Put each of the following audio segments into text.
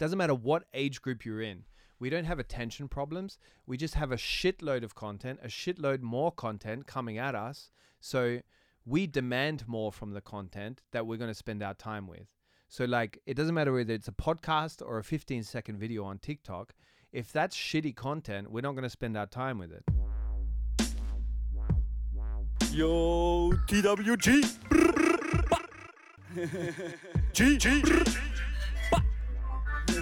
doesn't matter what age group you're in. We don't have attention problems. We just have a shitload of content, a shitload more content coming at us. So we demand more from the content that we're going to spend our time with. So, like, it doesn't matter whether it's a podcast or a 15 second video on TikTok. If that's shitty content, we're not going to spend our time with it. Yo, TWG. G, G.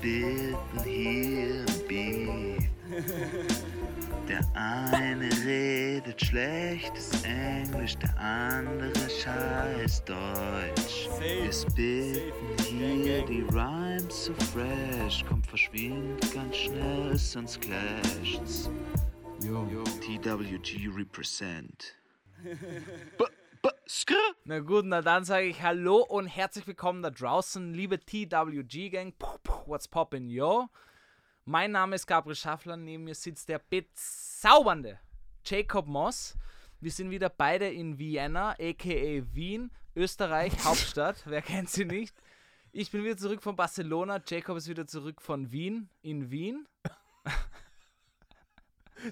spitten hier im Beat. Der eine redet schlechtes Englisch, der andere scheiß Deutsch. Wir spitten hier die Rhymes so fresh, kommt verschwindet ganz schnell, sonst clasht's. Yo. TWG represent. Skr. Na gut, na dann sage ich Hallo und herzlich willkommen da draußen, liebe TWG-Gang. What's poppin', yo? Mein Name ist Gabriel Schaffler, neben mir sitzt der bezaubernde Jacob Moss. Wir sind wieder beide in Vienna, aka Wien, Österreich, Hauptstadt. Wer kennt sie nicht? Ich bin wieder zurück von Barcelona, Jacob ist wieder zurück von Wien, in Wien.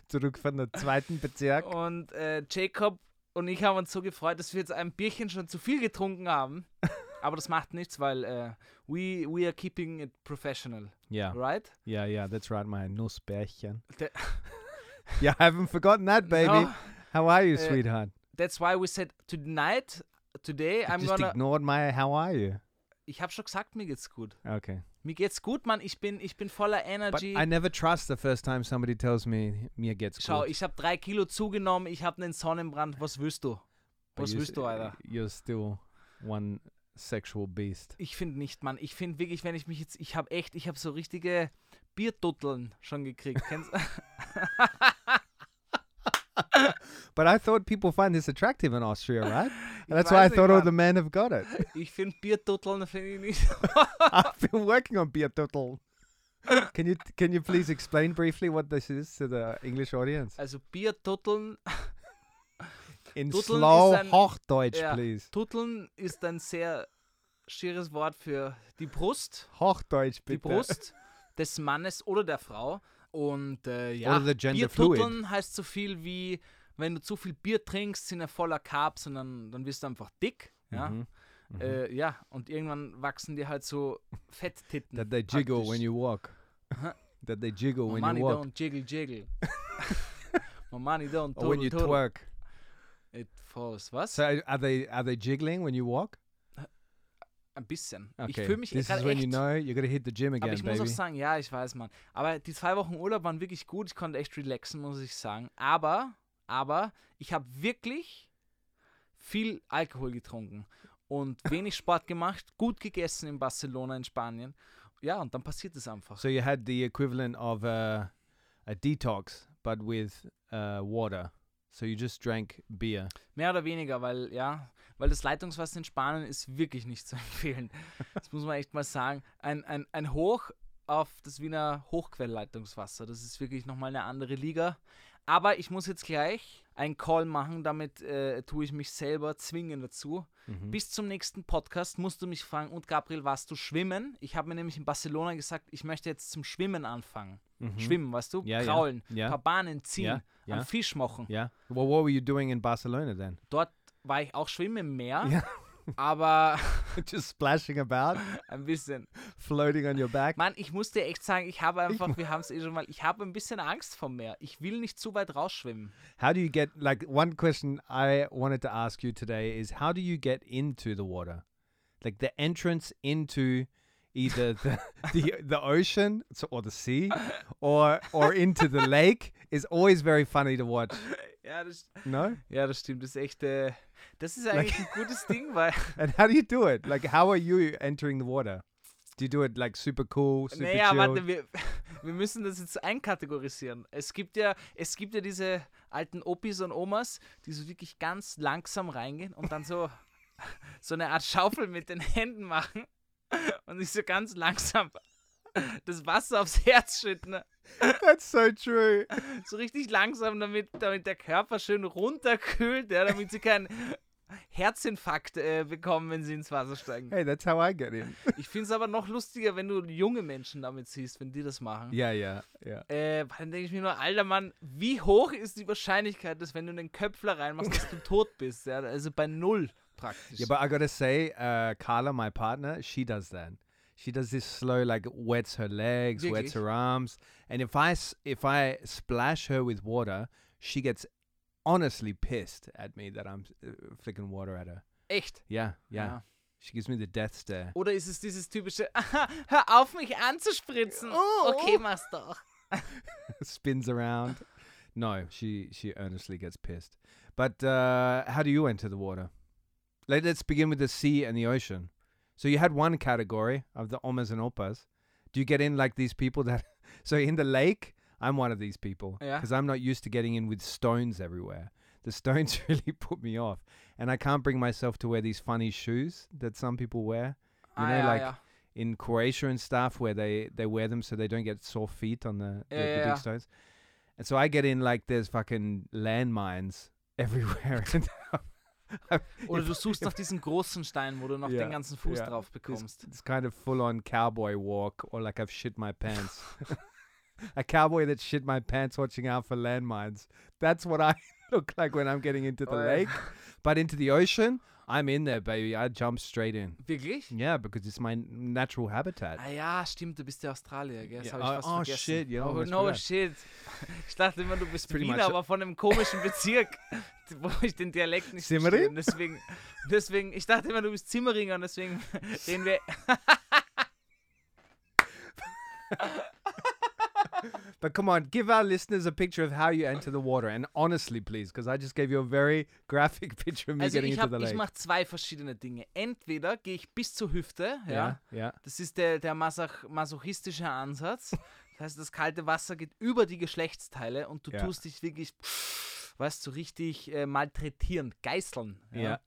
Zurück von der zweiten Bezirk. Und äh, Jacob und ich haben uns so gefreut, dass wir jetzt ein Bierchen schon zu viel getrunken haben. Aber das macht nichts, weil äh, we, we are keeping it professional, Yeah. right? Yeah, yeah, that's right, my Nussbärchen. Yeah, I haven't forgotten that, baby. No, How are you, Uh, sweetheart? that's why we said tonight, today, You I'm just gonna. ignored my how are you? Ich habe schon gesagt, mir geht's gut. Okay. Mir geht's gut, Mann. Ich bin, ich bin voller But Energy. I never trust the first time somebody tells me mir geht's Schau, gut. ich habe drei Kilo zugenommen. Ich habe einen Sonnenbrand. Was willst du? But Was willst du, Alter? You're still one sexual beast. Ich finde nicht, Mann. Ich finde wirklich, wenn ich mich jetzt, ich habe echt, ich habe so richtige Biertutteln schon gekriegt. Kennst But I thought people find this attractive in Austria, right? That's why I thought all the men have got it. Ich finde Biertutteln finde ich nicht. I've been working on beer total. Can you can you please explain briefly what this is to the English audience Also Biertutteln, in Tutteln slow ein- Hochdeutsch, ja. please? Tutteln ist ein sehr schieres Wort für die Brust, Hochdeutsch, die bitte. Brust des Mannes oder der Frau. Und äh, ja. Biertutteln heißt so viel wie, wenn du zu viel Bier trinkst, sind er voller Carbs und dann, dann wirst du einfach dick. Ja? Mhm. Mhm. Äh, ja, und irgendwann wachsen dir halt so Fetttitten. That they jiggle when praktisch. you walk. Huh? That they jiggle My when money you walk. don't jiggle jiggle. My money don't Or when you toodle. twerk. It falls. Was? So are they are they jiggling when you walk? Ein bisschen. Okay. Ich fühle mich this is when echt. you know you're gonna hit the gym aber again, ich muss auch baby. sagen, ja, ich weiß, Mann. Aber die zwei Wochen Urlaub waren wirklich gut. Ich konnte echt relaxen, muss ich sagen. Aber, aber, ich habe wirklich viel Alkohol getrunken und wenig Sport gemacht, gut gegessen in Barcelona, in Spanien. Ja, und dann passiert es einfach. So you had the equivalent of a, a detox, but with uh, water. So you just drank beer. Mehr oder weniger, weil, ja, weil das Leitungswasser in Spanien ist wirklich nicht zu empfehlen. Das muss man echt mal sagen. Ein, ein, ein Hoch auf das Wiener Hochquellleitungswasser. Das ist wirklich nochmal eine andere Liga. Aber ich muss jetzt gleich einen Call machen, damit äh, tue ich mich selber zwingen dazu. Mhm. Bis zum nächsten Podcast musst du mich fragen, und Gabriel, warst du schwimmen? Ich habe mir nämlich in Barcelona gesagt, ich möchte jetzt zum Schwimmen anfangen. Mhm. Schwimmen, weißt du? Ja, ja. Kraulen, Ja. paar Bahnen ziehen, Ja, ja. einen Fisch machen. Yeah. Well, what were you doing in Barcelona then? Dort war ich auch schwimmen im Meer, Ja. aber just splashing about, ein bisschen. floating on your back. Mann, ich muss dir echt sagen, ich habe einfach, wir haben es eh schon mal, ich habe ein bisschen Angst vom Meer. Ich will nicht zu weit rausschwimmen. How do you get like one question I wanted to ask you today is how do you get into the water? Like the entrance into either the the, the ocean or the sea or or into the lake is always very funny to watch. Ja, das, No? ja, das stimmt. Das ist echt, äh, das ist eigentlich ein gutes Ding, weil And how do you do it? Like how are you entering the water? Do you do it like super cool, super Naja, chilled? warte, wir, wir müssen das jetzt einkategorisieren. Es gibt ja, es gibt ja diese alten Opis und Omas, die so wirklich ganz langsam reingehen und dann so, so eine Art Schaufel mit den Händen machen und sich so ganz langsam das Wasser aufs Herz schütten. ne? That's so true. So richtig langsam, damit, damit der Körper schön runterkühlt, ja, damit sie keinen Herzinfarkt äh, bekommen, wenn sie ins Wasser steigen. Hey, that's how I get in. Ich finde es aber noch lustiger, wenn du junge Menschen damit siehst, wenn die das machen. yeah, yeah, yeah. Äh, dann denke ich mir nur, alter Mann, wie hoch ist die Wahrscheinlichkeit, dass wenn du einen Köpfler reinmachst, dass du tot bist? Ja? Also bei null praktisch. Yeah, but I gotta say, uh, Carla, my partner, she does that. She does this slow, like wets her legs, wets her arms, and if I if I splash her with water, she gets honestly pissed at me that I'm uh, flicking water at her. Echt? Yeah, yeah. Ja. She gives me the death stare. Oder ist es dieses typische, "Aha, hör auf mich anzuspritzen. Oh, okay, oh. mach's doch. Spins around. No, she she earnestly gets pissed. But uh, how do you enter the water? Let, let's begin with the sea and the ocean. So you had one category of the omas and opas. Do you get in like these people that? So in the lake, I'm one of these people Yeah. because I'm not used to getting in with stones everywhere. The stones really put me off, and I can't bring myself to wear these funny shoes that some people wear. You ah, know, like in Croatia and stuff where they they wear them so they don't get sore feet on the, the, Yeah, the big yeah. stones. And so I get in like there's fucking landmines everywhere. Oder du suchst nach diesen großen Steinen, wo du noch Ja, den ganzen Fuß ja. drauf it's, bekommst. it's kind of full on cowboy walk or like I've shit my pants. A cowboy that shit my pants watching out for landmines. That's what I look like when I'm getting into the Oh, lake. But into the ocean, I'm in there, baby. I jump straight in. Wirklich? Yeah, because it's my natural habitat. Ah ja, stimmt, du bist ja Australier, gell? Das ich oh- oh, shit, you oh, no shit. Ich dachte immer, du bist Pretty Wiener, aber von einem komischen Bezirk, wo ich den Dialekt nicht Simmering? verstehe. Deswegen, deswegen, ich dachte immer, du bist Zimmeringer und deswegen reden wir... But come on, give our listeners a picture of how you enter the water. And honestly, please, because I just gave you a very graphic picture of me Also getting ich, into hab- the ich lake. mache zwei verschiedene Dinge. Entweder gehe ich bis zur Hüfte, ja, yeah, yeah. das ist der, der masach masochistische Ansatz. Das heißt, das kalte Wasser geht über die Geschlechtsteile und du Ja. tust dich wirklich, weißt du, so richtig äh, malträtieren, geißeln. Ja.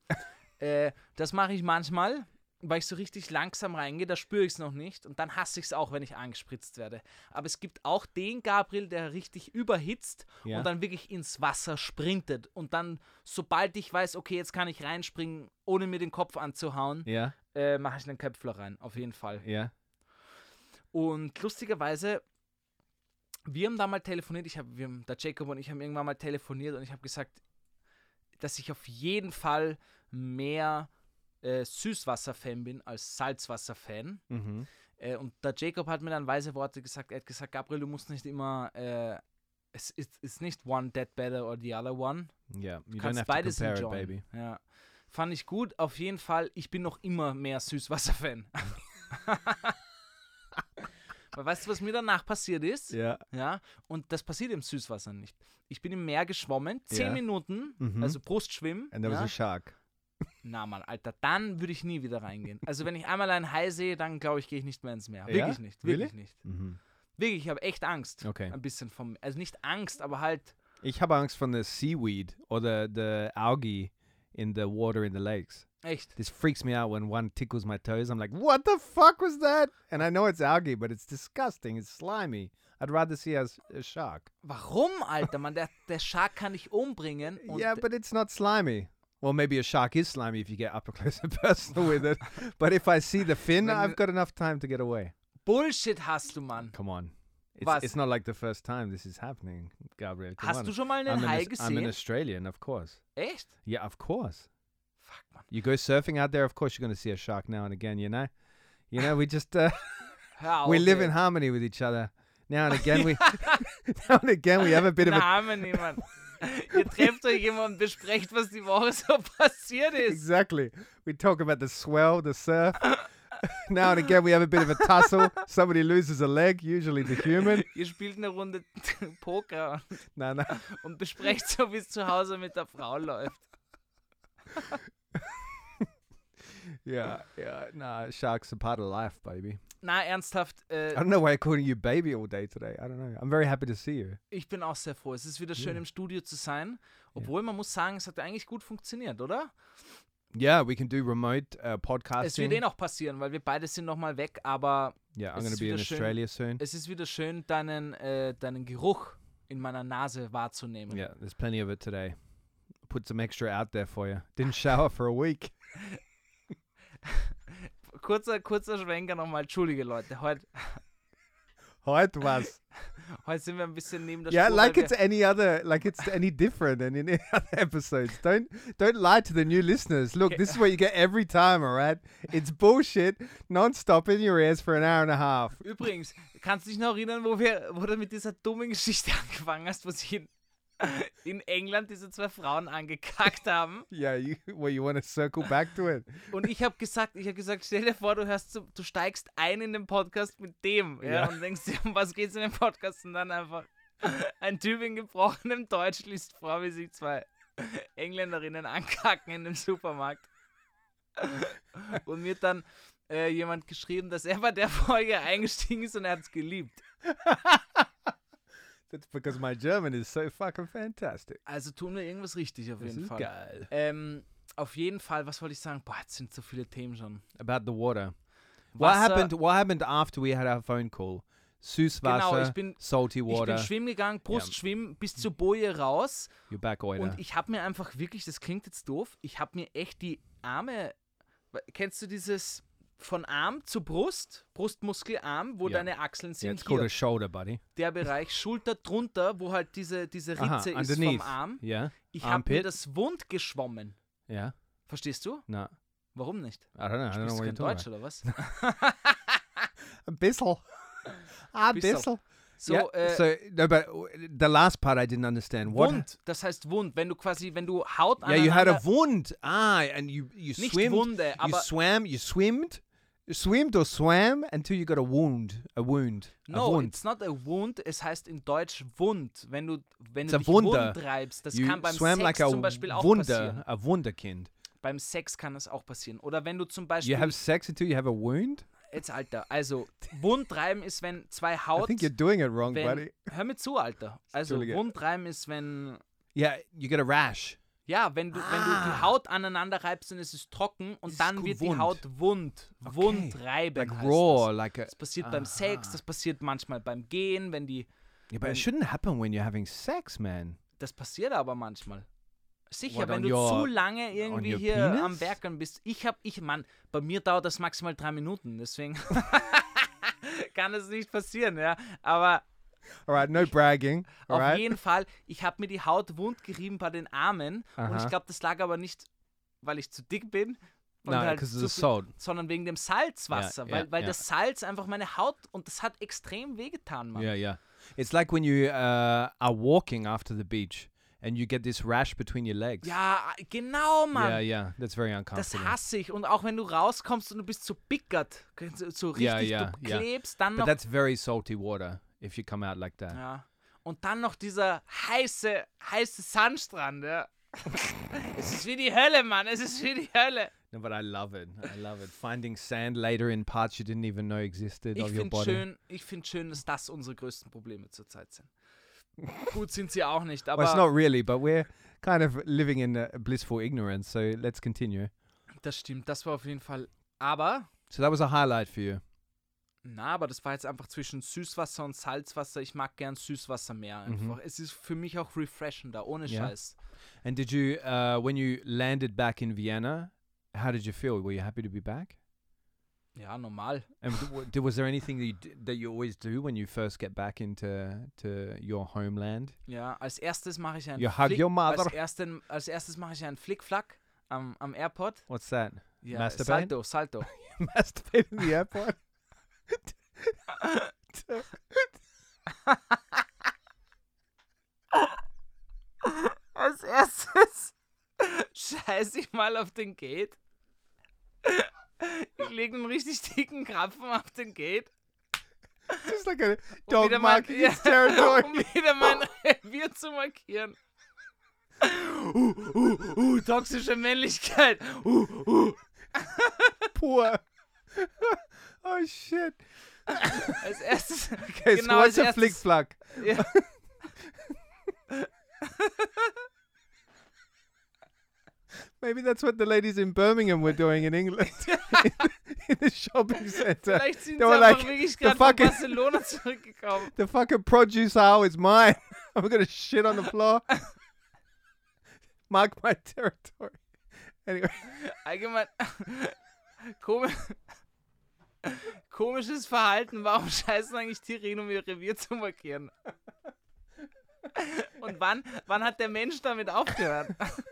Äh, das mache ich manchmal, weil ich so richtig langsam reingehe, da spüre ich es noch nicht und dann hasse ich es auch, wenn ich angespritzt werde. Aber es gibt auch den Gabriel, der richtig überhitzt Ja. und dann wirklich ins Wasser sprintet und dann, sobald ich weiß, okay, jetzt kann ich reinspringen, ohne mir den Kopf anzuhauen, Yeah, äh, mache ich einen Köpfler rein, auf jeden Fall. yeah. Und lustigerweise, wir haben da mal telefoniert, ich hab, wir, haben- der Jacob und ich haben irgendwann mal telefoniert und ich habe gesagt, dass ich auf jeden Fall mehr äh, Süßwasser-Fan bin als Salzwasser-Fan. Mm-hmm. Äh, und der Jacob hat mir dann weise Worte gesagt. Er hat gesagt, Gabriel, du musst nicht immer, äh, es ist, ist nicht one dead better or the other one. Yeah, Du kannst beides enjoyen. baby. Ja. Fand ich gut. Auf jeden Fall, ich bin noch immer mehr Süßwasser-Fan. Weil weißt du, was mir danach passiert ist? Yeah. Ja, und das passiert im Süßwasser nicht. Ich bin im Meer geschwommen, zehn Ja. Minuten, Mhm. also Brustschwimmen. And there was ja. a shark. Na Mann, Alter, dann würde ich nie wieder reingehen. Also wenn ich einmal ein Hai sehe, dann glaube ich, gehe ich nicht mehr ins Meer. Ja? Wirklich nicht, wirklich Really? nicht. Mm-hmm. Wirklich, ich habe echt Angst. Okay. Ein bisschen vom, also nicht Angst, aber halt, Ich habe Angst von the seaweed the, the algae in the water in the lakes. echt. This freaks me out when one tickles my toes. I'm like, what the fuck was that? And I know it's algae, but it's disgusting. It's slimy. I'd rather see a, a shark. Warum, Alter, Mann? Der, der Shark kann dich umbringen. Yeah, but it's not slimy. Well, maybe a shark is slimy if you get up close and personal with it. But if I see the fin, Wenn- I've got enough time to get away. Bullshit hast du, Mann. Come on. It's, Was? it's not like the first time this is happening, Gabriel. Come Hast on. du schon mal I'm, einen an, Hai Aus- I'm an gesehen? Australian, of course. Echt? Yeah, of course. Fuck, Mann. You go surfing out there, of course you're going to see a shark now and again, you know? You know, we just, uh, Hör auf, we live ey. in harmony with each other. Now and again, we, now and again, we have a bit of a Name niemand. Ihr trefft euch immer und besprecht, was die Woche so passiert ist. Exactly. We talk about the swell, the surf. now and again, we have a bit of a tussle. Somebody loses a leg, usually the human. Ihr spielt eine Runde Poker No, no. und besprecht so, wie es zu Hause mit der Frau läuft. Yeah, yeah. Nah, sharks are part of life, baby. Na, ernsthaft, äh, I don't know why I'm calling you baby all day today. I don't know. I'm very happy to see you. ich bin auch sehr froh. Es ist wieder schön Ja. im Studio zu sein. Obwohl man muss sagen, es hat eigentlich gut funktioniert, oder? Yeah, we can do remote uh, Es wird podcasting. eh noch passieren, weil wir beide sind nochmal weg, aber yeah, I'm ist be in schön. Australia soon. es ist wieder schön, deinen, äh, deinen Geruch in meiner Nase wahrzunehmen. Yeah, there's plenty of it today. Put some extra out there for you. Didn't shower for a week. Kurzer, kurzer Schwenker nochmal. Entschuldige, Leute. Heute, Heute was? heute sind wir ein bisschen neben der Yeah, Spur. like it's any other, like it's any different than in any other episodes. Don't don't lie to the new listeners. Look, this is what you get every time, all right? It's bullshit, non-stop in your ears for an hour and a half. übrigens, kannst du dich noch erinnern, wo, wir, wo du mit dieser dummen Geschichte angefangen hast, wo sich in, England diese zwei Frauen angekackt haben? Yeah, you well, you want to circle back to it? Und ich habe gesagt, ich habe gesagt, stell dir vor, du hörst, du steigst ein in den Podcast mit dem, ja, Ja. und denkst dir, um was geht's in dem Podcast? Und dann einfach ein Typ in gebrochenem Deutsch liest vor, wie sich zwei Engländerinnen ankacken in dem Supermarkt. Und mir dann äh, jemand geschrieben, dass er bei der Folge eingestiegen ist und er hat es geliebt. That's because my German is so fucking fantastic. Also tun wir irgendwas richtig auf Das jeden Fall. geil. Ähm, auf jeden Fall, was wollte ich sagen? Boah, jetzt sind so viele Themen schon. About the water. What Wasser- happened? What happened after we had our phone call? Süßwasser, Genau, ich bin- salty Ich water. bin schwimmen gegangen, Brustschwimmen bis zur Boje raus. You're back, Oida. Und ich habe mir einfach wirklich, das klingt jetzt doof, ich habe mir echt die Arme, kennst du dieses von Arm zu Brust, Brustmuskelarm, wo Ja. deine Achseln Yeah, sind, it's called a shoulder, buddy. der Bereich, Schulter drunter, wo halt diese, diese Aha, Ritze ist vom underneath. Arm. Yeah. Ich habe mir das wund geschwommen. Yeah. Verstehst du? No. Warum nicht? I don't know. I don't know kein Deutsch oder was? about. Bissel. A Bissel. bissel. So, yeah. äh, so no, but uh, the last part I didn't understand. What? Wund, das heißt Wund, wenn du quasi, wenn du Haut Yeah, you had a wound. Ah, and you you nicht swimmed. Wunde, you aber swam. You swimmed. Swimmed or swam until you got a wound. A wound. a No, wound. it's not a wound. Es heißt in Deutsch Wund. Wenn du, wenn It's du a dich Wunder. wund treibst, das you kann beim Sex like a zum Beispiel auch wunder, passieren. a wunderkind. Beim Sex kann das auch passieren. Oder wenn du zum Beispiel, You have sex until you have a wound. jetzt Alter, also Wundtreiben ist, wenn zwei I Haut, think you're doing it wrong, wenn, buddy. hör mir zu, Alter. Also. Wundtreiben ist, wenn, Yeah, you get a rash. Ja, wenn du, wenn du die Ah. Haut aneinander reibst und es ist trocken und ist dann wird wund. die Haut wund. Okay. Wundreiben Like raw, das. like a. Das passiert beim Sex, das passiert manchmal beim Gehen, wenn die, Yeah, but it shouldn't happen when you're having sex, man. Das passiert aber manchmal. Sicher, What, wenn du your- zu lange irgendwie hier penis? am Werkeln bist. Ich hab, ich, Mann, bei mir dauert das maximal drei Minuten, deswegen kann es nicht passieren, ja. Aber All right, no bragging. All auf jeden Fall, ich habe mir die Haut wund gerieben bei den Armen und Aha. ich glaube, das lag aber nicht, weil ich zu dick bin, und No, halt viel- salt. sondern wegen dem Salzwasser, Ja, weil, ja, weil ja. das Salz einfach meine Haut und das hat extrem wehgetan, Mann. Yeah, yeah. It's like when you uh, are walking after the beach and you get this rash between your legs. Ja, genau, Mann. Yeah, yeah. That's very Das uncomfortable. hasse ich. Und auch wenn du rauskommst und du bist so bickert, so, richtig, Ja, ja, du ja. klebst, dann But noch. that's very salty water if you come out like that. Ja. Und dann noch dieser heiße, heiße Sandstrand, ja. es ist wie die Hölle, Mann. Es ist wie die Hölle. No, but I love it. I love it. Finding sand later in parts you didn't even know existed Ich of your finde body. schön, ich find schön, dass das unsere größten Probleme zurzeit sind. Gut sind sie auch nicht, well, it's aber not really, but we're kind of living in blissful ignorance. So let's continue. das stimmt. Das war auf jeden Fall. Aber, So that was a highlight for you. Na, aber das war jetzt einfach zwischen Süßwasser und Salzwasser. Ich mag gern Süßwasser mehr einfach. Es ist für mich auch refreshender, ohne Ja. Scheiß. And did you, uh, when you landed back in Vienna, how did you feel? Were you happy to be back? Ja, normal. And was there anything that you, that you always do when you first get back into to your homeland? Ja, als erstes mache ich ein You hug your mother. Als, ersten, als erstes mache ich einen Flickflack am, am Airport. What's that? Ja, Masturbate? Salto, Salto. Masturbate in the airport? Als erstes scheiße ich mal auf den Gate. Ich lege einen richtig dicken Krapfen auf den Gate. Just like a um dog mein- marking its territory. um wieder mein Revier zu markieren. Uh, uh, uh, toxische Männlichkeit. Uh, uh. Poor. Oh shit. Als erstes. Okay, Genau, als a erstes- flick flack? Ja. Maybe that's what the ladies in Birmingham were doing in England. in the shopping center. Vielleicht sind They sie were like, wirklich the gerade von fucking- Barcelona zurückgekommen. The fucking produce aisle is mine. I'm gonna shit on the floor. Mark my territory. Anyway, Allgemein. Komisch. Komisches Verhalten. Warum scheißen eigentlich Tiere hin, um ihr Revier zu markieren? Und wann, wann hat der Mensch damit aufgehört?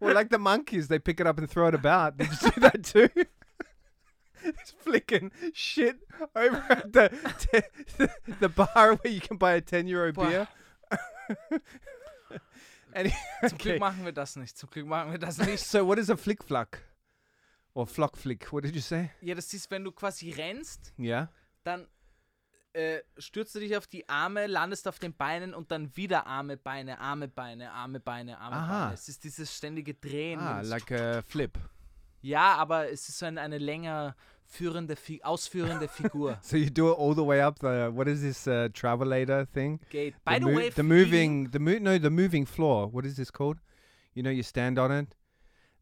well, like the monkeys, they pick it up and throw it about. Did you do that too? Just flicking shit over at the, the the bar where you can buy a ten euro Boah. beer. and Zum Glück machen wir das nicht. Zum Glück machen wir das nicht. so, what is a flick flack or flock flick? What did you say? Ja, das ist, wenn du quasi rennst, Yeah. dann äh, stürzt du dich auf die Arme, landest auf den Beinen und dann wieder Arme, Beine, Arme, Beine, Arme, Beine, Arme, Aha. Beine. Es ist dieses ständige Drehen. Ah, like a flip. ja, aber es ist so eine, eine länger führende, ausführende Figur. So you do it all the way up the what is this uh, travelator thing? Geht. By the, mo- way, the moving the mo- no the moving floor. What is this called? You know, you stand on it.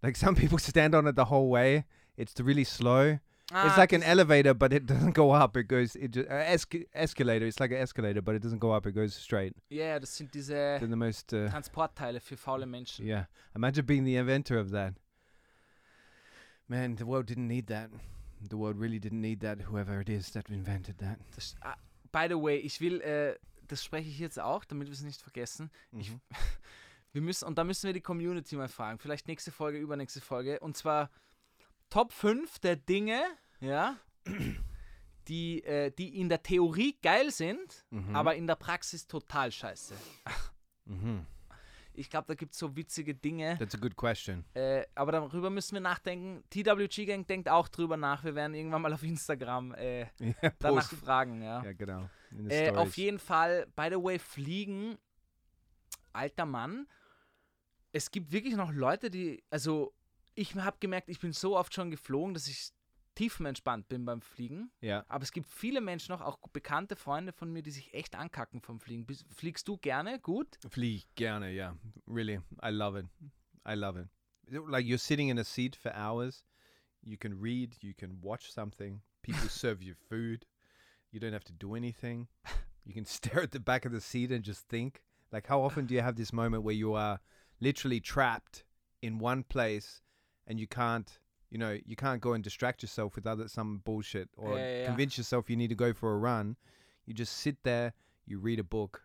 Like some people stand on it the whole way. It's really slow. it's Ah, like an elevator, but it doesn't go up. It goes. It just uh, esca- escalator. It's like an escalator, but it doesn't go up. It goes straight. Yeah, das sind diese They're the most. Uh, Transportteile für faule Menschen. yeah. Imagine being the inventor of that. Man, the world didn't need that. The world really didn't need that. Whoever it is that invented that. Das, ah, by the way, ich will, äh, das spreche ich jetzt auch, damit wir es nicht vergessen. Ich, Mhm. wir müssen, und da müssen wir die Community mal fragen. Vielleicht nächste Folge, übernächste Folge. Und zwar Top 5 der Dinge, ja, die, äh, die in der Theorie geil sind, Mhm. aber in der Praxis total scheiße. Mhm. Ich glaube, da gibt es so witzige Dinge. That's a good question. Äh, aber darüber müssen wir nachdenken. TWG Gang denkt auch drüber nach. Wir werden irgendwann mal auf Instagram äh, Yeah, danach fragen, ja. Ja, genau. Äh, auf jeden Fall, by the way, Fliegen, alter Mann. Es gibt wirklich noch Leute, die, also ich habe gemerkt, ich bin so oft schon geflogen, dass ich tiefenentspannt bin beim Fliegen. Ja. Aber es gibt viele Menschen noch, auch bekannte Freunde von mir, die sich echt ankacken vom Fliegen. Fliegst du gerne? Gut? Flieg gerne, yeah. Really. I love it. I love it. Like you're sitting in a seat for hours. You can read, you can watch something. People serve you food. You don't have to do anything. You can stare at the back of the seat and just think. Like how often do you have this moment where you are literally trapped in one place and you can't you know, you can't go and distract yourself with other some bullshit or Yeah, yeah, yeah. convince yourself you need to go for a run. You just sit there, you read a book.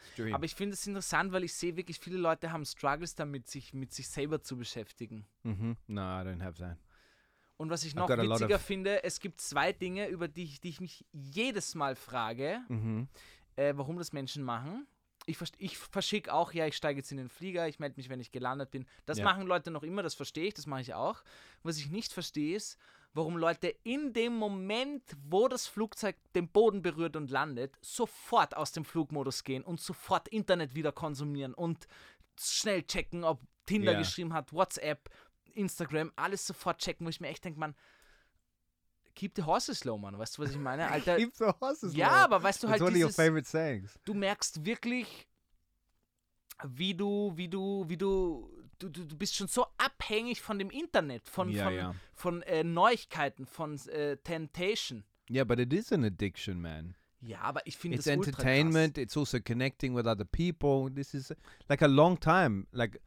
It's dream. Aber ich finde es interessant, weil ich sehe wirklich, viele Leute haben Struggles damit, sich mit sich selber zu beschäftigen. Mm-hmm. No, I don't have that. Und was ich noch witziger finde, es gibt zwei Dinge, über die ich, die ich mich jedes Mal frage, Mm-hmm. äh, warum das Menschen machen. Ich, ich verschicke auch, ja, ich steige jetzt in den Flieger, ich melde mich, wenn ich gelandet bin. Das Ja. machen Leute noch immer, das verstehe ich, das mache ich auch. Was ich nicht verstehe, ist, warum Leute in dem Moment, wo das Flugzeug den Boden berührt und landet, sofort aus dem Flugmodus gehen und sofort Internet wieder konsumieren und schnell checken, ob Tinder Ja. geschrieben hat, WhatsApp, Instagram, alles sofort checken, wo ich mir echt denke, man, keep the horses low, man. Weißt du, was ich meine? Alter, Keep the horses ja, low. aber weißt du It's halt one of your dieses, favorite sayings. du merkst wirklich, wie du, wie du, wie du, du, du, du bist schon so abhängig von dem Internet, von, Ja, von, ja. von äh, Neuigkeiten, von äh, Temptation. Yeah, but it is an addiction, man. Ja, aber ich finde ultra entertainment. It's also connecting with other people. This is like a long time. Like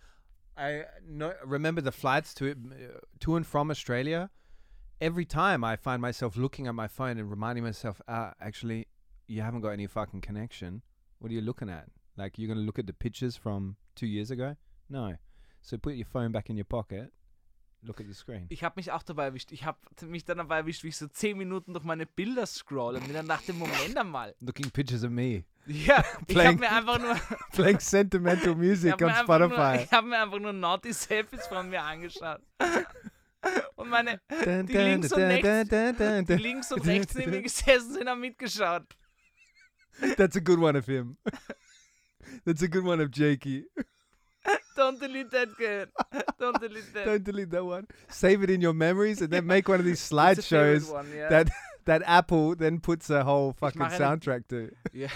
I no, remember the flights to uh, to and from Australia. Every time I find myself looking at my phone and reminding myself, ah, actually, you haven't got any fucking connection. What are you looking at? Like you're gonna look at the pictures from two years ago? No. So put your phone back in your pocket. Look at the screen. Ich habe mich auch dabei erwischt. Ich habe mich dann dabei erwischt, wie ich so 10 Minuten durch meine Bilder scroll und mir dann dachte, Moment einmal. Looking pictures of me Ja, ich habe Playing- mir einfach nur, playing sentimental music on einfach nur, Spotify. ich hab mir einfach nur naughty Selfies von mir angeschaut. Und meine, Die links und rechts- die links und rechts neben mir gesessen sind, haben mitgeschaut. That's a good one of him. That's a good one of Jakey. Don't delete that, kid. Don't delete that. Don't delete that one. Save it in your memories and then make one of these slideshows yeah. that that Apple then puts a whole fucking soundtrack to. Yeah.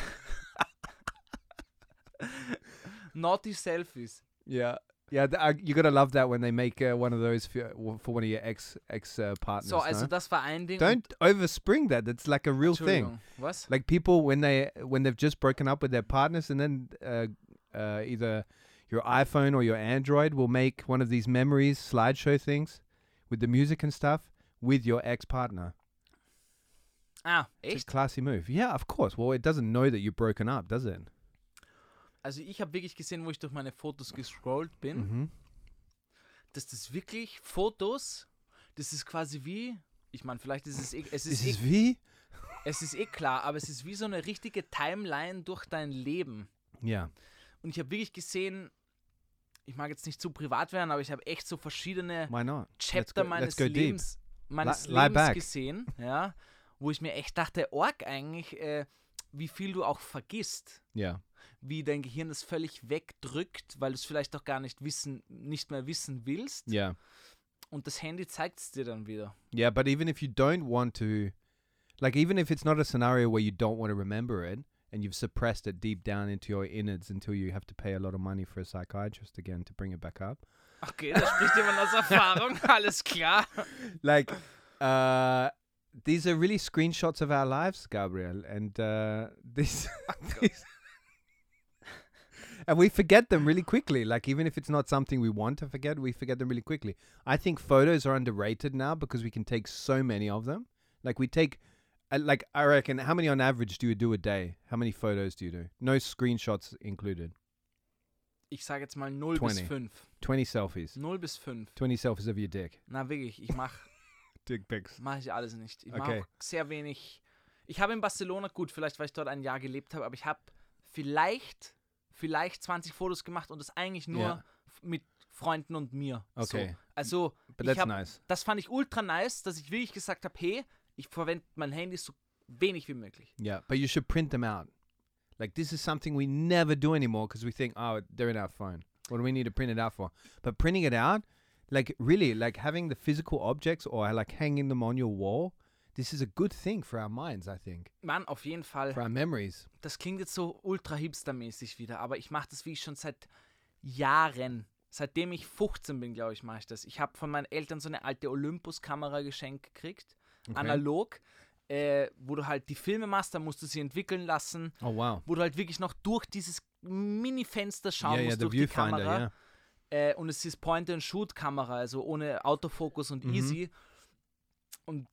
Naughty selfies. Yeah. Yeah, th- I, you gotta love that when they make uh, one of those for, for one of your ex ex uh, partners. So, also no? das war ein Ding. Don't overspring that. That's like a real thing. Was? Like people when they when they've just broken up with their partners, and then uh, uh, either your iPhone or your Android will make one of these memories slideshow things with the music and stuff with your ex partner. Ah, It's a classy move. Yeah, of course. Well, it doesn't know that you've broken up, does it? Also ich habe wirklich gesehen, wo ich durch meine Fotos gescrollt bin, Mm-hmm. dass das wirklich Fotos, das ist quasi wie, ich meine, vielleicht ist es eh, es ist, is eh, V. es ist eh klar, aber es ist wie so eine richtige Timeline durch dein Leben. Yeah. Und ich habe wirklich gesehen, ich mag jetzt nicht zu privat werden, aber ich habe echt so verschiedene? Chapter meines go. Lebens, meines Lie- Lebens gesehen, ja, wo ich mir echt dachte, org eigentlich, äh, wie viel du auch vergisst. Yeah. Wie dein Gehirn das völlig wegdrückt, weil du es vielleicht auch gar nicht wissen, nicht mehr wissen willst. Yeah. Und das Handy zeigt es dir dann wieder. Yeah, but even if you don't want to, like, even if it's not a scenario where you don't want to remember it and you've suppressed it deep down into your innards until you have to pay a lot of money for a psychiatrist again to bring it back up, Okay, da spricht jemand aus Erfahrung, alles klar. like, uh, these are really screenshots of our lives, Gabriel, and uh, these, these and we forget them really quickly. Like even if it's not something we want to forget, we forget them really quickly. I think photos are underrated now because we can take so many of them. Like we take, uh, like I reckon, how many on average do you do a day? How many photos do you do? No screenshots included. Ich sage jetzt mal 0 bis 20. 5. Twenty selfies. 0 bis 5. Twenty selfies of your dick. Na wirklich, ich mach Dick pics. mach ich alles nicht. Ich mache Okay. auch sehr wenig. Ich habe in Barcelona, gut, vielleicht weil ich dort ein Jahr gelebt habe, aber ich habe vielleicht, vielleicht 20 Fotos gemacht und das eigentlich nur f- mit Freunden und mir. Okay. So. Also, hab, nice. das fand ich ultra nice, dass ich wirklich gesagt habe, hey, ich verwende mein Handy so wenig wie möglich. Yeah, but you should print them out. Like this is something we never do anymore because we think, oh, they're in our phone. What do we need to print it out for? But printing it out, like really, like having the physical objects or like hanging them on your wall, this is a good thing for our minds, I think, Mann, auf jeden Fall. for our memories. Das klingt jetzt so ultra hipstermäßig wieder, aber ich mache das wie schon seit Jahren. Seitdem ich 15 bin, glaube ich, mache ich das. Ich habe von meinen Eltern so eine alte Olympus-Kamera geschenkt gekriegt, analog, äh, wo du halt die Filme machst, dann musst du sie entwickeln lassen, Oh wow. wo du halt wirklich noch durch dieses Mini-Fenster schauen yeah, yeah, musst, the durch die. Kamera. Yeah. Äh, und es ist Point-and-Shoot-Kamera, also ohne Autofokus und Mhm. easy. Und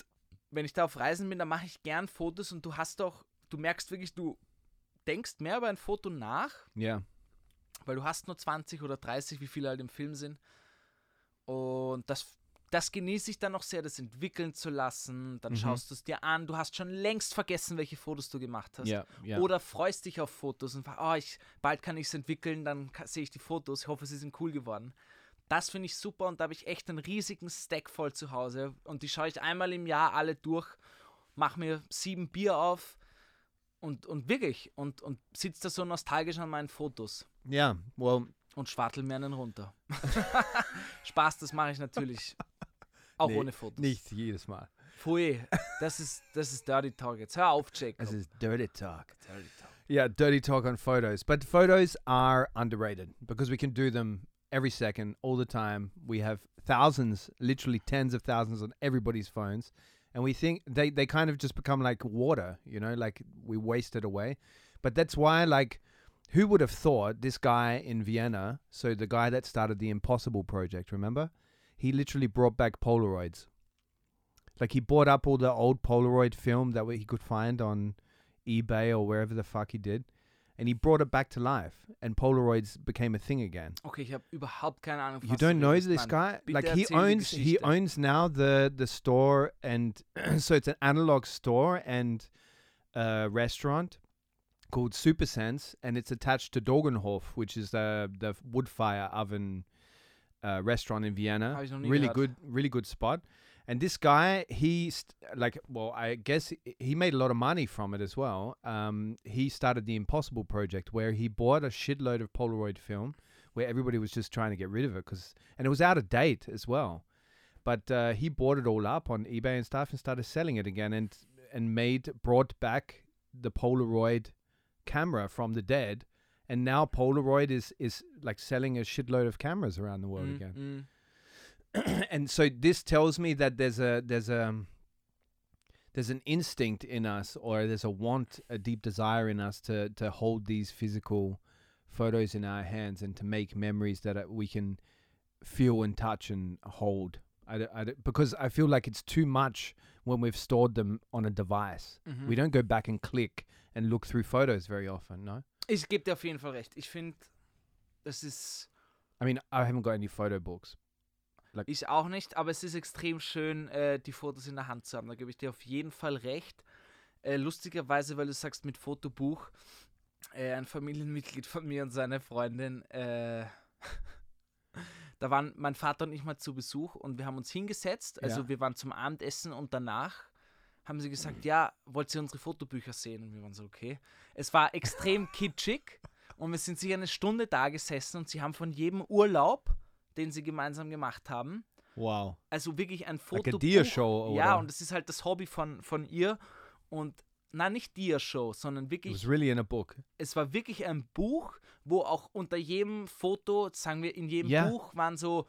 wenn ich da auf Reisen bin, dann mache ich gern Fotos und du hast doch, du merkst wirklich, du denkst mehr über ein Foto nach, Yeah. weil du hast nur 20 oder 30, wie viele halt im Film sind. Und das, das genieße ich dann noch sehr, das entwickeln zu lassen. Dann Mhm. schaust du es dir an. Du hast schon längst vergessen, welche Fotos du gemacht hast. Yeah. Yeah. Oder freust dich auf Fotos und oh, ich, bald kann ich es entwickeln, dann sehe ich die Fotos. Ich hoffe, sie sind cool geworden. Das finde ich super und da habe ich echt einen riesigen Stack voll zu Hause. Und die schaue ich einmal im Jahr alle durch, mache mir sieben Bier auf und, und wirklich und, und sitze da so nostalgisch an meinen Fotos yeah. Well, und schwartel mir einen runter. Spaß, das mache ich natürlich auch Nee, ohne Fotos. nicht jedes Mal. Pfui, das ist, das ist Dirty Talk jetzt. Hör auf, Jacob. This is dirty talk. Dirty Talk. Yeah, dirty talk on photos. But photos are underrated because we can do them every second, all the time. We have thousands, literally tens of thousands on everybody's phones. And we think they, they kind of just become like water, you know, like we waste it away. But that's why, like, who would have thought this guy in Vienna, so the guy that started the Impossible Project, remember? He literally brought back Polaroids. Like, he bought up all the old Polaroid film that he could find on eBay or wherever the fuck he did, and he brought it back to life, and Polaroids became a thing again. Okay, ich habe überhaupt keine Ahnung. You don't know this guy? bitte like he owns he owns now the the store, and so it's an analog store and a restaurant called Super Sense, and it's attached to Dogenhof, which is the the wood fire oven uh, restaurant in Vienna. Hab ich noch nie Really good, really good spot. And this guy, he st- like, well, I guess he- he made a lot of money from it as well. Um, he started the Impossible Project, where he bought a shitload of Polaroid film, where everybody was just trying to get rid of it because, and it was out of date as well. But uh, he bought it all up on eBay and stuff and started selling it again and and made brought back the Polaroid camera from the dead, and now Polaroid is is like selling a shitload of cameras around the world Mm, again. mm. and so this tells me that there's a there's a there's an instinct in us or there's a want a deep desire in us to to hold these physical photos in our hands and to make memories that we can feel and touch and hold I, I because I feel like it's too much when we've stored them on a device. Mhm. We don't go back and click and look through photos very often, no? Ich gebe dir auf jeden Fall recht. Ich finde, das ist I mean, I haven't got any photo books. Ich auch nicht, aber es ist extrem schön, äh, die Fotos in der Hand zu haben. Da gebe ich dir auf jeden Fall recht. Äh, lustigerweise, weil du sagst mit Fotobuch, äh, ein Familienmitglied von mir und seine Freundin, äh, da waren mein Vater und ich mal zu Besuch und wir haben uns hingesetzt. Also Ja. wir waren zum Abendessen und danach haben sie gesagt, ja, wollt ihr unsere Fotobücher sehen? Und wir waren so, okay. Es war extrem kitschig und wir sind sicher eine Stunde da gesessen und sie haben von jedem Urlaub, den sie gemeinsam gemacht haben, Wow. also wirklich ein Like Fotobuch. a deer show Ja, oder? und das ist halt das Hobby von, von ihr. Und nein, nicht Dia-Show, sondern It wirklich, was really in a book. es war wirklich ein Buch, wo auch unter jedem Foto, sagen wir, in jedem Ja. Buch waren so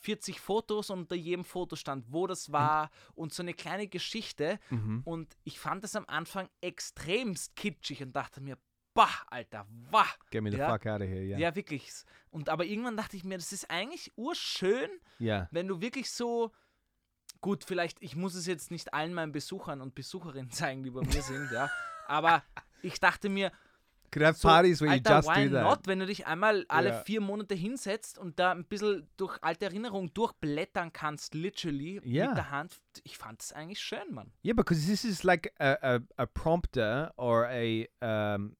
40 Fotos und unter jedem Foto stand, wo das war und so eine kleine Geschichte. Mhm. Und ich fand das am Anfang extremst kitschig und dachte mir, bah, Alter, wah. Get me the Ja. fuck out of here. Yeah. Ja, wirklich. Und aber irgendwann dachte ich mir, das ist eigentlich urschön, Yeah. wenn du wirklich so, gut, vielleicht, ich muss es jetzt nicht allen meinen Besuchern und Besucherinnen zeigen, die bei mir sind, ja, aber ich dachte mir, have so, parties where Alter, you just why do that. not, wenn du dich einmal alle Ja. vier Monate hinsetzt und da ein bisschen durch alte Erinnerungen durchblättern kannst, literally, Ja. mit der Hand. Ich fand es eigentlich schön, Mann. Yeah, because this is like a, a, a prompter or a um,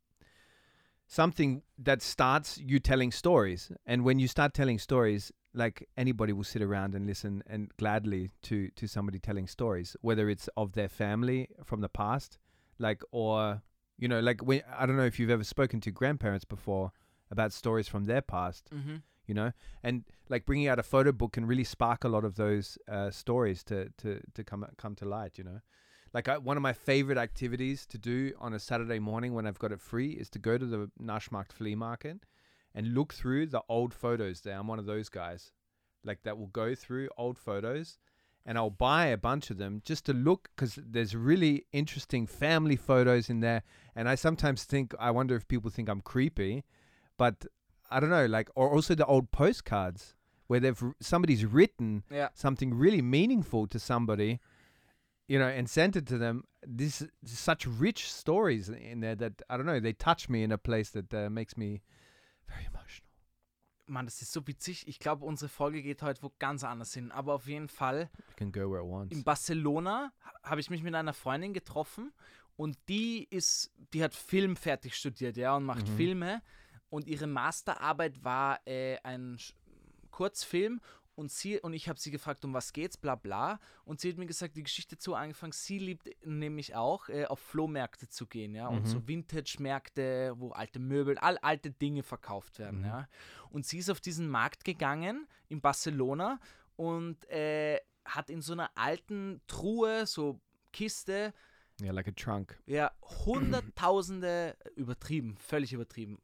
something that starts you telling stories. And when you start telling stories, like anybody will sit around and listen and gladly to to somebody telling stories, whether it's of their family from the past, like or you know, like when I don't know if you've ever spoken to grandparents before about stories from their past Mhm. you know and like bringing out a photo book can really spark a lot of those uh, stories to to to come come to light you know like I, one of my favorite activities to do on a saturday morning when i've got it free is to go to the nashmarkt flea market and look through the old photos there i'm one of those guys like that will go through old photos and I'll buy a bunch of them just to look because there's really interesting family photos in there. And I sometimes think, I wonder if people think I'm creepy, but I don't know, like, or also the old postcards where they've somebody's written Ja. something really meaningful to somebody, you know, and sent it to them. This such rich stories in there that I don't know, they touch me in a place that uh, makes me very emotional. Mann, das ist so witzig. Ich glaube, unsere Folge geht heute wo ganz anders hin. Aber auf jeden Fall, It can go where it wants. in Barcelona ha- habe ich mich mit einer Freundin getroffen und die ist, die hat Film fertig studiert, ja, und macht Mhm. Filme. Und ihre Masterarbeit war äh, ein Kurzfilm und sie und ich habe sie gefragt, um was geht's, bla bla. Und sie hat mir gesagt, die Geschichte zu angefangen. Sie liebt nämlich auch, äh, auf Flohmärkte zu gehen, ja, und Mhm. so Vintage-Märkte, wo alte Möbel, all alte Dinge verkauft werden, Mhm. ja. Und sie ist auf diesen Markt gegangen in Barcelona und äh, hat in so einer alten Truhe, so Kiste, yeah, like a trunk. ja, hunderttausende, übertrieben, völlig übertrieben,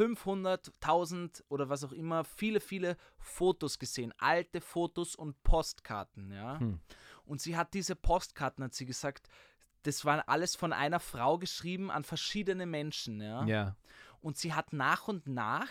500.000 oder was auch immer, viele, viele Fotos gesehen, alte Fotos und Postkarten, ja. Hm. Und sie hat diese Postkarten, hat sie gesagt, das waren alles von einer Frau geschrieben an verschiedene Menschen, ja. Yeah. Und sie hat nach und nach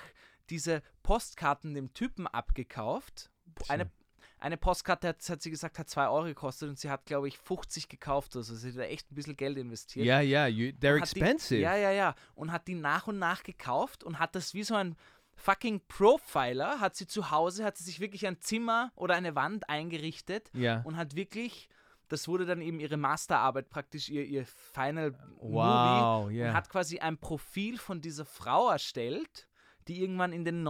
diese Postkarten dem Typen abgekauft. Eine, eine Postkarte hat, hat sie gesagt, hat 2 Euro gekostet und sie hat, glaube ich, 50 gekauft. Also sie hat da echt ein bisschen Geld investiert. Yeah, yeah, you they're Hat die- expensive. ja, ja, ja. Und hat die nach und nach gekauft und hat das wie so ein fucking Profiler, hat sie zu Hause, hat sie sich wirklich ein Zimmer oder eine Wand eingerichtet Yeah. und hat wirklich, das wurde dann eben ihre Masterarbeit, praktisch ihr, ihr Final Movie Wow, und yeah. hat quasi ein Profil von dieser Frau erstellt, die irgendwann in den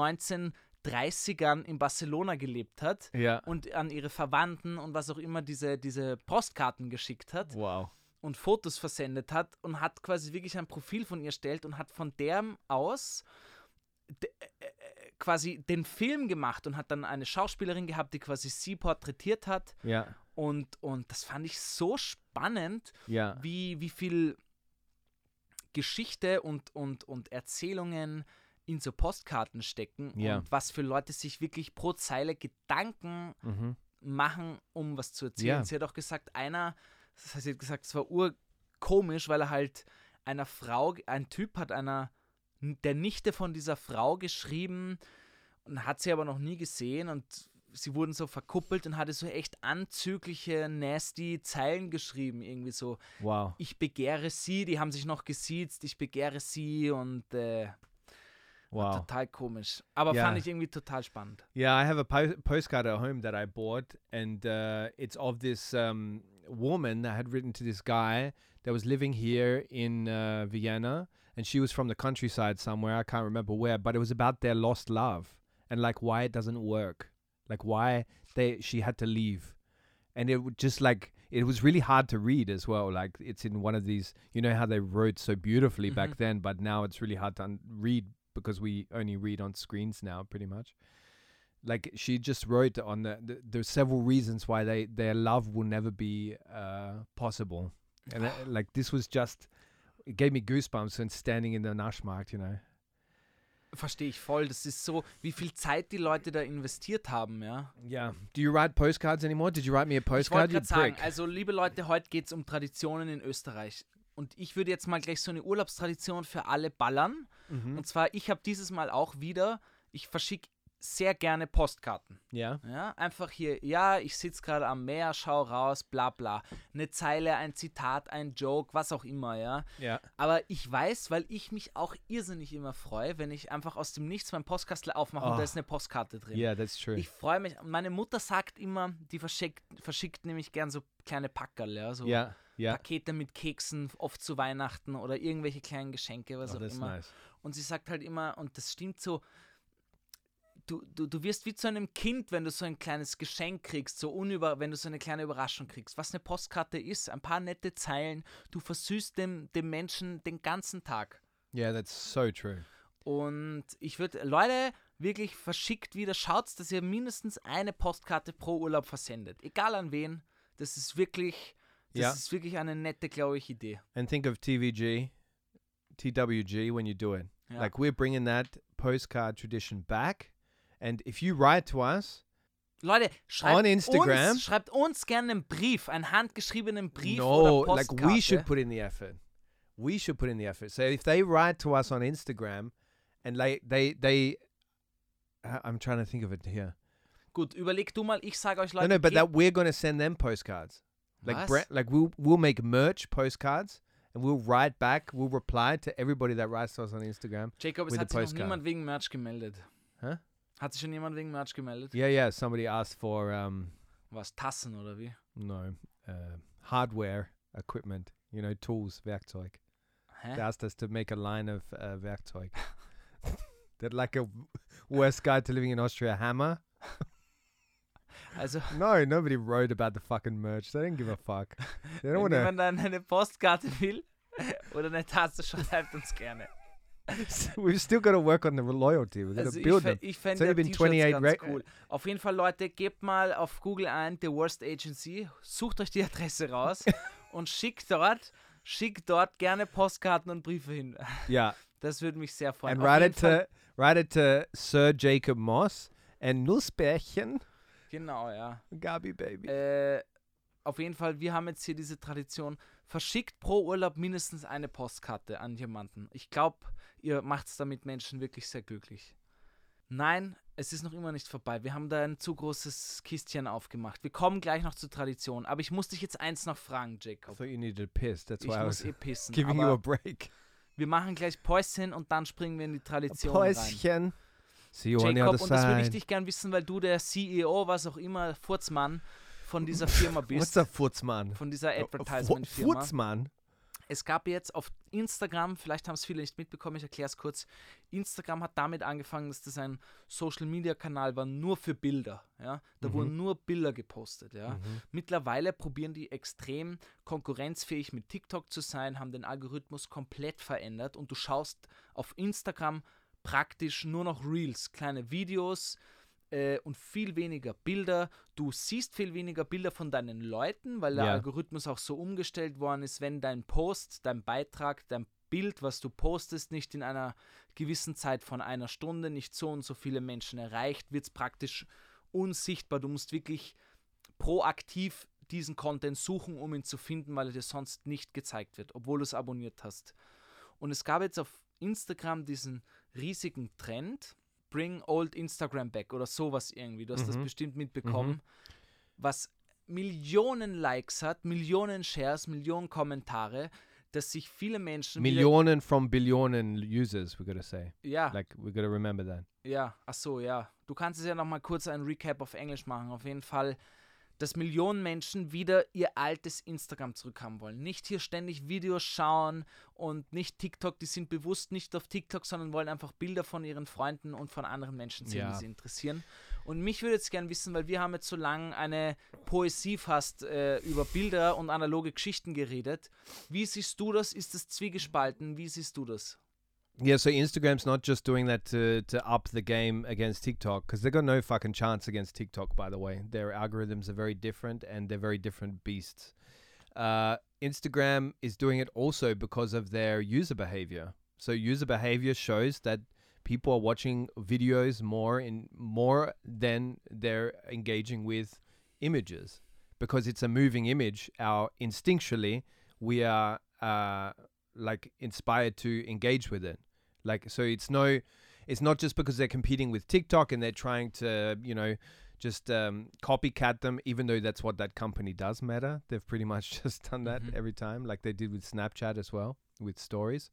1930ern in Barcelona gelebt hat Yeah. und an ihre Verwandten und was auch immer diese, diese Postkarten geschickt hat Wow. und Fotos versendet hat und hat quasi wirklich ein Profil von ihr erstellt und hat von der aus d- äh, äh, quasi den Film gemacht und hat dann eine Schauspielerin gehabt, die quasi sie porträtiert hat. Yeah. Und, und das fand ich so spannend, Yeah. wie, wie viel Geschichte und, und, und Erzählungen in so Postkarten stecken Ja. und was für Leute sich wirklich pro Zeile Gedanken Mm-hmm. machen, um was zu erzählen. Ja. Sie hat auch gesagt, einer, das heißt, sie hat gesagt, es war urkomisch, weil er halt einer Frau, ein Typ hat einer, der Nichte von dieser Frau geschrieben und hat sie aber noch nie gesehen und sie wurden so verkuppelt und hatte so echt anzügliche, nasty Zeilen geschrieben, irgendwie so, Wow. ich begehre sie, die haben sich noch gesiezt, ich begehre sie und äh, Wow. total komisch. Aber Ja. fand ich irgendwie total spannend. Yeah, I have a po- postcard at home that I bought, and uh, it's of this um, woman that had written to this guy that was living here in uh, Vienna, and she was from the countryside somewhere. I can't remember where, but it was about their lost love and like why it doesn't work, like why they she had to leave, and it would just like it was really hard to read as well. Like it's in one of these, you know how they wrote so beautifully back Mhm. then, but now it's really hard to un- read because we only read on screens now, pretty much like she just wrote on the, the there's several reasons why they their love will never be uh possible and uh, like this was just it gave me goosebumps when standing in the Naschmarkt, you know Verstehe ich voll. Das ist so, wie viel Zeit die Leute da investiert haben, ja. yeah do you write postcards anymore did you write me a Ich postcard wollte you gerade sagen, also liebe Leute, heute geht es um Traditionen in Österreich. Und ich würde jetzt mal gleich so eine Urlaubstradition für alle ballern. Mhm. Und zwar, ich habe dieses Mal auch wieder, ich verschicke sehr gerne Postkarten. yeah Ja, einfach hier, ja, ich sitze gerade am Meer, schau raus, bla bla. Eine Zeile, ein Zitat, ein Joke, was auch immer, ja. yeah Aber ich weiß, weil ich mich auch irrsinnig immer freue, wenn ich einfach aus dem Nichts mein Postkastel aufmache und Oh. da ist eine Postkarte drin. yeah that's true Ich freue mich. Meine Mutter sagt immer, die verschickt, verschickt nämlich gern so kleine Packerl, ja, so yeah yeah Pakete mit Keksen, oft zu Weihnachten oder irgendwelche kleinen Geschenke, was oh, auch immer. nice Und sie sagt halt immer, und das stimmt so, du, du, du wirst wie zu einem Kind, wenn du so ein kleines Geschenk kriegst, so unüber, wenn du so eine kleine Überraschung kriegst. Was eine Postkarte ist, ein paar nette Zeilen, du versüßt dem, dem Menschen den ganzen Tag. yeah that's so true Und ich würde, Leute, wirklich verschickt wieder, schaut, dass ihr mindestens eine Postkarte pro Urlaub versendet. Egal an wen. Das ist wirklich, das Ja. ist wirklich eine nette, glaube ich, Idee. and think of TVG TWG when you do it Ja. like we're bringing that postcard tradition back and if you write to us Leute, schreibt On Instagram? uns, schreibt uns gerne einen Brief, einen handgeschriebenen Brief no, oder like we should put in the effort. We should put in the effort. So if they write to us on Instagram, and like they they, I- uh, I'm trying to think of it here. Gut, überleg du mal, ich sage euch No, Leute, no, but gebt- that we're gonna send them postcards. Like? Brent, like we'll we'll make merch postcards, and we'll write back. We'll reply to everybody that writes to us on Instagram. Jacob, es hat sich noch niemand wegen Merch gemeldet. Hä? Hat sich schon jemand wegen Merch gemeldet? Yeah, yeah. Somebody asked for um Was, Tassen oder wie? no uh, hardware equipment. You know, tools, Werkzeug. Hä? They asked us to make a line of uh, Werkzeug. That like a worst guide to living in Austria hammer. Also, No, nobody wrote about the fucking merch. They didn't give a fuck. They don't wenn want to. jemand dann eine Postkarte will oder eine Tasse, schreibt uns gerne. We've still got to work on the loyalty. We've got Also to build them. ich fände ja been T-Shirts 28 ganz cool. Auf jeden Fall, Leute, gebt mal auf Google ein The Worst Agency, sucht euch die Adresse raus und schickt dort, schickt dort gerne Postkarten und Briefe hin. Yeah, Das würde mich sehr freuen. and write it to write it to Sir Jacob Moss and Nussbärchen, Genau, ja. Gabi baby. Äh, auf jeden Fall, wir haben jetzt hier diese Tradition. Verschickt pro Urlaub mindestens eine Postkarte an jemanden. Ich glaube, ihr macht es damit Menschen wirklich sehr glücklich. Nein, es ist noch immer nicht vorbei. Wir haben da ein zu großes Kistchen aufgemacht. Wir kommen gleich noch zur Tradition. Aber ich muss dich jetzt eins noch fragen, I Jacob. thought you needed piss. That's Ich why I muss was eh pissen. giving you a break. wir machen gleich Päuschen und dann springen wir in die Tradition rein. Päuschen. On the Jacob, und das würde ich dich gern wissen, weil du der CEO, was auch immer, Furzmann von dieser Firma bist. What's a Futzmann? von dieser a Fu- Advertisement-Firma. Futzmann? Es gab jetzt auf Instagram, vielleicht haben es viele nicht mitbekommen, ich erkläre es kurz. Instagram hat damit angefangen, dass das ein Social-Media-Kanal war, nur für Bilder. Ja? Da Mhm. wurden nur Bilder gepostet. Ja? Mhm. Mittlerweile probieren die extrem konkurrenzfähig mit TikTok zu sein, haben den Algorithmus komplett verändert und du schaust auf Instagram praktisch nur noch Reels, kleine Videos äh, und viel weniger Bilder. Du siehst viel weniger Bilder von deinen Leuten, weil der Ja. Algorithmus auch so umgestellt worden ist, wenn dein Post, dein Beitrag, dein Bild, was du postest, nicht in einer gewissen Zeit von einer Stunde, nicht so und so viele Menschen erreicht, wird es praktisch unsichtbar. Du musst wirklich proaktiv diesen Content suchen, um ihn zu finden, weil er dir sonst nicht gezeigt wird, obwohl du es abonniert hast. Und es gab jetzt auf Instagram diesen riesigen Trend, Bring Old Instagram Back oder sowas irgendwie. Du hast das Mhm. bestimmt mitbekommen, was Millionen Likes hat, Millionen Shares, Millionen Kommentare, dass sich viele Menschen Millionen from Billionen users, we gotta say. ja, Like, we gotta remember that. Ja, ach so, ja. Du kannst es ja noch mal kurz ein Recap auf Englisch machen. Auf jeden Fall, dass Millionen Menschen wieder ihr altes Instagram zurückhaben wollen. Nicht hier ständig Videos schauen und nicht TikTok. Die sind bewusst nicht auf TikTok, sondern wollen einfach Bilder von ihren Freunden und von anderen Menschen sehen, Ja. die sie interessieren. Und mich würde jetzt gern wissen, weil wir haben jetzt so lange eine Poesie fast äh, über Bilder und analoge Geschichten geredet. Wie siehst du das? Ist das zwiegespalten? Wie siehst du das? Yeah, so Instagram's not just doing that to to up the game against TikTok because they've got no fucking chance against TikTok. By the way, their algorithms are very different and they're very different beasts. Uh, Instagram is doing it also because of their user behavior. So user behavior shows that people are watching videos more in more than they're engaging with images because it's a moving image. Our instinctually we are uh, like inspired to engage with it. Like so, it's no, it's not just because they're competing with TikTok and they're trying to you know just um, copycat them, even though that's what that company does. Meta, they've pretty much just done that Mhm. every time, like they did with Snapchat as well with stories.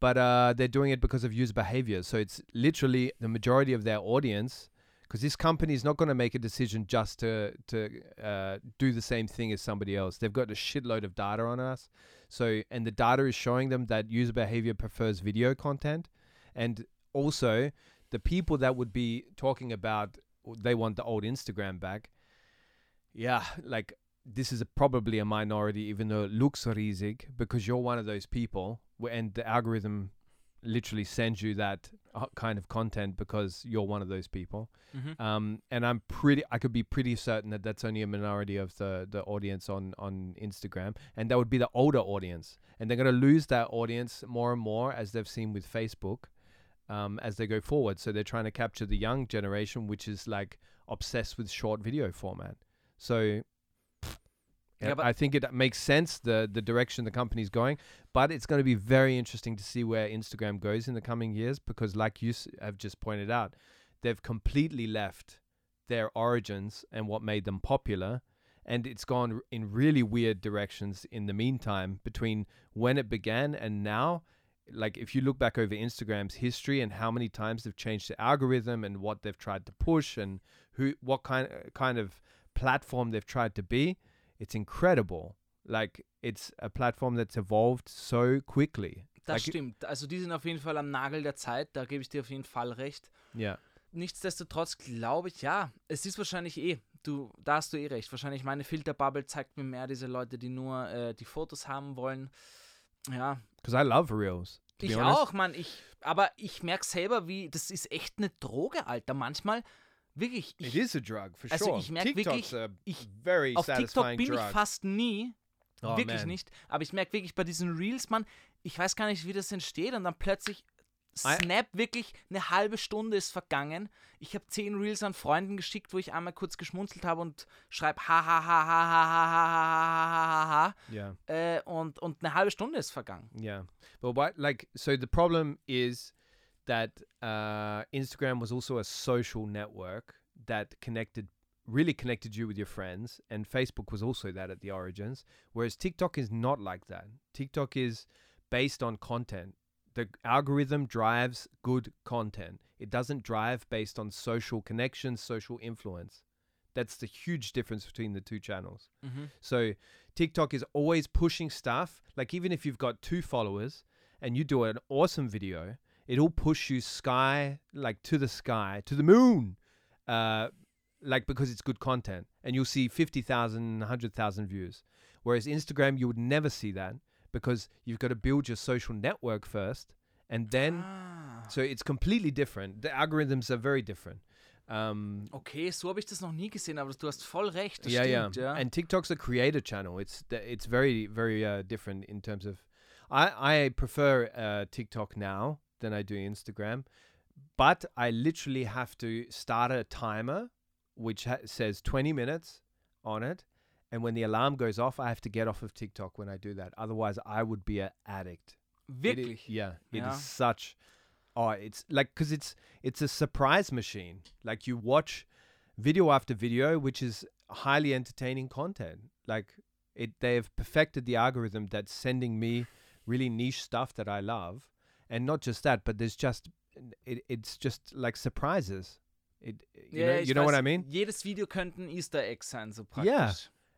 But uh, they're doing it because of user behavior. So it's literally the majority of their audience. Because this company is not going to make a decision just to to uh, do the same thing as somebody else. They've got a shitload of data on us. So and the data is showing them that user behavior prefers video content, and also the people that would be talking about they want the old Instagram back. Yeah, like this is a, probably a minority, even though it looks riesig, because you're one of those people, and the algorithm literally sends you that kind of content because you're one of those people. Um, and I'm pretty, I could be pretty certain that that's only a minority of the the audience on on Instagram, and that would be the older audience, and they're going to lose that audience more and more as they've seen with Facebook, um, as they go forward. So they're trying to capture the young generation, which is like obsessed with short video format. So. Yeah, but- I think it makes sense the the direction the company's going, but it's going to be very interesting to see where Instagram goes in the coming years because, like you have just pointed out, they've completely left their origins and what made them popular, and it's gone in really weird directions in the meantime between when it began and now. Like if you look back over Instagram's history and how many times they've changed the algorithm and what they've tried to push and who what kind kind of platform they've tried to be, it's incredible. Like it's a platform that's evolved so quickly. Das Like- stimmt. Also die sind auf jeden Fall am Nagel der Zeit, da gebe ich dir auf jeden Fall recht. Yeah. Nichtsdestotrotz glaube ich, ja, es ist wahrscheinlich eh, du, da hast du eh recht. Wahrscheinlich meine Filterbubble zeigt mir mehr diese Leute, die nur äh, die Fotos haben wollen. Ja, Because I love reels. Ich honest. auch, Mann. Ich, aber ich merke selber, wie, das ist echt eine Droge, Alter. Manchmal, wirklich, It ich, is a drug for Also sure. ich merk TikTok's wirklich, ich- auf TikTok bin drug. ich fast nie, Oh, wirklich man. nicht. Aber ich merke wirklich bei diesen Reels, Mann, ich weiß gar nicht, wie das entsteht und dann plötzlich Snap, wirklich eine halbe Stunde ist vergangen. Ich habe zehn Reels an Freunden geschickt, wo ich einmal kurz geschmunzelt habe und schreibe ha ha ha ha ha ha ha ha ha ha Yeah. äh, und, und eine halbe Stunde ist vergangen. Yeah. But what like so the problem is that uh Instagram was also a social network that connected really connected you with your friends and Facebook was also that at the origins whereas TikTok is not like that. TikTok is based on content. The algorithm drives good content. It doesn't drive based on social connections, social influence. That's the huge difference between the two channels. So TikTok is always pushing stuff. Like even if you've got two followers and you do an awesome video, it'll push you sky like to the sky, to the moon. Uh like because it's good content and you'll see 50,000, 100,000 views. Whereas Instagram you would never see that because you've got to build your social network first and then Ah. so it's completely different. The algorithms are very different. Um, Okay, so habe ich das noch nie gesehen, aber du hast voll recht. Das yeah, stimmt, yeah, ja. And TikTok's a creator channel. It's it's very very uh, different in terms of. I I prefer uh, TikTok now than I do Instagram, but I literally have to start a timer, which ha- says twenty minutes on it, and when the alarm goes off, I have to get off of TikTok when I do that. Otherwise, I would be an addict. It i- Wirklich. yeah, it is Yeah. such. Oh, it's like because it's it's a surprise machine. Like you watch video after video, which is highly entertaining content. Like it, they have perfected the algorithm that's sending me really niche stuff that I love, and not just that, but there's just it, it's just like surprises. It, you Ja, know, you know what I mean? Jedes Video könnte ein Easter Egg sein, so praktisch. Yeah.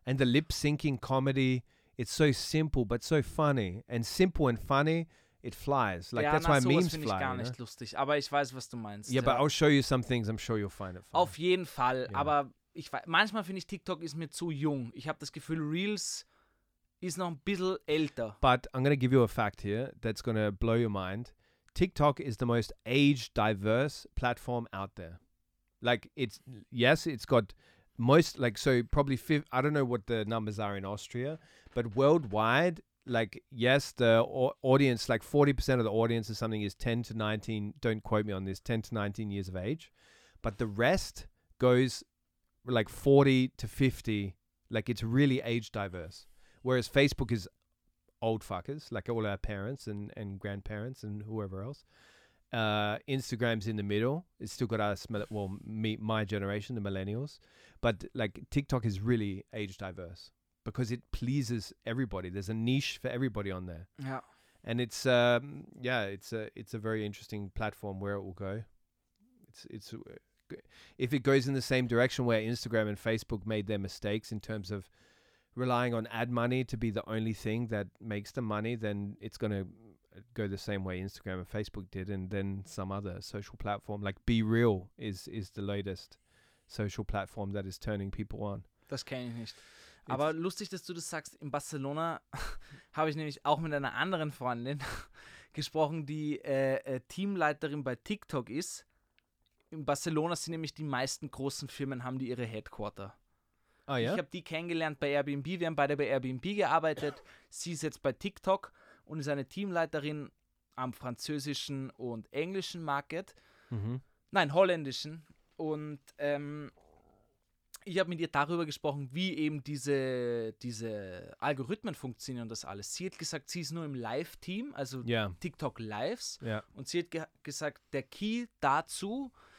and the lip syncing comedy it's so simple but so funny and simple and funny it flies like ja, that's why memes fly gar nicht lustig. Aber ich weiß, was du meinst. yeah but i'll show you some things i'm sure you'll find it funny. Auf jeden Fall. Ja. Aber ich wei- manchmal finde ich, TikTok ist mir zu jung. Ich habe das Gefühl, Reels älter. but i'm going to give you a fact here that's going to blow your mind. Tiktok is the most age diverse platform out there. Like it's yes it's got most like so probably fifth i don't know what the numbers are in austria but worldwide like yes the audience like 40% of the audience or something is 10 to 19 don't quote me on this 10 to 19 years of age. But the rest goes like 40 to 50 like it's really age diverse whereas facebook is old fuckers like all our parents and, and grandparents and whoever else uh, Instagram's in the middle. It's still got us, well, me, my generation, the millennials. But like TikTok is really age diverse because it pleases everybody. There's a niche for everybody on there, Ja. and it's um, yeah, it's a it's a very interesting platform where it will go. It's it's uh, if it goes in the same direction where Instagram and Facebook made their mistakes in terms of relying on ad money to be the only thing that makes the money, then it's going to go the same way Instagram and Facebook did, and then some other social platform like Be Real is is the latest social platform that is turning people on. Das kenne ich nicht. Aber lustig, dass du das sagst. In Barcelona habe ich nämlich auch mit einer anderen Freundin gesprochen, die äh, äh, Teamleiterin bei TikTok ist. In Barcelona sind nämlich die meisten großen Firmen, haben die ihre Headquarter. Oh Ich yeah, habe die kennengelernt bei Airbnb. Wir haben beide bei Airbnb gearbeitet. Sie ist jetzt bei TikTok und ist eine Teamleiterin am französischen und englischen Market. mm-hmm. Nein, holländischen. Und ähm, ich habe mit ihr darüber gesprochen, wie eben diese, diese Algorithmen funktionieren und das alles. Sie hat gesagt, sie ist nur im Live-Team, also yeah, TikTok Lives. yeah, Und sie hat ge gesagt, der Key dazu ist,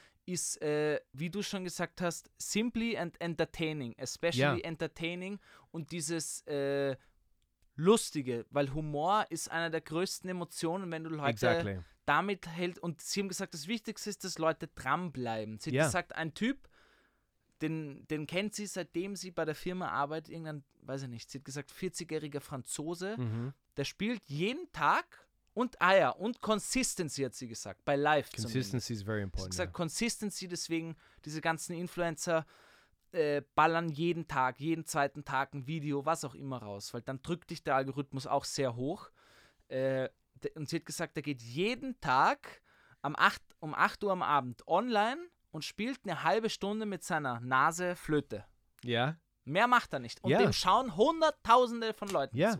äh, wie du schon gesagt hast, simply and entertaining, especially Ja. entertaining und dieses äh, Lustige, weil Humor ist einer der größten Emotionen, wenn du Leute exactly. damit hält. Und sie haben gesagt, das Wichtigste ist, dass Leute dranbleiben. Sie hat Ja. gesagt, ein Typ, den, den kennt sie, seitdem sie bei der Firma arbeitet, irgendein, weiß ich nicht, sie hat gesagt, 40-jähriger Franzose, Mm-hmm. der spielt jeden Tag und, ah ja, und Consistency hat sie gesagt, bei Live zumindest. Consistency is very Sie hat important. gesagt, Consistency, deswegen diese ganzen Influencer äh, ballern jeden Tag, jeden zweiten Tag ein Video, was auch immer raus, weil dann drückt dich der Algorithmus auch sehr hoch. Äh, und sie hat gesagt, er geht jeden Tag am 8, um 8 Uhr am Abend online und spielt eine halbe Stunde mit seiner Nase Flöte. yeah. Yeah. Mehr macht er nicht. Und Ja. dem schauen Hunderttausende von Leuten Ja. zu.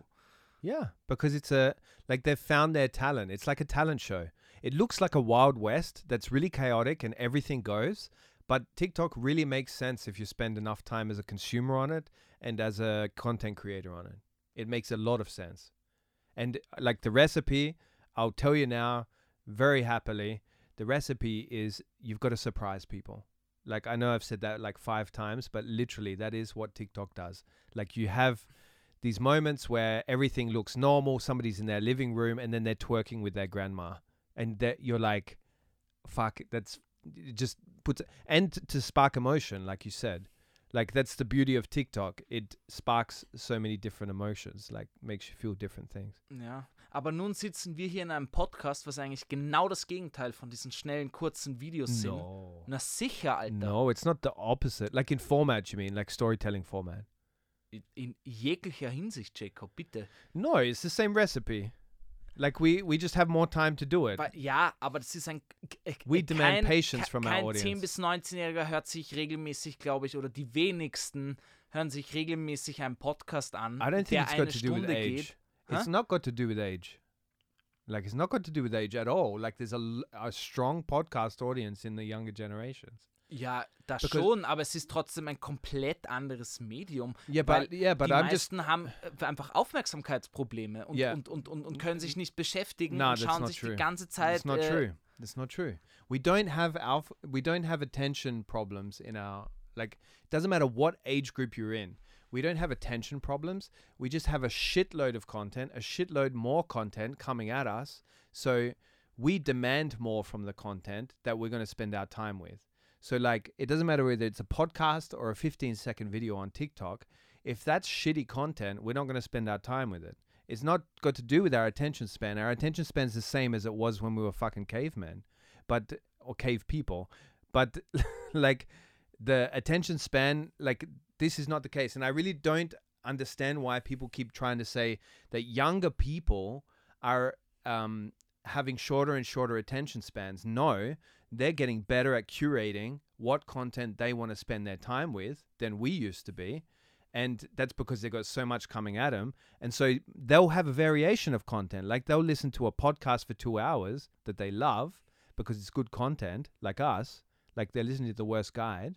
Yeah, because it's a like they've found their talent. It's like a talent show. It looks like a Wild West that's really chaotic and everything goes, but TikTok really makes sense if you spend enough time as a consumer on it and as a content creator on it. It makes a lot of sense. And like the recipe, I'll tell you now very happily, the recipe is you've got to surprise people. Like I know I've said that like 5 times, but literally that is what TikTok does. Like you have these moments where everything looks normal, somebody's in their living room, and then they're twerking with their grandma, and that you're like, "Fuck, that's it just puts." And to spark emotion, like you said, like that's the beauty of TikTok. It sparks so many different emotions, like makes you feel different things. Ja, aber nun sitzen wir hier in einem Podcast, was eigentlich genau das Gegenteil von diesen schnellen, kurzen Videos sind. No, Na sicher, Alter. no, it's not the opposite. Like in format, you mean like storytelling format? In- jeglicher Hinsicht, Jacob, bitte. No, it's the same recipe. Like we we just have more time to do it. Weil, ja, aber das ist ein. äh, We äh, demand kein, patience from our kein audience. 10- bis 19-Jähriger hört sich regelmäßig, glaube ich, oder die wenigsten hören sich regelmäßig einen Podcast an, I don't think it's got to do with Stunde age. geht. It's Huh? not got to do with age. Like it's not got to do with age at all. Like there's a, a strong podcast audience in the younger generations. Ja, das Because- schon, aber es ist trotzdem ein komplett anderes Medium. Yeah, weil but yeah, but die I'm meisten haben äh, einfach Aufmerksamkeitsprobleme und, Yeah. und, und, und, und können sich nicht beschäftigen No, und schauen sich true. die ganze Zeit. That's not äh, true. That's not true. We don't have alph- we don't have attention problems in our like doesn't matter what age group you're in. We don't have attention problems. We just have a shitload of content, a shitload more content coming at us. So we demand more from the content that we're going to spend our time with. So like it doesn't matter whether it's a podcast or a 15 second video on TikTok. If that's shitty content, we're not going to spend our time with it. It's not got to do with our attention span. Our attention span's the same as it was when we were fucking cavemen, but or cave people. But like the attention span, like this is not the case, and I really don't understand why people keep trying to say that younger people are um, having shorter and shorter attention spans. No, they're getting better at curating what content they want to spend their time with than we used to be. And that's because they've got so much coming at them. And so they'll have a variation of content. Like they'll listen to a podcast for two hours that they love because it's good content, like us. Like they're listening to The Worst Guide.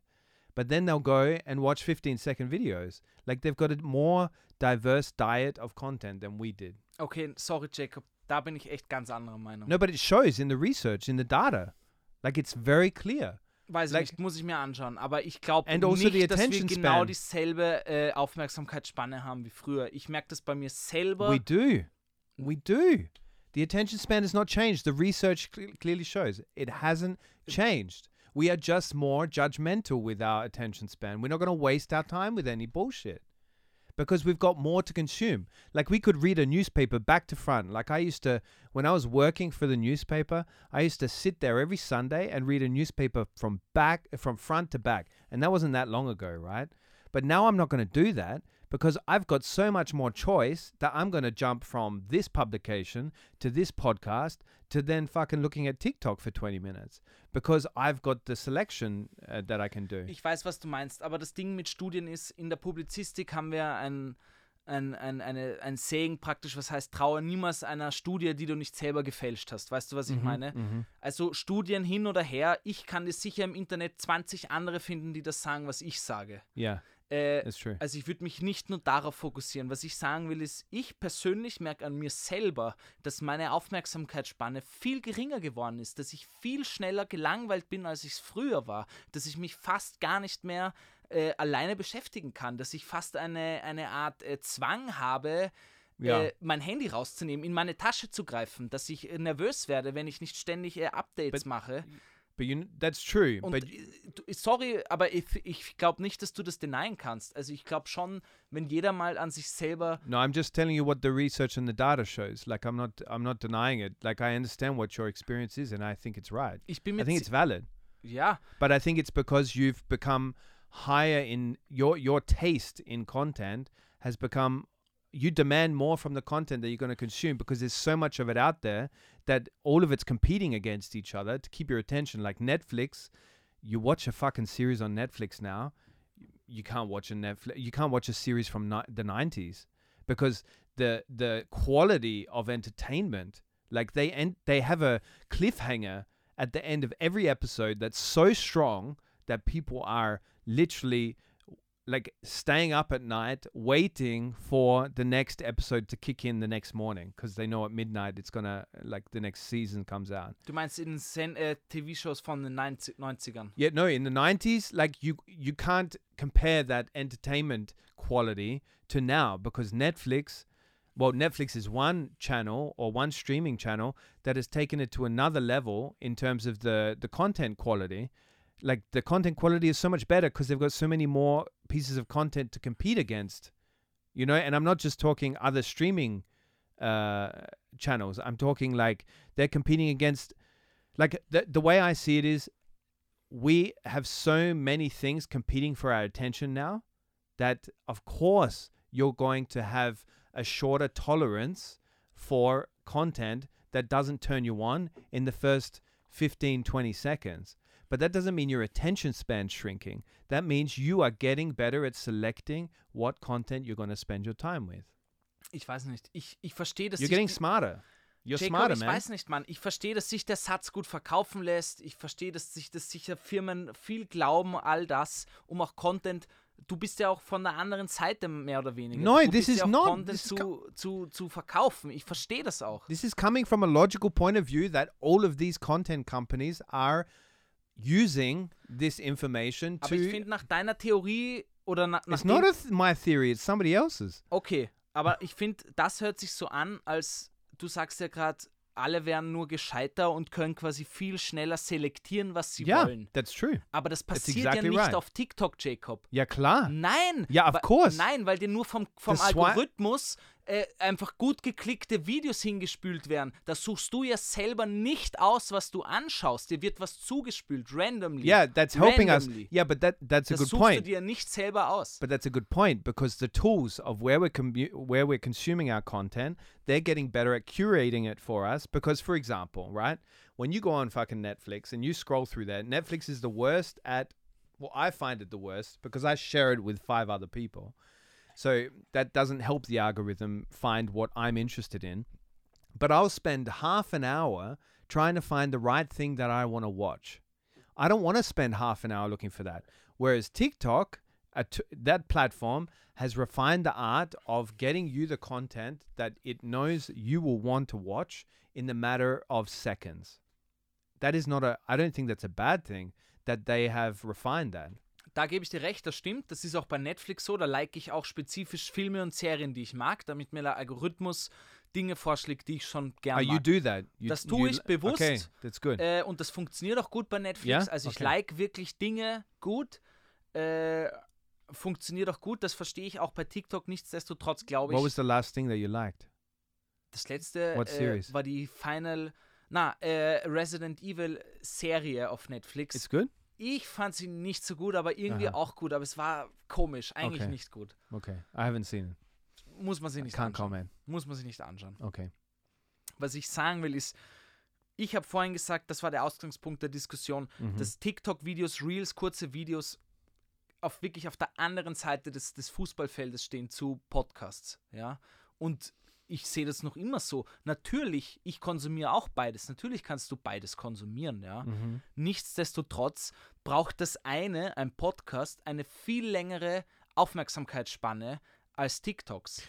But then they'll go and watch 15 second videos. Like they've got a more diverse diet of content than we did. Okay, sorry, Jacob, da bin ich echt ganz anderer Meinung. No, but it shows in the research, in the data. Like it's very clear. Weiß ich like- nicht, muss ich mir anschauen. Aber ich glaube also the nicht, dass wir attention genau span. dieselbe äh, Aufmerksamkeitsspanne haben wie früher. Ich merke das bei mir selber. We do. We do. The attention span has not changed. The research cle- clearly shows it hasn't changed. We are just more judgmental with our attention span. We're not going to waste our time with any bullshit because we've got more to consume. Like we could read a newspaper back to front. Like I used to when I was working for the newspaper, I used to sit there every Sunday and read a newspaper from back from front to back. And that wasn't that long ago, right? But now I'm not going to do that because I've got so much more choice that I'm going to jump from this publication to this podcast to then fucking looking at TikTok for 20 minutes because I've got the selection uh, that I can do. Ich weiß, was du meinst, aber das Ding mit Studien ist, in der Publizistik haben wir ein, ein, ein, eine, ein Saying praktisch, was heißt, traue niemals einer Studie, die du nicht selber gefälscht hast. Weißt du, was ich meine? Also Studien hin oder her, ich kann dir sicher im Internet 20 andere finden, die das sagen, was ich sage. Yeah, Äh, also ich würde mich nicht nur darauf fokussieren. Was ich sagen will, ist, ich persönlich merke an mir selber, dass meine Aufmerksamkeitsspanne viel geringer geworden ist, dass ich viel schneller gelangweilt bin, als ich es früher war, dass ich mich fast gar nicht mehr äh, alleine beschäftigen kann, dass ich fast eine, eine Art äh, Zwang habe, Ja. äh, mein Handy rauszunehmen, in meine Tasche zu greifen, dass ich äh, nervös werde, wenn ich nicht ständig äh, Updates mache. But you, that's true. Und but äh, sorry, aber ich, ich glaube nicht, dass du das denyen kannst. Also ich glaube schon, wenn jeder mal an sich selber no, I'm just telling you what the research and the data shows. Like I'm not, I'm not denying it. Like I understand what your experience is, and I think it's right. ich bin I think it's valid. ja, But I think it's because you've become higher in your your taste in content has become you demand more from the content that you're going to consume because there's so much of it out there that all of it's competing against each other to keep your attention. Like Netflix you watch a fucking series on Netflix now you can't watch a Netflix you can't watch a series from ni- the 90s because the the quality of entertainment like they end they have a cliffhanger at the end of every episode that's so strong that people are literally like staying up at night waiting for the next episode to kick in the next morning because they know at midnight it's gonna like the next season comes out du meinst in Sen äh, uh, TV-Shows von den 90, 90ern. yeah no in the 90s like you you can't compare that entertainment quality to now because netflix well netflix is one channel or one streaming channel that has taken it to another level in terms of the the content quality like the content quality is so much better because they've got so many more pieces of content to compete against you know and i'm not just talking other streaming uh channels i'm talking like they're competing against like the the way i see it is we have so many things competing for our attention now that of course you're going to have a shorter tolerance for content that doesn't turn you on in the first 15, 20 seconds. But that doesn't mean your attention span's shrinking. That means you are getting better at selecting what content you're going to spend your time with. Ich weiß nicht. Ich, ich verstehe, dass You're getting smarter. You're Jacob, smarter, ich man. weiß nicht, Mann. Ich verstehe, dass sich der Satz gut verkaufen lässt. Ich verstehe, dass sich das sicher Firmen viel glauben, all das, um auch Content. Du bist ja auch von der anderen Seite mehr oder weniger. No, du this is ja not- Content this is zu, zu, zu verkaufen. Ich verstehe das auch. This is coming from a logical point of view that all of these content companies are using this information Aber to. ich finde nach deiner Theorie oder na, nach it's not th- my theory, it's somebody else's. Okay, aber ich finde, das hört sich so an, als du sagst ja gerade, alle wären nur gescheiter und können quasi viel schneller selektieren, was sie Yeah, wollen. that's true. Aber das passiert exactly ja nicht right. auf TikTok, Jacob. Ja, klar. Nein! Ja, of course. Nein, weil dir nur vom, vom Algorithmus äh, einfach gut geklickte Videos hingespült werden. Da suchst du ja selber nicht aus, was du anschaust. Dir wird was zugespült, randomly. Yeah, that's helping us. Randomly. Yeah, but that that's a Das good suchst du point. dir nicht selber aus. But that's a good point because the tools of where we're where we're consuming our content, they're getting better at curating it for us. Because, for example, right, when you go on fucking Netflix and you scroll through that, Netflix is the worst at. Well, I find it the worst because I share it with five other people, so that doesn't help the algorithm find what I'm interested in. But I'll spend half an hour trying to find the right thing that I want to watch. I don't want to spend half an hour looking for that. Whereas TikTok, that platform, has refined the art of getting you the content that it knows you will want to watch in the matter of seconds. That is not a, I don't think that's a bad thing that they have refined that. Da gebe ich dir recht, das stimmt. Das ist auch bei Netflix so. Da like ich auch spezifisch Filme und Serien, die ich mag, damit mir der Algorithmus Dinge vorschlägt, die ich schon Oh, gerne you mag. do that. You, Das tue you- ich bewusst. Okay, that's good. Äh, und das funktioniert auch gut bei Netflix. Ja? Also ich Okay. like wirklich Dinge gut. Äh, funktioniert auch gut. Das verstehe ich auch bei TikTok. Nichtsdestotrotz glaube what ich, was the last thing that you liked? das letzte what äh, war die Final, na, äh, Resident Evil Serie auf Netflix. It's good? Ich fand sie nicht so gut, aber irgendwie Aha. auch gut. Aber es war komisch, eigentlich Okay. nicht gut. Okay. I haven't seen it. Muss man sich I nicht can't anschauen. comment. Muss man sich nicht anschauen. Okay. Was ich sagen will ist, ich habe vorhin gesagt, das war der Ausgangspunkt der Diskussion, Mhm. dass TikTok-Videos, Reels, kurze Videos auf wirklich auf der anderen Seite des, des Fußballfeldes stehen zu Podcasts. Ja. Und ich sehe das noch immer so. Natürlich, ich konsumiere auch beides. Natürlich kannst du beides konsumieren, ja. Mhm. Nichtsdestotrotz braucht das eine, ein Podcast, eine viel längere Aufmerksamkeitsspanne als TikToks.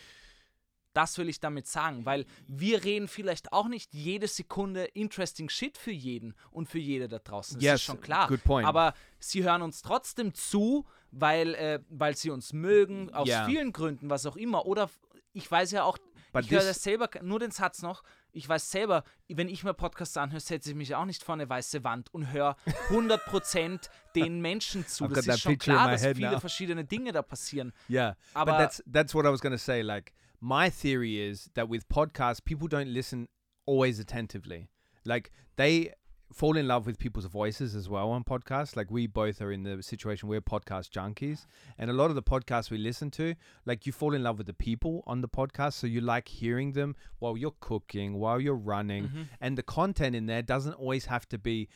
Das will ich damit sagen, weil wir reden vielleicht auch nicht jede Sekunde interesting shit für jeden und für jede da draußen. Das Yes, ist schon klar. good point. Aber sie hören uns trotzdem zu, weil, äh, weil sie uns mögen, aus Ja. vielen Gründen, was auch immer. Oder ich weiß ja auch, But ich höre das selber, nur den Satz noch, ich weiß selber, wenn ich mir Podcasts anhöre, setze ich mich auch nicht vor eine weiße Wand und höre 100% den Menschen zu. Das ist schon klar, dass viele now. verschiedene Dinge da passieren. Yeah, Aber- but that's that's what I was going to say. Like my theory is that with podcasts, people don't listen always attentively. Like they fall in love with people's voices as well on podcasts. Like we both are in the situation we're podcast junkies, and a lot of the podcasts we listen to, like you fall in love with the people on the podcast, so you like hearing them while you're cooking, while you're running, and the content in there doesn't always have to be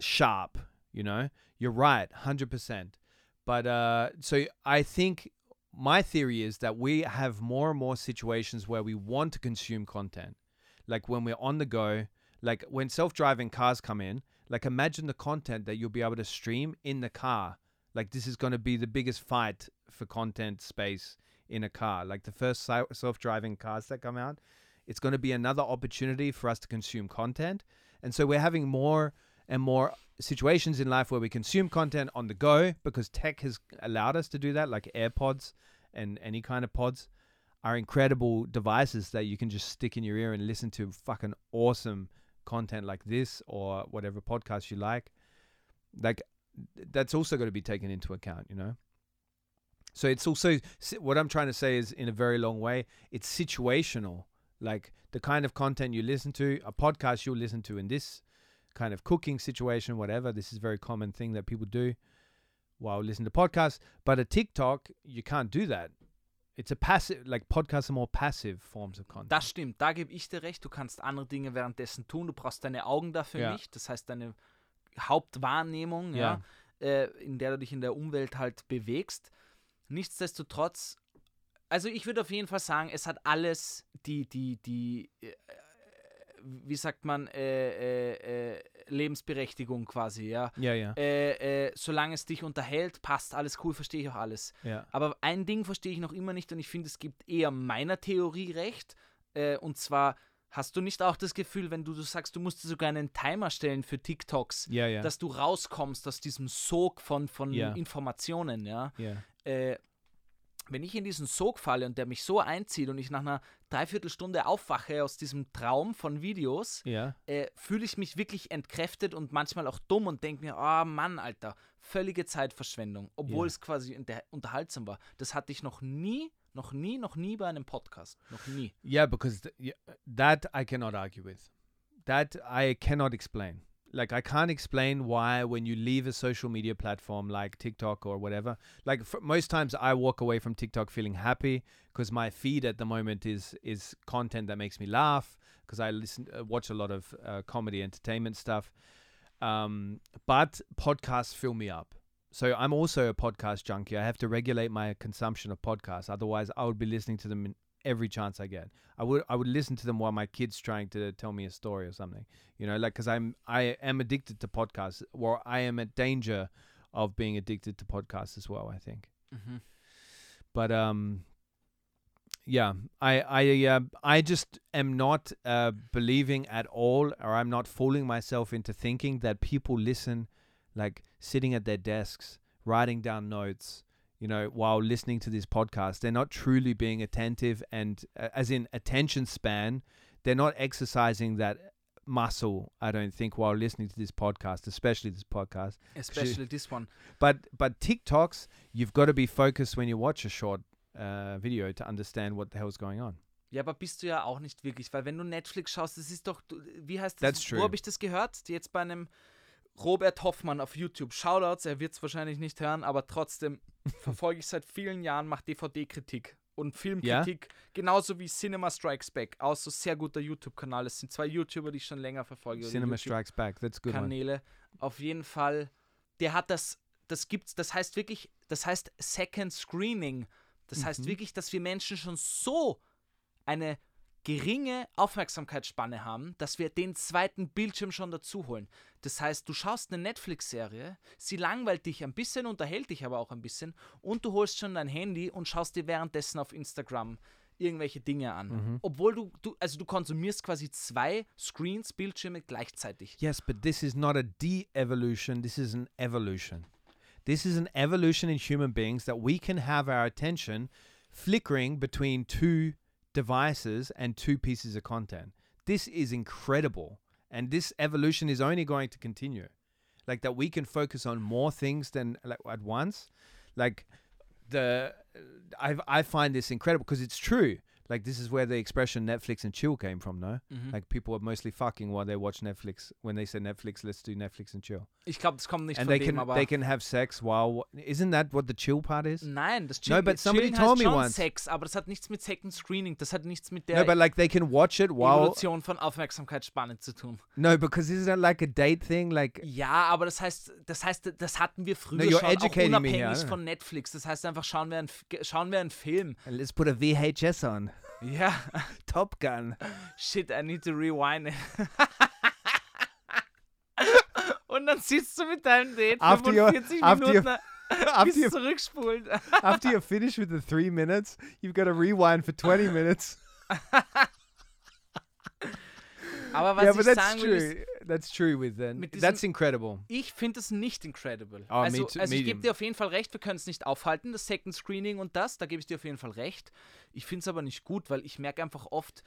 sharp. You know, you're right, hundred percent. But uh, so I think my theory is that we have more and more situations where we want to consume content, like when we're on the go, like when self-driving cars come in. Like imagine the content that you'll be able to stream in the car. Like this is going to be the biggest fight for content space in a car. Like the first self-driving cars that come out, it's going to be another opportunity for us to consume content. And so we're having more and more situations in life where we consume content on the go because tech has allowed us to do that, like AirPods and any kind of pods are incredible devices that you can just stick in your ear and listen to fucking awesome content like this or whatever podcast you like. Like that's also got to be taken into account, you know. So it's also what I'm trying to say is in a very long way, it's situational. Like the kind of content you listen to, a podcast you'll listen to in this kind of cooking situation, whatever. This is a very common thing that people do while listening to podcasts. But a TikTok, you can't do that. It's a passive like podcasts are more passive forms of content. Das stimmt, da gebe ich dir recht. Du kannst andere Dinge währenddessen tun. Du brauchst deine Augen dafür Ja. nicht. Das heißt, deine Hauptwahrnehmung, ja, äh, in der du dich in der Umwelt halt bewegst. Nichtsdestotrotz, also ich würde auf jeden Fall sagen, es hat alles die, die, die, äh, wie sagt man, äh, äh, äh, Lebensberechtigung quasi, ja. yeah, yeah, Äh, äh, solange es dich unterhält, passt alles cool, verstehe ich auch alles. yeah. Aber ein Ding verstehe ich noch immer nicht und ich finde, es gibt eher meiner Theorie recht. Und zwar, hast du nicht auch das Gefühl, wenn du, du sagst, du musst sogar einen Timer stellen für TikToks, Yeah, yeah. dass du rauskommst aus diesem Sog von, von Ja. Informationen, ja? Wenn ich in diesen Sog falle und der mich so einzieht und ich nach einer Dreiviertelstunde aufwache aus diesem Traum von Videos, Yeah. äh, fühle ich mich wirklich entkräftet und manchmal auch dumm und denke mir, oh Mann, Alter, völlige Zeitverschwendung, obwohl Ja. es quasi unter unterhaltsam war. Das hatte ich noch nie, noch nie, noch nie bei einem Podcast. Noch nie. Yeah, because th- that I cannot argue with. That I cannot explain. Like I can't explain why when you leave a social media platform like TikTok or whatever. Like most times I walk away from TikTok feeling happy because my feed at the moment is is content that makes me laugh because I listen uh, watch a lot of uh, comedy entertainment stuff. Um, but podcasts fill me up. So I'm also a podcast junkie. I have to regulate my consumption of podcasts. Otherwise, I would be listening to them every chance I get. I would I would listen to them while my kid's trying to tell me a story or something. You know, like because I'm I am addicted to podcasts, or I am at danger of being addicted to podcasts as well. I think. Mhm. But um, yeah, I I uh, I just am not uh, believing at all, or I'm not fooling myself into thinking that people listen, like sitting at their desks, writing down notes, you know, while listening to this podcast. They're not truly being attentive, and uh, as in attention span, they're not exercising that muscle. I don't think while listening to this podcast, especially this podcast. Especially this one. But but TikToks, you've got to be focused when you watch a short uh, video to understand what the hell's going on. Ja, aber bist du ja auch nicht wirklich, weil wenn du Netflix schaust, das ist doch, wie heißt das? That's Wo true. habe ich das gehört? Jetzt bei einem Robert Hoffmann auf YouTube. Shoutouts, er wird es wahrscheinlich nicht hören, aber trotzdem verfolge ich seit vielen Jahren, macht DVD-Kritik und Filmkritik, genauso wie Cinema Strikes Back, auch so sehr guter YouTube-Kanal. Es sind zwei YouTuber, die ich schon länger verfolge. Cinema Strikes Back. That's good one. Kanäle. Auf jeden Fall, der hat das, das gibt's, das heißt wirklich, das heißt Second Screening. Das heißt Mhm. wirklich, dass wir Menschen schon so eine geringe Aufmerksamkeitsspanne haben, dass wir den zweiten Bildschirm schon dazu holen. Das heißt, du schaust eine Netflix-Serie, sie langweilt dich ein bisschen, unterhält dich aber auch ein bisschen und du holst schon dein Handy und schaust dir währenddessen auf Instagram irgendwelche Dinge an. Mhm. Obwohl du, du, also du konsumierst quasi zwei Screens, Bildschirme gleichzeitig. Yes, but this is not a de-evolution. This is an evolution. This is an evolution in human beings that we can have our attention flickering between two devices and two pieces of content. This is incredible. And this evolution is only going to continue. Like that we can focus on more things than like at once. Like the I I find this incredible because it's true. Like this is where the expression Netflix and chill came from, no? Mhm. Like people are mostly fucking while they watch Netflix. When they say Netflix, let's do Netflix and chill. Ich glaube, das kommt nicht and von they dem, can aber they can have sex while. Isn't that what the chill part is? nein, das No, Chill- but somebody Chilling told me once. Sex, aber das hat nichts mit Second Screening, das hat nichts mit No, der but like they can watch it while. Evolution von Aufmerksamkeitsspanne zu tun. No, because isn't that like a date thing? Like Ja, aber das heißt, das heißt, das hatten wir früher you're schon, auch educating me unabhängig here, ne? von Netflix. Das heißt einfach, schauen wir einen, schauen wir einen Film. let's put a VHS on. Ja, Top Gun. shit, I need to rewind it. Und dann sitzt du mit deinem Date After you- 45 after you- Minuten, after bis you zurückspult. after you're finished with the three minutes, you've got to rewind for twenty minutes. Aber was yeah, ich sagen will, ist, true. That's true with then. Mit That's diesem- incredible. Ich finde es nicht incredible. Oh, me also too- also ich gebe dir auf jeden Fall recht, wir können es nicht aufhalten, das Second Screening und das, da gebe ich dir auf jeden Fall recht. Ich finde es aber nicht gut, weil ich merke einfach oft,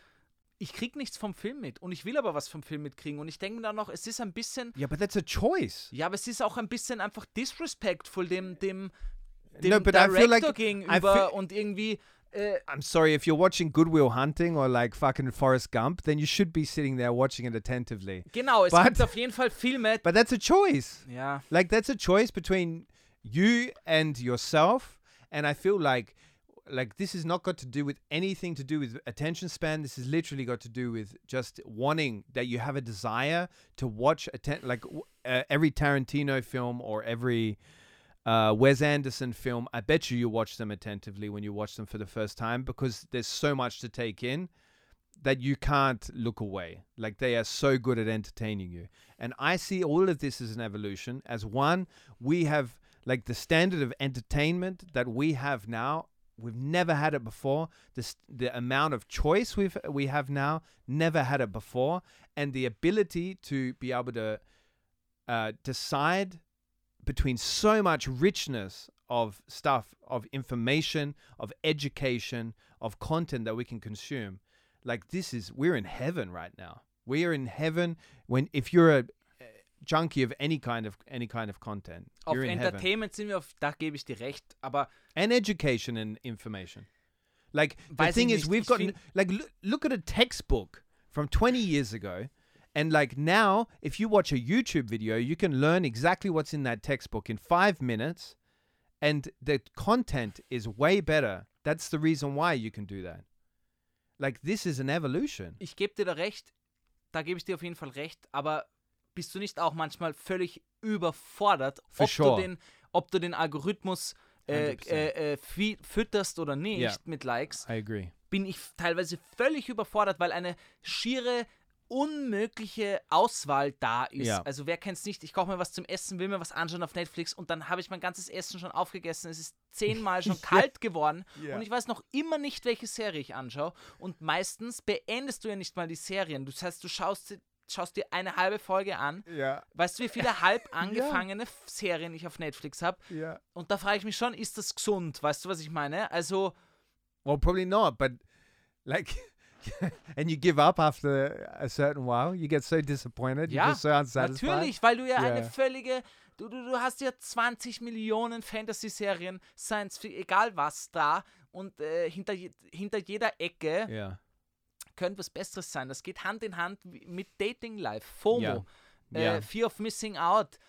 ich kriege nichts vom Film mit und ich will aber was vom Film mitkriegen und ich denke mir dann noch, es ist ein bisschen, Yeah, but that's a choice. ja, aber es ist auch ein bisschen einfach disrespectful dem, dem, dem No, Director like- gegenüber und irgendwie, äh, I'm sorry if you're watching Goodwill Hunting or like fucking Forrest Gump, then you should be sitting there watching it attentively. genau, es But- gibt auf jeden Fall Filme, But that's a choice. ja, Like that's a choice between you and yourself. And I feel like like this has not got to do with anything to do with attention span. This has literally got to do with just wanting that you have a desire to watch atten- like uh, every Tarantino film or every uh, Wes Anderson film. I bet you you watch them attentively when you watch them for the first time because there's so much to take in that you can't look away. Like they are so good at entertaining you. And I see all of this as an evolution. As one, we have like the standard of entertainment that we have now. We've never had it before. This the amount of choice we've we have now, never had it before, and the ability to be able to uh, decide between so much richness of stuff, of information, of education, of content that we can consume. Like this is we're in heaven right now. We are in heaven when if you're a junkie of any kind of any kind of content, Auf you're. Entertainment sind wir auf, da gebe ich dir recht, aber and education and information. Like the thing is, nicht. we've got like look, look at a textbook from 20 years ago, and like now, if you watch a YouTube video, you can learn exactly what's in that textbook in five minutes, and the content is way better. That's the reason why you can do that. Like this is an evolution. ich gebe dir da recht, da gebe ich dir auf jeden Fall recht, aber bist du nicht auch manchmal völlig überfordert, For ob, sure. du den, ob du den Algorithmus äh, 100%. äh, äh, fü- fütterst oder nicht Ja. mit Likes, I agree. bin ich teilweise völlig überfordert, weil eine schiere unmögliche Auswahl da ist. Ja. Also wer kennt es nicht? Ich koche mir was zum Essen, will mir was anschauen auf Netflix und dann habe ich mein ganzes Essen schon aufgegessen. Es ist zehnmal schon kalt geworden Ja. und ich weiß noch immer nicht, welche Serie ich anschaue. Und meistens beendest du ja nicht mal die Serien. Das heißt, du schaust, schaust dir eine halbe Folge an. Yeah, Weißt du, wie viele halb angefangene Serien ich auf Netflix habe? yeah. Und da frage ich mich schon, ist das gesund? Weißt du, was ich meine? Also, Well, probably not, but like, and you give up after a certain while. You get so disappointed. Ja, so. Natürlich, weil du ja eine Ja. völlige. Du, du, du hast ja 20 Millionen Fantasy-Serien, Science egal was da. Und äh, hinter, je- hinter jeder Ecke Yeah. Könnte was Besseres sein. Das geht Hand in Hand mit Dating Life, FOMO, Ja. Äh, Ja. Fear of Missing Out.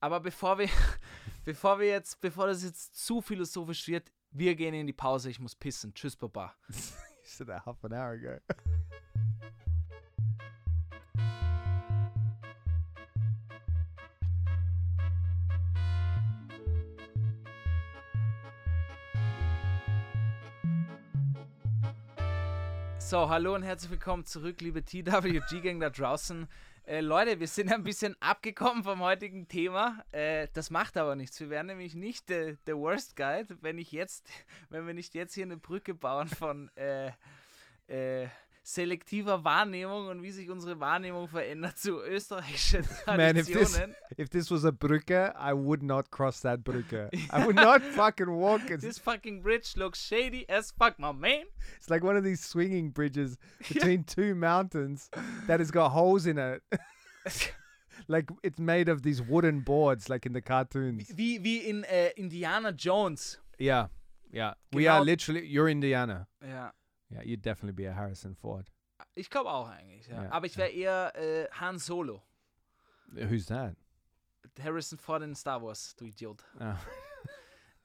Aber bevor wir, bevor wir jetzt, bevor das jetzt zu philosophisch wird, wir gehen in die Pause. Ich muss pissen. Tschüss, Papa. You said that half an hour ago. So, hallo und herzlich willkommen zurück, liebe TWG-Gang da draußen. Äh, Leute, wir sind ein bisschen abgekommen vom heutigen Thema. Äh, das macht aber nichts. Wir wären nämlich nicht der der Worst Guide, wenn ich jetzt, wenn wir nicht jetzt hier eine Brücke bauen von äh, äh, selektiver Wahrnehmung und wie sich unsere Wahrnehmung verändert zu österreichischen Man, if this if this was a brücke, I would not cross that brücke. I would not fucking walk. It's, This fucking bridge looks shady as fuck, my man. it's like one of these swinging bridges between two mountains that has got holes in it. like it's made of these wooden boards, like in the cartoons. Wie, wie in äh, Indiana Jones. Yeah, yeah. We are literally. You're Indiana. Ja. Yeah, you'd definitely be a Harrison Ford. Ich glaube auch eigentlich, ja. Ja, Aber ich wäre eher äh, Han Solo. Who's that? Harrison Ford in Star Wars, du Idiot. Oh.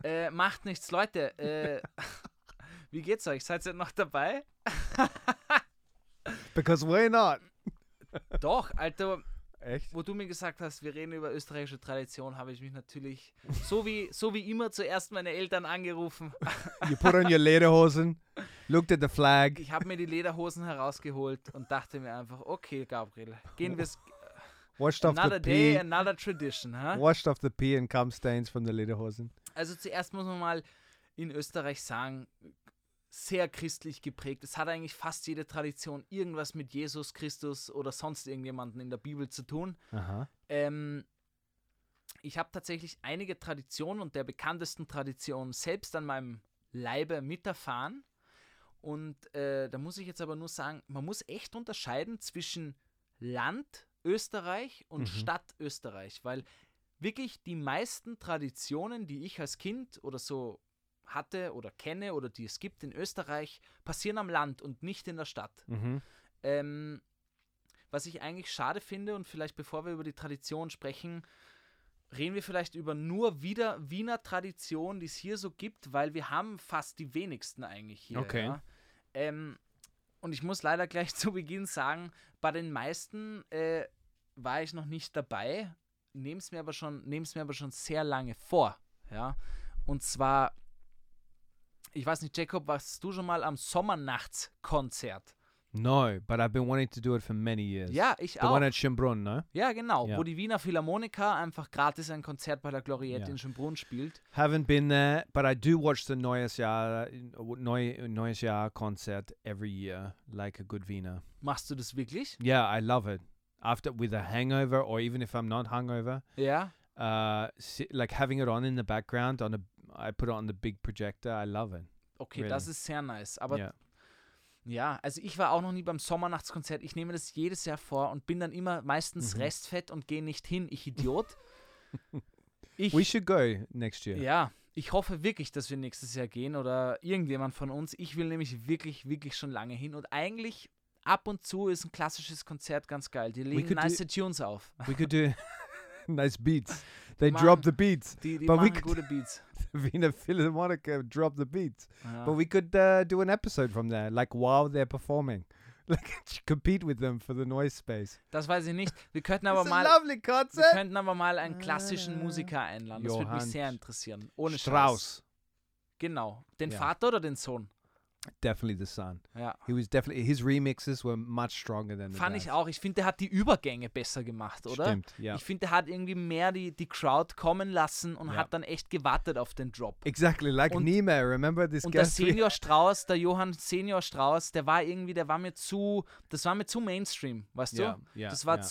Äh, macht nichts, Leute. Äh, wie geht's euch? Seid ihr noch dabei? Because we're not. Doch, Alter, Echt? wo du mir gesagt hast, wir reden über österreichische Tradition, habe ich mich natürlich, so wie, so wie immer, zuerst meine Eltern angerufen. You put on your lederhosen, looked at the flag. Ich habe mir die Lederhosen herausgeholt und dachte mir einfach, okay, Gabriel, gehen wir Washed off the Another day, pee. another tradition, ha? Washed off the pee and cum stains from the lederhosen. Also zuerst muss man mal in Österreich sagen, sehr christlich geprägt. Es hat eigentlich fast jede Tradition irgendwas mit Jesus Christus oder sonst irgendjemanden in der Bibel zu tun. Ähm, ich habe tatsächlich einige Traditionen und der bekanntesten Tradition selbst an meinem Leibe miterfahren. Und äh, da muss ich jetzt aber nur sagen, man muss echt unterscheiden zwischen Land Österreich und Mhm. Stadt Österreich, weil wirklich die meisten Traditionen, die ich als Kind oder so hatte oder kenne oder die es gibt in Österreich, passieren am Land und nicht in der Stadt. Mm-hmm. Ähm, was ich eigentlich schade finde und vielleicht bevor wir über die Tradition sprechen, reden wir vielleicht über nur wieder Wiener Traditionen, die es hier so gibt, weil wir haben fast die wenigsten eigentlich hier. Okay. Ja? Ähm, und ich muss leider gleich zu Beginn sagen, bei den meisten äh, war ich noch nicht dabei, nehme es mir, aber schon- nehm's mir aber schon sehr lange vor. Ja? Und zwar, ich weiß nicht, Jacob, warst du schon mal am Sommernachtskonzert? No, but I've been wanting to do it for many years. Ja, ich The auch. one at Schönbrunn, no? Ja, genau, Ja. wo die Wiener Philharmoniker einfach gratis ein Konzert bei der Gloriette Ja. in Schönbrunn spielt. Haven't been there, but I do watch the Neues Jahr, Neu, Neues Jahr concert every year, like a good Wiener. Machst du das wirklich? Yeah, I love it. After with a hangover, or even if I'm not hungover, Yeah. uh, like having it on in the background on a, I put it on the big projector. I love it. Okay, Really? das ist sehr nice. Aber yeah. Ja, also ich war auch noch nie beim Sommernachtskonzert. Ich nehme das jedes Jahr vor und bin dann immer meistens Mhm. restfett und gehe nicht hin. Ich Idiot. Ich, We should go next year. ja, ich hoffe wirklich, dass wir nächstes Jahr gehen oder irgendjemand von uns. Ich will nämlich wirklich, wirklich schon lange hin und eigentlich ab und zu ist ein klassisches Konzert ganz geil. Die legen nice Tunes auf. We could do nice beats. They Man. drop the beats. Die, die But we machen could- gute Beats. Wiener Philharmoniker drop the beats. Ja. But we could uh, do an episode from there, like while they're performing, like compete with them for the noise space. Das weiß ich nicht. Wir könnten aber mal. Wir könnten aber mal einen klassischen Äh, Musiker einladen. Das würde mich sehr interessieren. Ohne Scheiß. Strauss, Genau. Den Ja. Vater oder den Sohn? Definitely the son. Ja. He was definitely his remixes were much stronger than Fand ich auch. Ich finde, der hat die Übergänge besser gemacht, oder? Stimmt, ja. Ich finde, der hat irgendwie mehr die, die Crowd kommen lassen und Ja. hat dann echt gewartet auf den Drop. Exactly like Und- Nima. Remember this Und der Senior Strauß, der Johann Senior Strauß, der war irgendwie, der war mir zu, das war mir zu Mainstream, weißt du? Ja, ja, das war ja.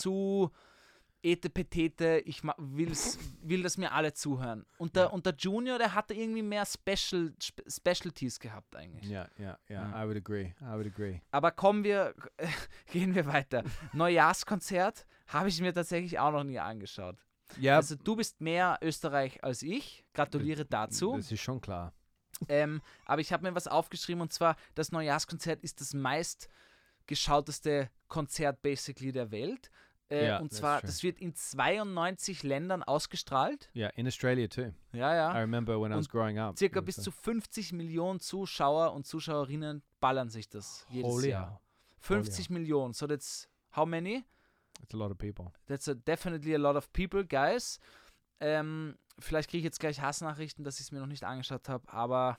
Etepetete, ich will's, will, dass mir alle zuhören. Und der, Ja. und der Junior, der hatte irgendwie mehr Special, Spe Specialties gehabt eigentlich. Yeah, yeah. Ja. I would agree. I would agree. Aber kommen wir, gehen wir weiter. Neujahrskonzert habe ich mir tatsächlich auch noch nie angeschaut. Yeah, Also du bist mehr Österreich als ich. Gratuliere dazu. das ist schon klar. Ähm, aber ich habe mir was aufgeschrieben und zwar, das Neujahrskonzert ist das meistgeschauteste Konzert basically der Welt. Äh, Ja, und that's zwar, das wird in 92 Ländern ausgestrahlt. Yeah, in Australia too. Ja, I ja. remember when I was Und growing up. Circa bis was zu 50 Millionen Zuschauer und Zuschauerinnen ballern sich das jedes Holy Jahr. hell. 50 Millionen. So that's how many? It's a lot of people. That's a definitely a lot of people, guys. Ähm, vielleicht kriege ich jetzt gleich Hassnachrichten, dass ich es mir noch nicht angeschaut habe, aber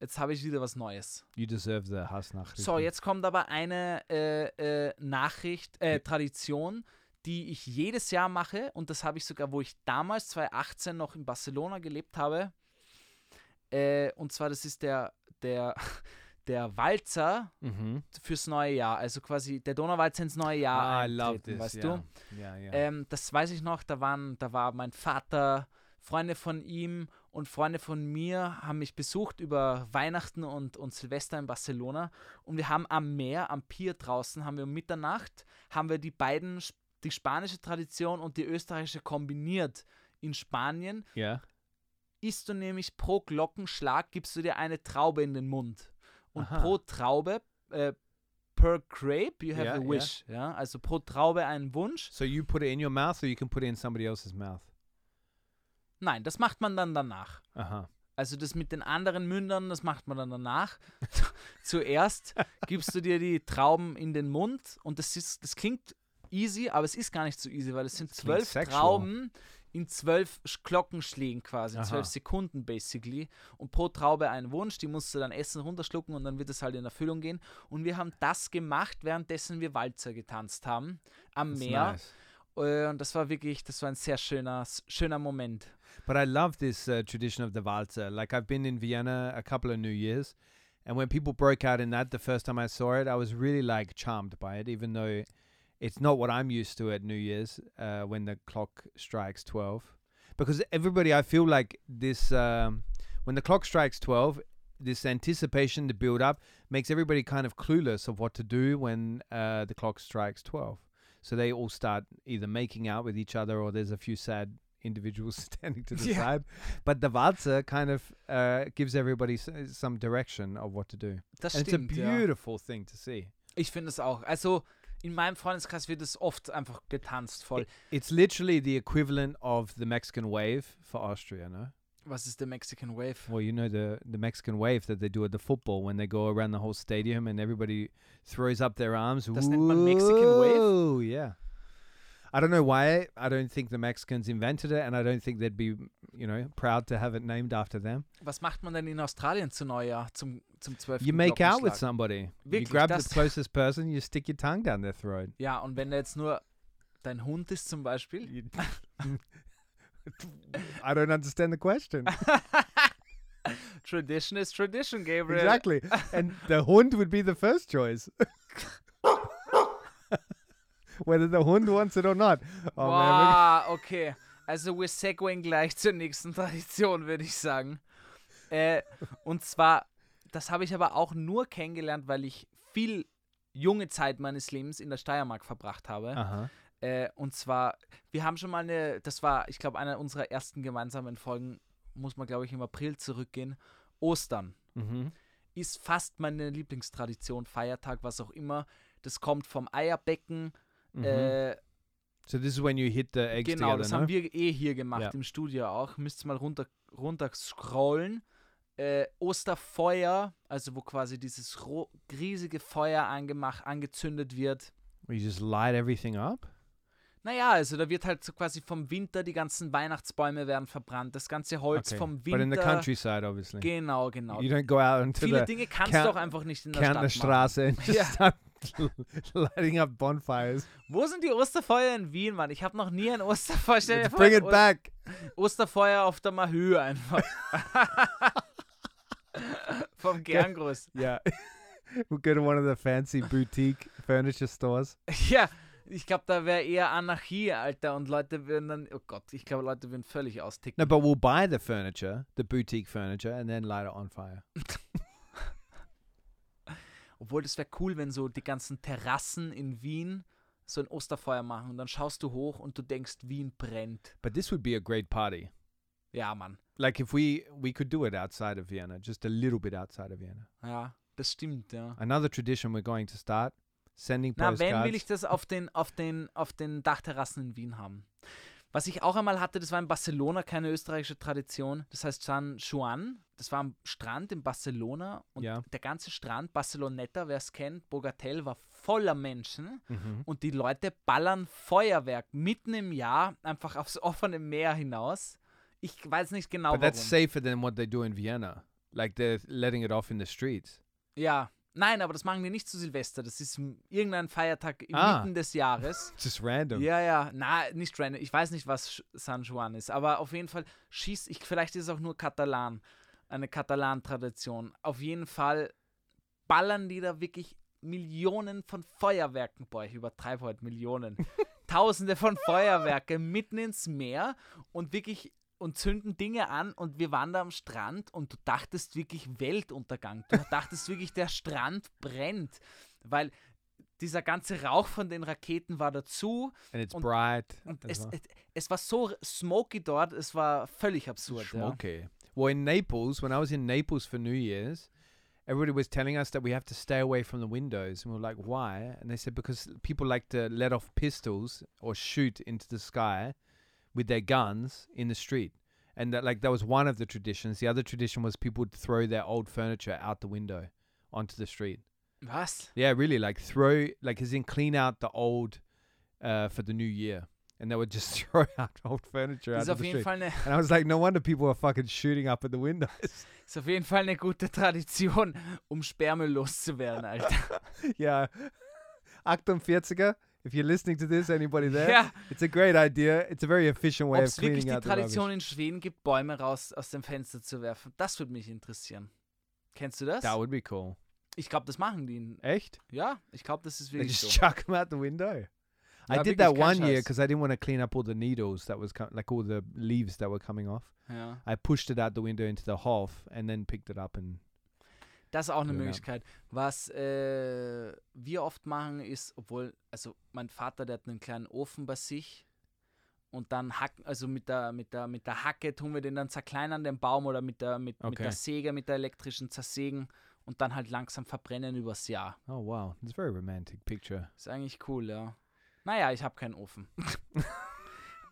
jetzt habe ich wieder was Neues. You deserve the Hasnach. So, jetzt kommt aber eine äh, äh, Nachricht, äh, Tradition, die ich jedes Jahr mache und das habe ich sogar, wo ich damals 2018 noch in Barcelona gelebt habe. Äh, und zwar, das ist der, der, der Walzer Mm-hmm. fürs neue Jahr, also quasi der Donauwalzer ins neue Jahr. Ah, I love this. weißt yeah. du? Yeah, yeah. Ähm, das weiß ich noch, da waren, da war mein Vater, Freunde von ihm und Freunde von mir haben mich besucht über Weihnachten und, und Silvester in Barcelona und wir haben am Meer, am Pier draußen, haben wir um Mitternacht, haben wir die beiden, die spanische Tradition und die österreichische kombiniert. In Spanien yeah. isst du nämlich pro Glockenschlag, gibst du dir eine Traube in den Mund. Und Aha. pro Traube, äh, per grape, you have Ja, a ja. wish. Ja? Also pro Traube einen Wunsch. So you put it in your mouth, or you can put it in somebody else's mouth. Nein, das macht man dann danach. Huh. Also das mit den anderen Mündern, das macht man dann danach. Zuerst gibst du dir die Trauben in den Mund und das ist, das klingt easy, aber es ist gar nicht so easy, weil es sind zwölf. Trauben in zwölf Sch- Glockenschlägen quasi, in Aha. zwölf Sekunden basically. Und pro Traube ein Wunsch, die musst du dann essen, runterschlucken und dann wird es halt in Erfüllung gehen. Und wir haben das gemacht, währenddessen wir Walzer getanzt haben am Meer. nice. Äh, Und das war wirklich, das war ein sehr schöner, schöner Moment. But I love this uh, tradition of the Walzer. Like I've been in Vienna a couple of New Years, and when people broke out in that the first time I saw it, I was really like charmed by it, even though it's not what I'm used to at New Year's uh, when the clock strikes twelve. Because everybody, I feel like this um, when the clock strikes twelve, this anticipation, the build up, makes everybody kind of clueless of what to do when uh, the clock strikes twelve. So they all start either making out with each other, or there's a few sad individuals standing to the Yeah. side. But the Walzer kind of uh, gives everybody s- some direction of what to do. Das and stimmt, it's a ja. beautiful thing to see. Ich finde es auch. Also, In meinem Freundeskreis wird es oft einfach getanzt voll. It's literally the equivalent of the Mexican wave for Austria, no? Was ist der Mexican Wave? Well, you know the the Mexican wave that they do at the football when they go around the whole stadium and everybody throws up their arms. Das nennt man Mexican Wave? Whoa, Yeah. I don't know why. I don't think the Mexicans invented it, and I don't think they'd be, you know, proud to have it named after them. Was macht man denn in Australien zu Neujahr, zum, zum 12. You make out with somebody. Wirklich, you grab the closest person, you stick your tongue down their throat. Ja, und wenn da jetzt nur dein Hund ist zum Beispiel. I don't understand the question. Tradition is tradition, Gabriel. exactly. And the Hund would be the first choice. Whether the Hund wants it or not. Oh. Wow, okay. Also wir segwayen gleich zur nächsten Tradition, würde ich sagen. Äh, und zwar, das habe ich aber auch nur kennengelernt, weil ich viel junge Zeit meines Lebens in der Steiermark verbracht habe. Äh, und zwar, wir haben schon mal eine, das war, ich glaube, einer unserer ersten gemeinsamen Folgen, muss man, glaube ich, im April zurückgehen. Ostern Mm-hmm. ist fast meine Lieblingstradition, Feiertag, was auch immer. Das kommt vom Eierbecken. Mhm. Äh, So this is when you hit the eggs genau, together, das no? haben wir eh hier gemacht, Ja. im Studio auch. Müsst ihr mal runter, runter scrollen. Äh, Osterfeuer, also wo quasi dieses riesige Feuer angemacht, angezündet wird. You just light everything up? Naja, also da wird halt so quasi vom Winter, die ganzen Weihnachtsbäume werden verbrannt, das ganze Holz Okay. vom But in the Winter. countryside, obviously. Genau, genau. You don't go out into Viele the Dinge kannst du auch einfach nicht in der Stadt machen. Straße and just start lighting up bonfires. Wo sind die Osterfeuer in Wien, Mann? Ich habe noch nie ein Osterfeuer. Stell dir vor, bring it Oster- back. Osterfeuer auf der Mahö einfach. Vom Gerngruß. Yeah. we'll go to one of the fancy boutique furniture stores. Ja, ich glaube, da wäre eher Anarchie, Alter. Und Leute würden dann, oh Gott, ich glaube, Leute würden völlig austicken. No, but we'll buy the furniture, the boutique furniture, and then light it on fire. Obwohl, das wäre cool, wenn so die ganzen Terrassen in Wien so ein Osterfeuer machen. Und dann schaust du hoch und du denkst, Wien brennt. But this would be a great party. Ja, Mann. Like if we we could do it outside of Vienna, just a little bit outside of Vienna. Ja, das stimmt, ja. Another tradition we're going to start: sending Na, postcards. wenn will ich das auf den, auf den, auf den Dachterrassen in Wien haben. Was ich auch einmal hatte, das war in Barcelona keine österreichische Tradition. Das heißt San Juan. Das war am Strand in Barcelona und Ja. der ganze Strand, Barceloneta, wer es kennt, Bogatel, war voller Menschen Mhm. und die Leute ballern Feuerwerk mitten im Jahr einfach aufs offene Meer hinaus. Ich weiß nicht genau But that's warum. safer than what they do in Vienna. Like they're letting it off in the streets. Ja, nein, aber das machen die nicht zu Silvester. Das ist irgendein Feiertag Ah. inmitten des Jahres. Just random. Ja, ja, na, nicht random. Ich weiß nicht, was San Juan ist, aber auf jeden Fall schießt ich, vielleicht ist es auch nur Katalan, eine Katalan-Tradition. Auf jeden Fall ballern die da wirklich Millionen von Feuerwerken. Boah, ich übertreibe heute Millionen. Tausende von Feuerwerke mitten ins Meer und wirklich und zünden Dinge an und wir waren da am Strand und du dachtest wirklich Weltuntergang. Du dachtest wirklich, der Strand brennt, weil dieser ganze Rauch von den Raketen war dazu And it's Und- bright. und es, well. es, es war so smoky dort, es war völlig absurd. Ja. Smoky. Well, in Naples, when I was in Naples for New Year's, everybody was telling us that we have to stay away from the windows. And we were like, why? And they said, because people like to let off pistols or shoot into the sky with their guns in the street. And that, like, that was one of the traditions. The other tradition was people would throw their old furniture out the window onto the street. Was? Yeah, really, like throw, like, as in clean out the old uh, for the new year. And they would just throw out old furniture Das out of the street. Eine, And I was like, no wonder people are fucking shooting up at the windows. ist auf jeden Fall eine gute Tradition, um Sperrmüll loszuwerden, Alter. yeah. Actum 40er, if you're listening to this, anybody there, Ja, it's a great idea. It's a very efficient way ob of es wirklich cleaning die Tradition in Schweden gibt, Bäume raus aus dem Fenster zu werfen. Das würde mich interessieren. Kennst du das? That would be cool. Ich glaube, das machen die. in- Echt? Ja, ich glaube, das ist They wirklich just so. chuck them out the window. I Ja, did that one year because I didn't want to clean up all the needles that was like all the leaves that were coming off. Ja. I pushed it out the window into the Hof and then picked it up and Das ist auch eine Genau. Möglichkeit. Was äh, wir oft machen, ist, obwohl, also mein Vater, der hat einen kleinen Ofen bei sich und dann hacken, also mit der, mit der, mit der Hacke tun wir den dann zerkleinern, den Baum, oder mit der, mit, mit Okay. der Säge, mit der elektrischen zersägen und dann halt langsam verbrennen übers Jahr. Oh wow, it's a very romantic picture. Ist eigentlich cool, ja. Naja, ich habe keinen Ofen.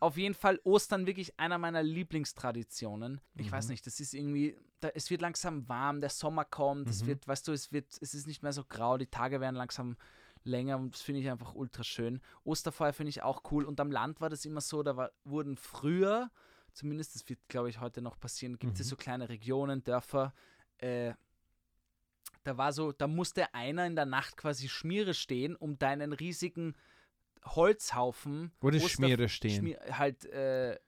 Auf jeden Fall Ostern wirklich einer meiner Lieblingstraditionen. Ich weiß Mhm. nicht, das ist irgendwie, da, es wird langsam warm, der Sommer kommt, es Mhm. wird, weißt du, es wird, es ist nicht mehr so grau, die Tage werden langsam länger und das finde ich einfach ultra schön. Osterfeuer finde ich auch cool und am Land war das immer so, da war, wurden früher, zumindest das wird glaube ich heute noch passieren, gibt es Mhm. so kleine Regionen, Dörfer, äh, da war so, da musste einer in der Nacht quasi Schmiere stehen, um deinen riesigen Holzhaufen. Wo Osterf- Schmiere stehen? Schmier, halt, äh,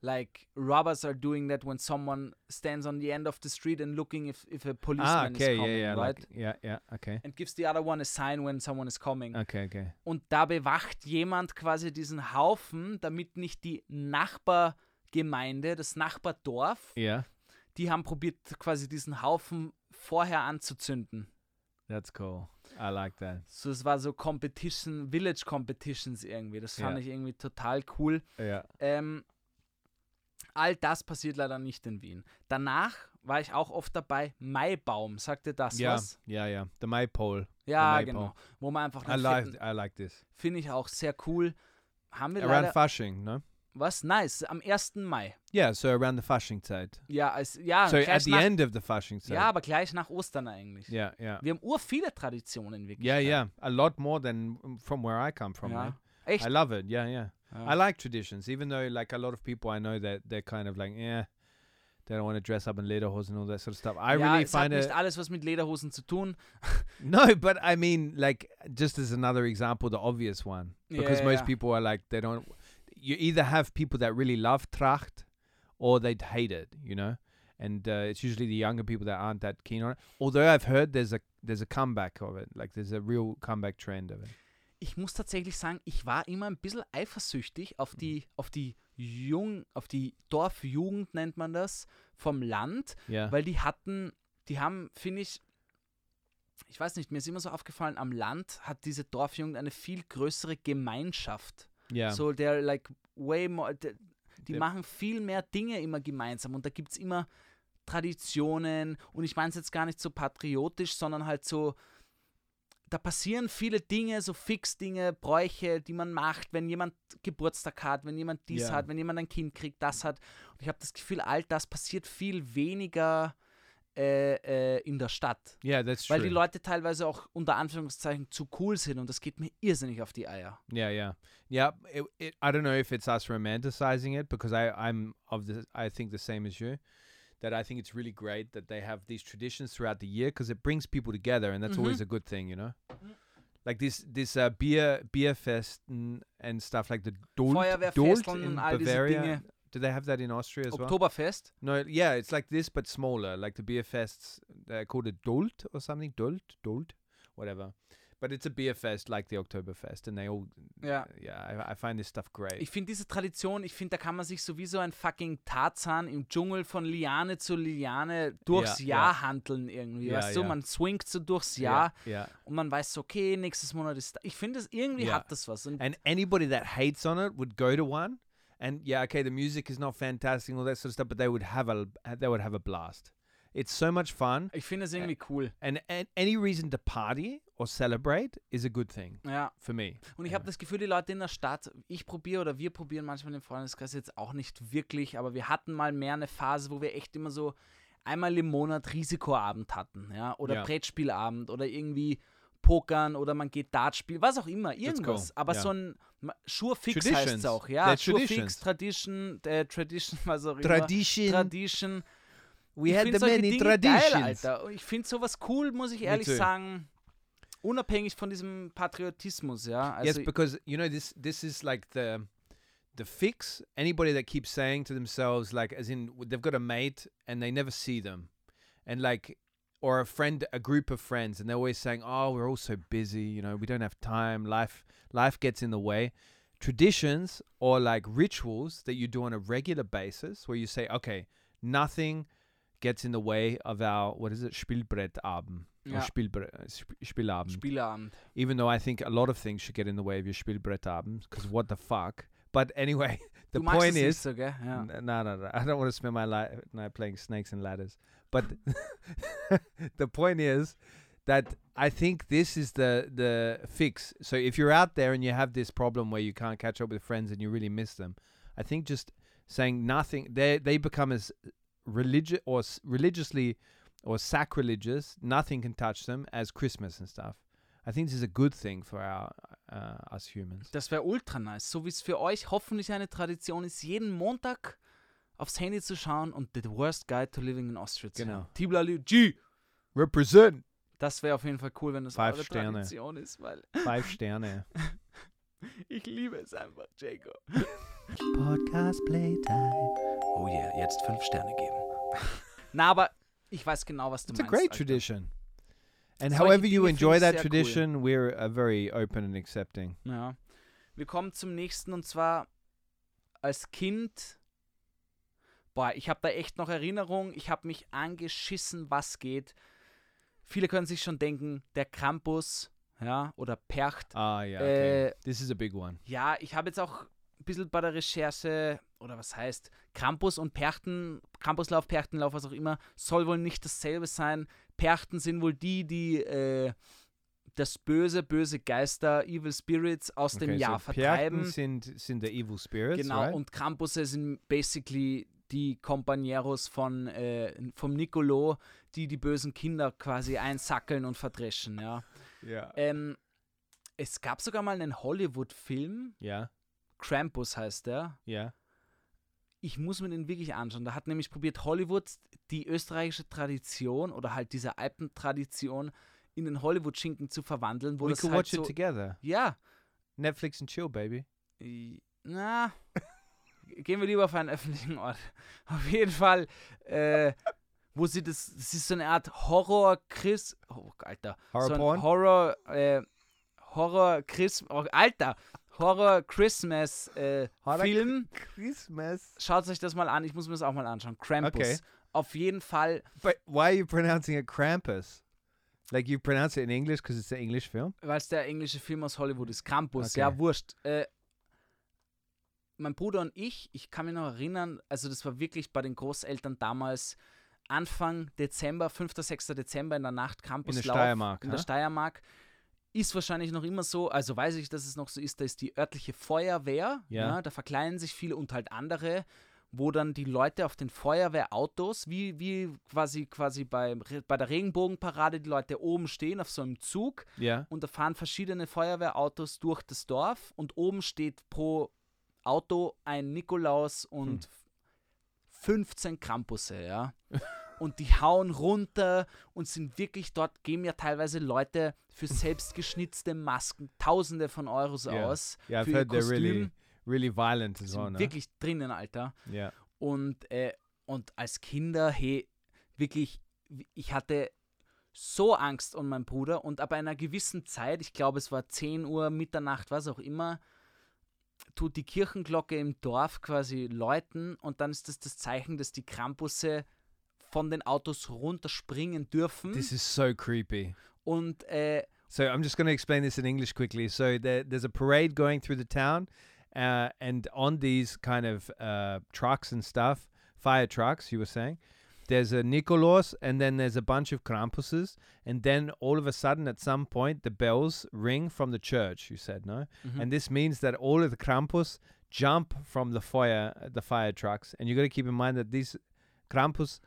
like robbers are doing that when someone stands on the end of the street and looking if, if a Ah, policeman okay, is coming, yeah, yeah, right? like, yeah, yeah, okay, and gives the other one a sign when someone is coming. okay, okay. Und da bewacht jemand quasi diesen Haufen, damit nicht die Nachbargemeinde, das Nachbardorf, Yeah, die haben probiert quasi diesen Haufen vorher anzuzünden. that's cool. I like that. So, es war so Competition, Village Competitions irgendwie. Das fand Ja. ich irgendwie total cool. Yeah. Ähm, all das passiert leider nicht in Wien. Danach war ich auch oft dabei. Maibaum, sagte das Yeah, was? yeah, yeah. The maypole. Ja, Maibaum. genau. Wo man einfach I like, I like this. finde ich auch sehr cool. Haben wir Around leider Fasching, no? Was? Nice, am 1. Mai. Yeah, so around the Fasching Zeit. Ja, als, ja, so at the nach, end of the Fasching Zeit. ja, aber gleich nach Ostern eigentlich. Yeah, yeah. Wir haben ur viele Traditionen wirklich. Yeah, yeah. A lot more than from where I come from. ja. man. Echt? I love it. Yeah, yeah. Ja. I like traditions, even though like a lot of people I know that they're kind of like, yeah, they don't want to dress up in lederhosen and all that sort of stuff. I ja, really es hat find nicht it. alles was mit Lederhosen zu tun. No, but I mean, like, just as another example, the obvious one, because Yeah, most yeah. people are like, they don't. You either have people that really love Tracht, or they hate it, you know, and uh, it's usually the younger people that aren't that keen on it. Although I've heard there's a there's a comeback of it, like there's a real comeback trend of it. ich muss tatsächlich sagen, ich war immer ein bisschen eifersüchtig auf die, auf die Jung, auf die Dorfjugend nennt man das, vom Land, Yeah, weil die hatten, die haben, finde ich, ich weiß nicht, mir ist immer so aufgefallen, am Land hat diese Dorfjugend eine viel größere Gemeinschaft. Yeah, So, der like way more, die Der- machen viel mehr Dinge immer gemeinsam und da gibt es immer Traditionen und ich meine es jetzt gar nicht so patriotisch, sondern halt so, da passieren viele Dinge, so Fix-Dinge, Bräuche, die man macht, wenn jemand Geburtstag hat, wenn jemand dies Ja. hat, wenn jemand ein Kind kriegt, das hat. Und ich habe das Gefühl, all das passiert viel weniger äh, äh, in der Stadt. yeah, that's Weil true. die Leute teilweise auch unter Anführungszeichen zu cool sind und das geht mir irrsinnig auf die Eier. Yeah, yeah, yeah. It, it, I don't know if it's us romanticizing it because I I'm of the I think the same as you. That I think it's really great that they have these traditions throughout the year because it brings people together and that's always a good thing, you know. Like this this uh, beer beer fest and, stuff like the Dolt, Dolt in Bavaria. Do they have that in Austria as well? Oktoberfest. No, yeah, it's like this but smaller. Like the beer fests, they're called a Dolt or something. Dolt, Dolt, whatever. But it's a beer fest like the Oktoberfest, and they all Ja. yeah. I, I find this stuff great. Ich finde diese Tradition, ich finde, da kann man sich sowieso ein fucking Tarzan im Dschungel von Liane zu Liane durchs Ja, Jahr ja. handeln irgendwie. Ja, weißt du, man swingt so durchs Jahr Yeah, yeah. und man weiß so, okay, nächstes Monat ist da. Ich finde, es irgendwie hat das was. Und And anybody that hates on it would go to one, and yeah, okay, the music is not fantastic and all that sort of stuff, but they would have a they would have a blast. It's so much fun, ich finde es irgendwie cool. and, and any reason to party or celebrate is a good thing Ja. for me. Und ich habe das Gefühl, die Leute in der Stadt, ich probiere oder wir probieren manchmal im Freundeskreis jetzt auch nicht wirklich, aber wir hatten mal mehr eine Phase, wo wir echt immer so einmal im Monat Risikoabend hatten, ja, oder Ja. Brettspielabend oder irgendwie Pokern oder man geht Dart spielen, was auch immer, irgendwas. Aber ja. so ein Ma- Sure Fix heißt es Traditions. auch, ja, They're Sure traditions. Fix, Tradition, äh, Tradition, was auch immer. Tradition. Tradition. we Ich had the many Dinge Geil, traditions. Alter. Ich finde sowas cool, muss ich ehrlich sagen. Unabhängig von diesem Patriotismus, ja. Also, yes, because you know this this is like the the fix. Anybody that keeps saying to themselves like, as in they've got a mate and they never see them, and like. Or a friend, a group of friends, and they're always saying, "Oh, we're all so busy. You know, we don't have time. Life, life gets in the way." Traditions or like rituals that you do on a regular basis, where you say, "Okay, nothing gets in the way of our what is it, Spielbrettabend Ja. Spielbre- Sp- Spielabend." Spieleabend. even though I think a lot of things should get in the way of your Spielbrettabend, because what the fuck. But anyway, the point is, so? Ja. n- no, no, no, I don't want to spend my li- night playing snakes and ladders. But the point is that I think this is the the fix. So if you're out there and you have this problem where you can't catch up with friends and you really miss them, I think just saying nothing they they become as religious or s- religiously or sacrilegious, nothing can touch them as Christmas and stuff. I think this is a good thing for our uh, us humans. Das wäre ultra nice. So wie es für euch hoffentlich eine Tradition ist, jeden Montag aufs Handy zu schauen und The Worst Guide to Living in Austria zu Genau. Tibla G. Represent Das wäre auf jeden Fall cool, wenn das Five eure Sterne. Tradition ist, weil five Sterne. ich liebe es einfach, Jacob. Podcast Playtime. Oh yeah, jetzt fünf Sterne geben. Na, aber ich weiß genau, was du It's a meinst. great Alter. tradition. And Solche however you Dinge enjoy that sehr cool. tradition, we're uh, very open and accepting. Ja. Wir kommen zum nächsten und zwar als Kind. Boah, ich habe da echt noch Erinnerung. Ich habe mich angeschissen, was geht. Viele können sich schon denken, der Krampus, ja, oder Percht. Ah, yeah. Okay. Äh, this is a big one. Ja, ich habe jetzt auch ein bisschen bei der Recherche, oder was heißt, Krampus und Perchten, Krampuslauf, Perchtenlauf, was auch immer, soll wohl nicht dasselbe sein. Perchten sind wohl die, die äh, das Böse, böse Geister, Evil Spirits aus dem okay, Jahr so vertreiben. Piraten sind, sind the evil spirits, Genau, right? und Krampusse sind basically die Companeros von, äh, vom Nicolo, die die bösen Kinder quasi einsackeln und verdreschen, ja. yeah. Ähm, es gab sogar mal einen Hollywood-Film, Yeah. Krampus heißt der. Yeah. Ich muss mir den wirklich anschauen. Da hat nämlich probiert, Hollywood die österreichische Tradition oder halt diese Alpentradition in den Hollywood-Schinken zu verwandeln, wo we das could halt watch so, it together. Ja, Netflix and chill, baby. Na, gehen wir lieber auf einen öffentlichen Ort. Auf jeden Fall, äh, wo sie das, das ist so eine Art Horror Chris, oh, Alter, Horror so ein? Horror, äh, Horror Chris, oh, Alter, Horror Christmas äh, Horror Film. Christmas. Schaut euch das mal an, ich muss mir das auch mal anschauen. Krampus. Okay. Auf jeden Fall, But why are you pronouncing it Krampus? Like you pronounce it in English because it's an English film? weil es der englische Film aus Hollywood ist, Krampus, Okay. ja, wurscht. Äh, mein Bruder und ich, ich kann mich noch erinnern, also das war wirklich bei den Großeltern damals Anfang Dezember, 5. 6. Dezember in der Nacht Campuslauf. Steiermark, In der? Steiermark. Ist wahrscheinlich noch immer so, also weiß ich, dass es noch so ist, da ist die örtliche Feuerwehr, Ja. ja, da verkleiden sich viele und halt andere, wo dann die Leute auf den Feuerwehrautos, wie, wie quasi, quasi bei, bei der Regenbogenparade, die Leute oben stehen auf so einem Zug Yeah. und da fahren verschiedene Feuerwehrautos durch das Dorf und oben steht pro Auto ein Nikolaus und Hm. 15 Krampusse, ja. Und die hauen runter und sind wirklich dort, geben ja teilweise Leute für selbstgeschnitzte Masken Tausende von Euros Yeah. aus. Yeah, I've für heard Kostüm. really, really violent sind well. No? wirklich drinnen, Alter. Yeah. Und, äh, und als Kinder, hey, wirklich, ich hatte so Angst um meinen Bruder und ab einer gewissen Zeit, ich glaube es war 10 Uhr, Mitternacht, was auch immer, tut die Kirchenglocke im Dorf quasi läuten und dann ist das das Zeichen, dass die Krampusse von den Autos runterspringen dürfen. This is so creepy. und äh, So I'm just going to explain this in English quickly. So there, there's a parade going through the town, uh, and on these kind of uh, trucks and stuff, fire trucks, you were saying, there's a Nikolaus, and then there's a bunch of Krampuses, and then all of a sudden, at some point, the bells ring from the church. You said no, mhm. and this means that all of the Krampus jump from the fire, the fire trucks, and you got to keep in mind that these Krampus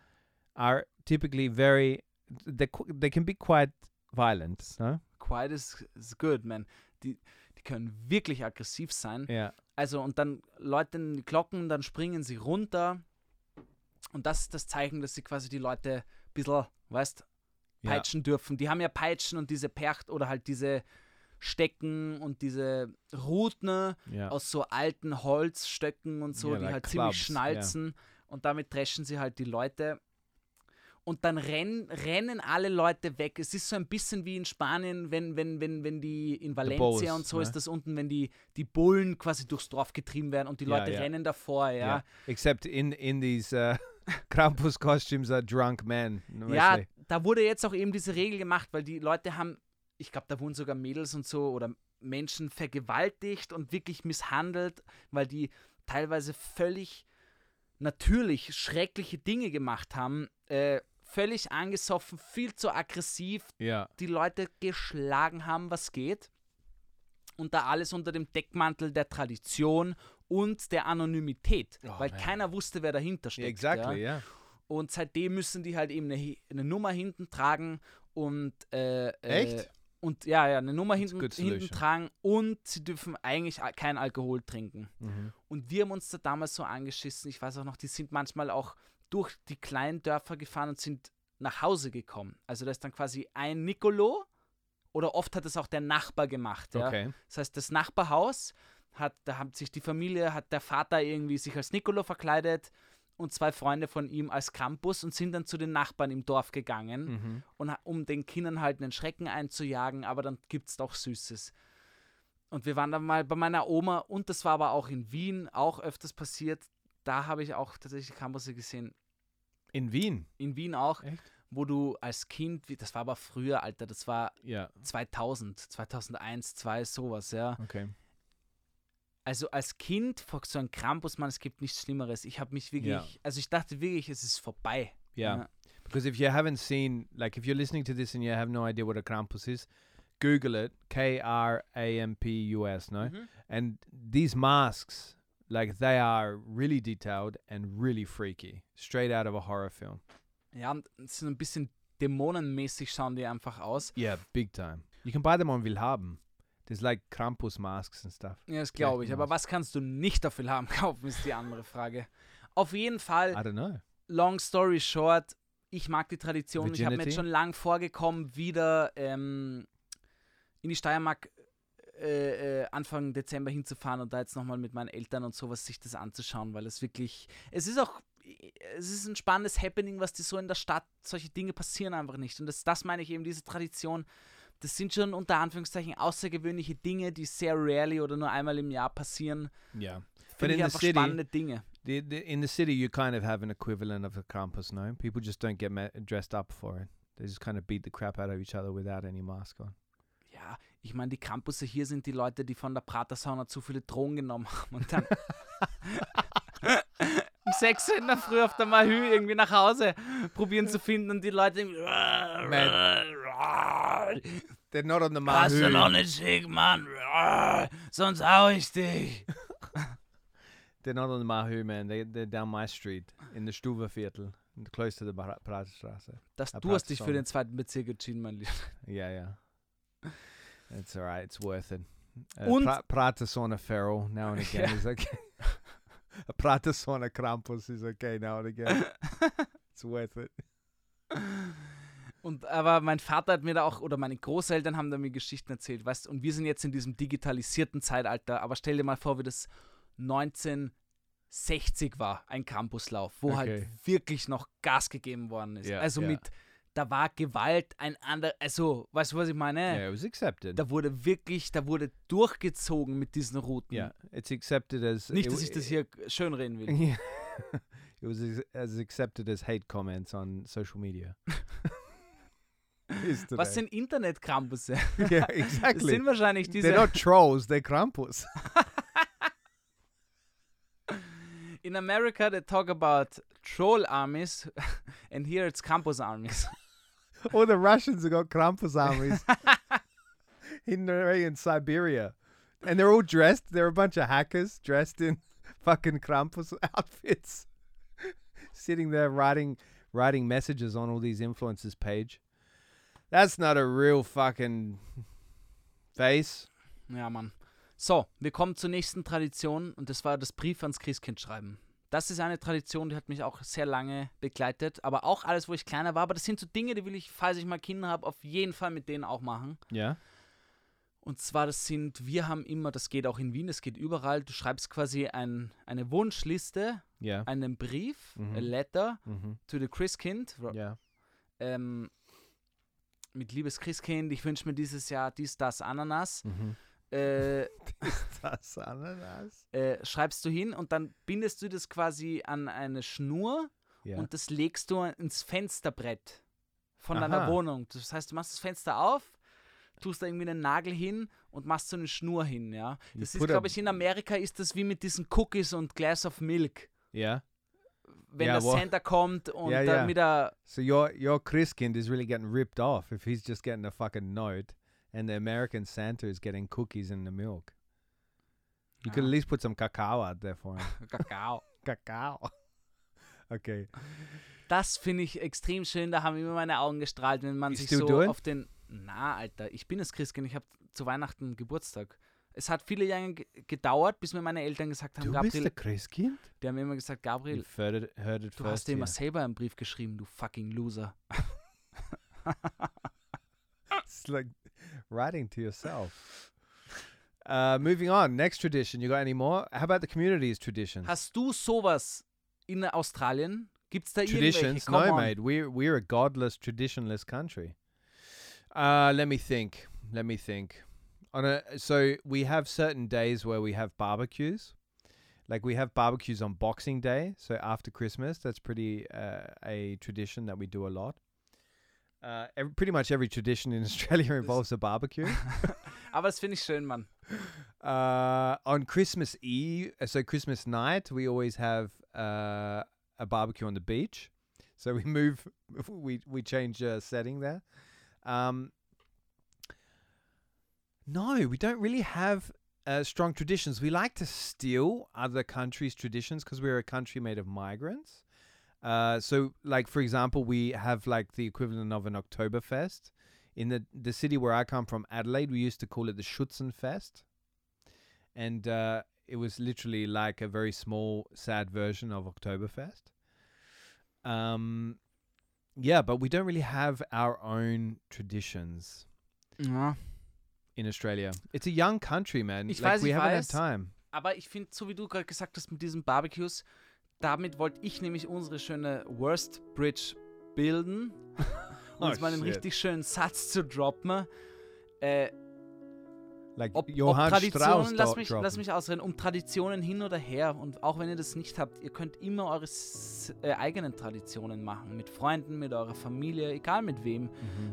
are typically very, they they can be quite violent. No. Quite is, is good, man. Die, die können wirklich aggressiv sein. Yeah. Also und dann läuten die Glocken, dann springen sie runter. Und das ist das Zeichen, dass sie quasi die Leute ein bisschen, weißt, Ja. peitschen dürfen. Die haben ja Peitschen und diese Percht oder halt diese Stecken und diese Ruten Yeah. aus so alten Holzstöcken und so, Ja, die like halt ziemlich clubs, schnalzen. Und damit dreschen sie halt die Leute. Und dann renn, rennen alle Leute weg. Es ist so ein bisschen wie in Spanien, wenn, wenn, wenn, wenn die in Valencia und so ne? ist das unten, wenn die, die Bullen quasi durchs Dorf getrieben werden und die Ja, Leute ja. rennen davor, ja. Except in in these uh, Krampus costumes are drunk men. Ja, da wurde jetzt auch eben diese Regel gemacht, weil die Leute haben, ich glaube, da wurden sogar Mädels und so oder Menschen vergewaltigt und wirklich misshandelt, weil die teilweise völlig natürlich schreckliche Dinge gemacht haben. Äh, völlig angesoffen, viel zu aggressiv, Yeah. die Leute geschlagen haben, was geht. Und da alles unter dem Deckmantel der Tradition und der Anonymität, Oh, weil man. keiner wusste, wer dahinter steckt. exactly. Ja? Yeah. Und seitdem müssen die halt eben eine, eine Nummer hinten tragen und äh, äh, Echt? Und ja, ja, eine Nummer hinten, hinten tragen und sie dürfen eigentlich a- kein Alkohol trinken. Mhm. Und wir haben uns da damals so angeschissen. Ich weiß auch noch, die sind manchmal auch durch die kleinen Dörfer gefahren und sind nach Hause gekommen. Also da ist dann quasi ein Nicolo oder oft hat es auch der Nachbar gemacht. Ja? Okay. Das heißt, das Nachbarhaus hat, da hat sich die Familie, hat der Vater irgendwie sich als Nicolo verkleidet und zwei Freunde von ihm als Krampus und sind dann zu den Nachbarn im Dorf gegangen, Mhm. und, um den Kindern halt einen Schrecken einzujagen, aber dann gibt es doch Süßes. Und wir waren dann mal bei meiner Oma und das war aber auch in Wien auch öfters passiert. Da habe ich auch tatsächlich Krampusse gesehen. In Wien. In Wien auch, Echt? wo du als Kind, wie- das war aber früher, Alter, das war Yeah. 2000, 2001, 2, sowas, ja. Okay. Also als Kind vor so einem Krampus, man, es gibt nichts Schlimmeres. Ich habe mich wirklich, Ja. also ich dachte wirklich, es ist vorbei. Yeah. Ja. Because if you haven't seen, like, if you're listening to this and you have no idea what a Krampus is, Google it. K R A M P U S. No. Mhm. And these masks, like, they are really detailed and really freaky, straight out of a horror film. Ja, sind ein bisschen dämonenmäßig schauen die einfach aus. Yeah, big time. You can buy them on Willhaben. There's like Krampus masks and stuff. Ja, das glaube ich. Aber was kannst du nicht auf Wilhelm kaufen, ist die andere Frage. Auf jeden I Fall, don't know. long story short, ich mag die Tradition. Ich habe mir Virginity? jetzt schon lang vorgekommen, wieder ähm, in die Steiermark äh, äh, Anfang Dezember hinzufahren und da jetzt nochmal mit meinen Eltern und sowas sich das anzuschauen, weil es wirklich, es ist auch, es ist ein spannendes Happening, was die so in der Stadt, solche Dinge passieren einfach nicht. Und das, das meine ich eben, diese Tradition, das sind schon unter Anführungszeichen außergewöhnliche Dinge, die sehr rarely oder nur einmal im Jahr passieren. But Finde in ich einfach city, spannende Dinge. the, the, in the city, you kind of have an equivalent of a Krampus, no? People just don't get dressed up for it. They just kind of beat the crap out of each other without any mask on. Ja, ich meine, die Campusse hier sind die Leute, die von der Pratersauna zu viele Drogen genommen haben und dann um 6 Uhr in der Früh auf der Mahü irgendwie nach Hause probieren zu finden und die Leute irgendwie They're not on the Hast du noch Mahu. nicht schick, Mann? Sonst hau ich dich. They're not on the Mahu, man. They, they're down my street in the Stuberviertel, in- close to the Bra- Praterstraße. Dass Ja, du hast dich für den zweiten Bezirk entschieden, mein Lieber. Yeah, yeah. It's all right. It's worth it. Uh, Und- pra- Pratersauna feral now and again Yeah. is okay. A Pratersauna Krampus is okay now and again. it's worth it. Und aber mein Vater hat mir da auch, oder meine Großeltern haben da mir Geschichten erzählt, weißt und wir sind jetzt in diesem digitalisierten Zeitalter, aber stell dir mal vor, wie das 1960 war, ein Campuslauf, wo halt Okay. wirklich noch Gas gegeben worden ist. Ja, also ja. mit, da war Gewalt ein anderer, also, weißt du, was ich meine? Yeah, it was accepted. Da wurde wirklich, da wurde durchgezogen mit diesen Routen. yeah, it's accepted as Nicht, dass ich das hier schönreden will. Yeah. it was as, accepted as hate comments on social media. Was sind Internet-Campusse? yeah, Das exactly. sind wahrscheinlich They're diese. not trolls, they're Krampus. In America, they talk about troll armies, and here it's campus armies. All the Russians have got Krampus armies in, in Siberia. And they're all dressed. They're a bunch of hackers dressed in fucking Krampus outfits. Sitting there writing writing messages on all these influencers page. That's not a real fucking face. Ja, Mann. So, wir kommen zur nächsten Tradition und das war das Brief ans Christkind schreiben. Das ist eine Tradition, die hat mich auch sehr lange begleitet, aber auch alles, wo ich kleiner war. Aber das sind so Dinge, die will ich, falls ich mal Kinder habe, auf jeden Fall mit denen auch machen. Yeah. Und zwar, das sind, wir haben immer, das geht auch in Wien, das geht überall, du schreibst quasi ein, eine Wunschliste, Yeah. einen Brief, Mhm. a letter Mm-hmm. to the Christkind, Yeah. ähm, mit liebes Christkind, ich wünsche mir dieses Jahr dies, das, Ananas. Mm-hmm. Äh, Das Ananas. äh, schreibst du hin und dann bindest du das quasi an eine Schnur Yeah. und das legst du ins Fensterbrett von deiner Aha. Wohnung. Das heißt, du machst das Fenster auf, tust da irgendwie einen Nagel hin und machst so eine Schnur hin, ja. Das ist, glaube ich, in Amerika ist das wie mit diesen Cookies und Glass of Milk. yeah. wenn Ja, der wo- Santa kommt und Ja, da ja. mit der So your your Chriskind is really getting ripped off if he's just getting a fucking note, and the American Santa is getting cookies in the milk. You could Ja. at least put some cacao out there for him. Kakao. cacao. Okay. Das finde ich extrem schön, da haben immer meine Augen gestrahlt, wenn man You sich so auf den. Na, Alter, ich bin das Christkind, ich habe zu Weihnachten Geburtstag. Es hat viele Jahre ge- gedauert, bis mir meine Eltern gesagt haben, Du bist Gabriel, der Christkind? die haben immer gesagt, Gabriel, it, it du first hast dir immer here. selber einen Brief geschrieben, du fucking Loser. It's like writing to yourself. Uh, moving on. Next tradition. You got any more? How about the community's traditions? Hast du sowas in Australien? Gibt's da traditions? Come No, on. mate. We're we're a godless, traditionless country. Uh, let me think. Let me think. On a so we have certain days where we have barbecues. Like we have barbecues on Boxing Day, so after Christmas. That's pretty uh, a tradition that we do a lot. Uh, every, pretty much every tradition in Australia involves a barbecue. Aber das finde ich schön, Mann. Uh, on Christmas Eve, uh, so Christmas night, we always have uh, a barbecue on the beach. So we move, we we change uh, setting there. Um, no, we don't really have uh, strong traditions. We like to steal other countries' traditions because we're a country made of migrants. Uh, so, like for example, we have like the equivalent of an Oktoberfest. In the the city where I come from, Adelaide, we used to call it the Schützenfest and uh, it was literally like a very small, sad version of Oktoberfest. Um, yeah, but we don't really have our own traditions Ja. in Australia. It's a young country, man. Ich like weiß, we ich haven't weiß. had time. Aber ich finde, so wie du gerade gesagt hast mit diesen Barbecues, damit wollte ich nämlich unsere schöne Worst Bridge bilden. um Oh, uns mal einen shit. richtig schönen Satz zu droppen. Äh, Like ob, ob Johann Traditionen, Strauss lass mich, droppen. lass mich ausreden, um Traditionen hin oder her und auch wenn ihr das nicht habt, ihr könnt immer eure äh, eigenen Traditionen machen. Mit Freunden, mit eurer Familie, egal mit wem. Mhm.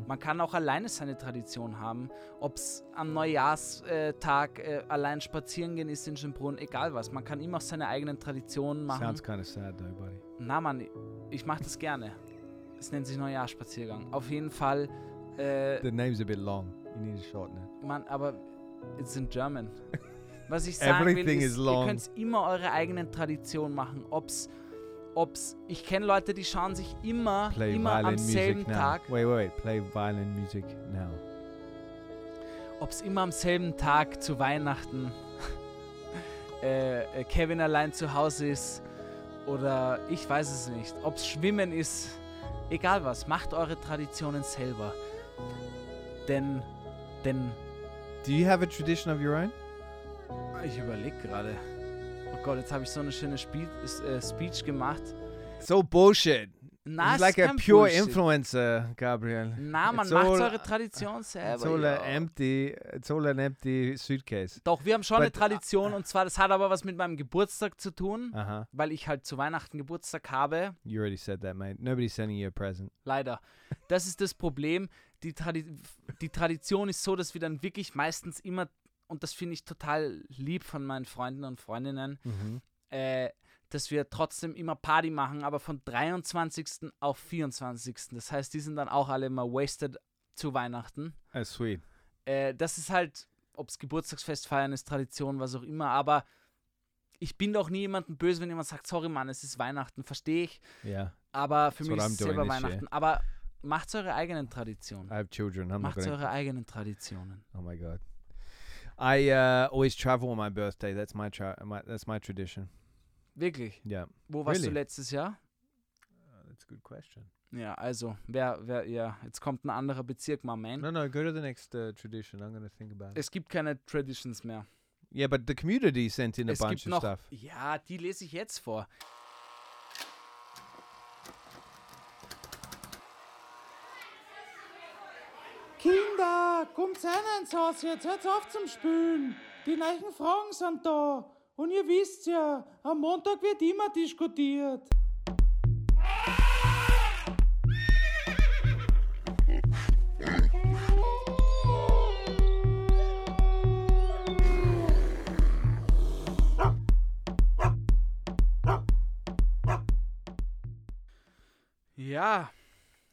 Man kann auch alleine seine Tradition haben. Ob es am Neujahrstag äh, allein spazieren gehen ist in Schönbrunn, egal was. Man kann immer auch seine eigenen Traditionen machen. Sounds kind of sad though, buddy. Na Mann, ich mache das gerne. Es nennt sich Neujahrspaziergang. Auf jeden Fall, äh, The name's a bit long. You need to shorten it. Mann, aber it's in German. Was ich sagen will, Everything ist, is ihr könnt immer eure eigenen Traditionen machen. Ob's, ob's, ich kenne Leute, die schauen sich immer, Play immer am selben. Tag, Wait, wait, wait. Play violin music now. ob's immer am selben Tag zu Weihnachten äh, äh, Kevin allein zu Hause ist oder ich weiß es nicht. Ob's Schwimmen ist, egal was, macht eure Traditionen selber. Denn, denn Do you have a tradition of your own? Ich überlege gerade. Oh Gott, jetzt habe ich so eine schöne Spie äh, Speech gemacht. So bullshit. Na, He's like a pure Bullshit. influencer, Gabriel. Na, man It's macht all- eure Tradition selber. It's all ja. an empty. It's all an empty suitcase. Doch, wir haben schon eine But- Tradition und zwar, das hat aber was mit meinem Geburtstag zu tun, Uh huh. weil ich halt zu Weihnachten Geburtstag habe. You already said that, mate. Nobody's sending you a present. Leider. Das ist das Problem. Die, Tradi die Tradition ist so, dass wir dann wirklich meistens immer, und das finde ich total lieb von meinen Freunden und Freundinnen, Mm-hmm. äh, dass wir trotzdem immer Party machen, aber von 23. auf 24. Das heißt, die sind dann auch alle immer wasted zu Weihnachten. Oh, sweet. Äh, das ist halt, ob es Geburtstagsfest feiern ist, Tradition, was auch immer, aber ich bin doch nie jemandem böse, wenn jemand sagt, sorry Mann, es ist Weihnachten, verstehe ich, Yeah. aber für That's mich ist es selber. Weihnachten. Aber macht eure eigenen Traditionen. I have children. I'm Macht eure eigenen Traditionen. Oh my god. I uh, always travel on my birthday. That's my, tra- my that's my tradition. Wirklich. Yeah. Wo warst du Really? letztes Jahr? Uh, that's a good question. Ja, also, wer, wer, ja, jetzt kommt ein anderer Bezirk, my man. No, no. Go to the next uh, tradition. I'm gonna think about it. Es gibt keine Traditions mehr. Yeah, but the community sent in a es bunch gibt of noch, stuff. ja, die lese ich jetzt vor. Kommt rein ins Haus jetzt, hört auf zum Spülen. Die neuen Fragen sind da. Und ihr wisst ja, am Montag wird immer diskutiert. Ja,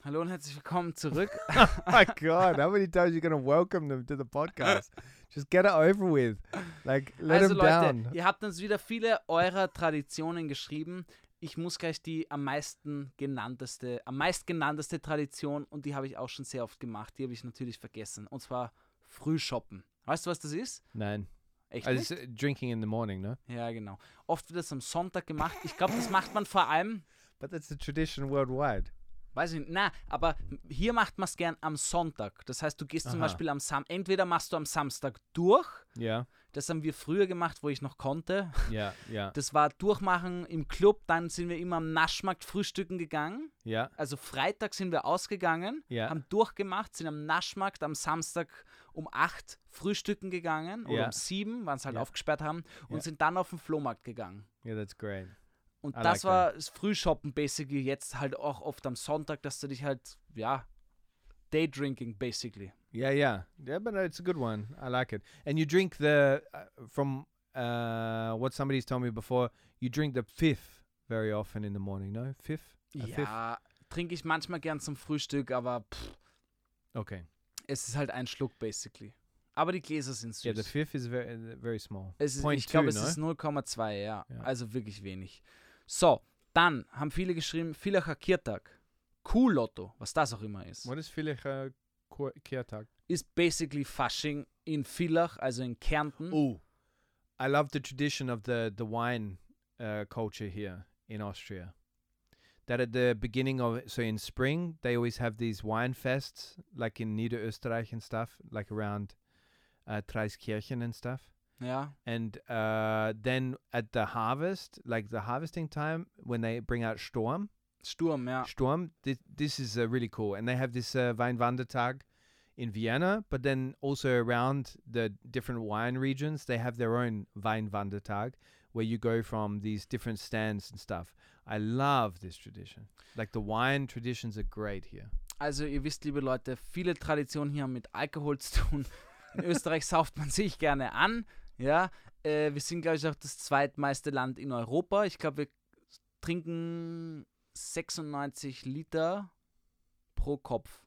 hallo und herzlich willkommen zurück. oh my god, how many times are you gonna welcome them to the podcast? Just get it over with. Like let also them Leute, down. ihr habt uns wieder viele eurer Traditionen geschrieben. Ich muss gleich die am meisten genannteste, am meist genannteste Tradition und die habe ich auch schon sehr oft gemacht. Die habe ich natürlich vergessen. Und zwar Frühshoppen. Weißt du, was das ist? Nein. Echt Also nicht? drinking in the morning, no? Ja, genau. Oft wird das am Sonntag gemacht. Ich glaube, das macht man vor allem, But that's the tradition worldwide. Weiß ich nicht, na, aber hier macht man es gern am Sonntag. Das heißt, du gehst zum Aha. Beispiel am Sam, entweder machst du am Samstag durch. Yeah, Das haben wir früher gemacht, wo ich noch konnte. yeah, yeah, Das war Durchmachen im Club, dann sind wir immer am Naschmarkt frühstücken gegangen. yeah. Also Freitag sind wir ausgegangen, Ja. haben durchgemacht, sind am Naschmarkt am Samstag um 8 frühstücken gegangen oder Ja. um 7, wann sie halt Ja. aufgesperrt haben und Ja. sind dann auf den Flohmarkt gegangen. Yeah, that's great. Und I das like war das Frühshoppen basically, jetzt halt auch oft am Sonntag, dass du dich halt, ja, Daydrinking basically. Yeah, yeah, yeah. But it's a good one. I like it. And you drink the uh, from uh, what somebody's told me before. You drink the fifth very often in the morning. No, fifth. A? Ja, trinke ich manchmal gern zum Frühstück, aber pff, Okay. es ist halt ein Schluck basically. Aber die Gläser sind süß. Yeah, the fifth is very very small. Ist, ich glaube, two, es no? ist 0,2, ja. Ja. Also wirklich wenig. So, dann haben viele geschrieben, Villacher Kirtag. Kuhlotto, was das auch immer ist. What is vielleicht uh, Ko- Kehrtag? Ist basically Fasching in Villach, also in Kärnten. Oh, I love the tradition of the the wine uh, culture here in Austria. That at the beginning of so in spring they always have these wine fests, like in Niederösterreich and stuff, like around uh, Treiskirchen and stuff. Ja, And uh, then at the harvest, like the harvesting time, when they bring out Sturm, Sturm, ja. Sturm, this, this is uh, really cool. And they have this uh, Weinwandertag in Vienna, but then also around the different wine regions, they have their own Weinwandertag where you go from these different stands and stuff. I love this tradition. Like the wine traditions are great here. Also ihr wisst, liebe Leute, viele Traditionen hier haben mit Alkohol zu tun. In Österreich sauft man sich gerne an. Ja, äh, wir sind, glaube ich, auch das zweitmeiste Land in Europa. Ich glaube, wir trinken 96 Liter pro Kopf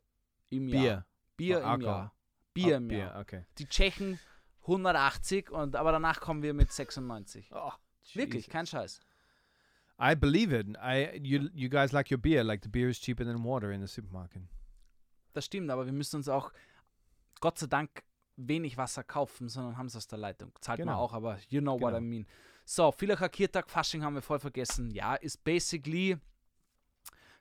im Jahr. Beer. Bier Or im. Jahr. Bier Oh, im beer, Jahr. okay. Die Tschechen 180, und, aber danach kommen wir mit 96. Oh, Wirklich, kein Scheiß. I believe it. I you you guys like your beer. Like the beer is cheaper than water in the supermarket. Das stimmt, aber wir müssen uns auch, Gott sei Dank, wenig Wasser kaufen, sondern haben es aus der Leitung. Zahlt man Genau. auch, aber you know what I Genau. mean. So, Villacher Kirtag, Fasching haben wir voll vergessen. Ja, ist basically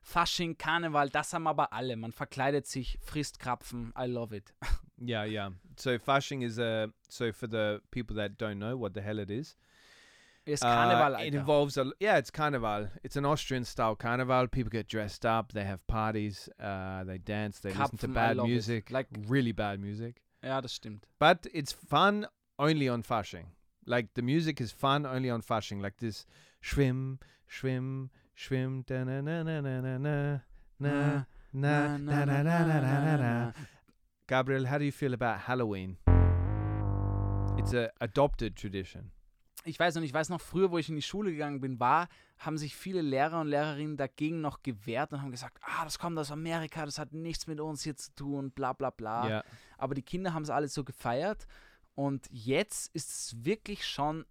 Fasching, Karneval, das haben aber alle. Man verkleidet sich, frisst Krapfen. I love it. Yeah, yeah. So Fasching is uh so for the people that don't know what the hell it is. Ist uh, Karneval, it involves a yeah, it's carnival. It's an Austrian style carnival. People get dressed up, they have parties, uh, they dance, they listen to bad love it. music, Like- really bad music. Ja, das stimmt. But it's fun only on Fasching. Like the music is fun only on Fasching. Like this schwimm, schwimm, schwimm, da na na na na na na na na na na na na na na. Gabriel, how do you feel about Halloween? It's a adopted tradition. Ich weiß noch, ich weiß noch, früher, wo ich in die Schule gegangen bin, war, haben sich viele Lehrer und Lehrerinnen dagegen noch gewehrt und haben gesagt, ah, das kommt aus Amerika, das hat nichts mit uns hier zu tun, bla bla bla. Yeah. Aber die Kinder haben es alle so gefeiert und jetzt ist es wirklich schon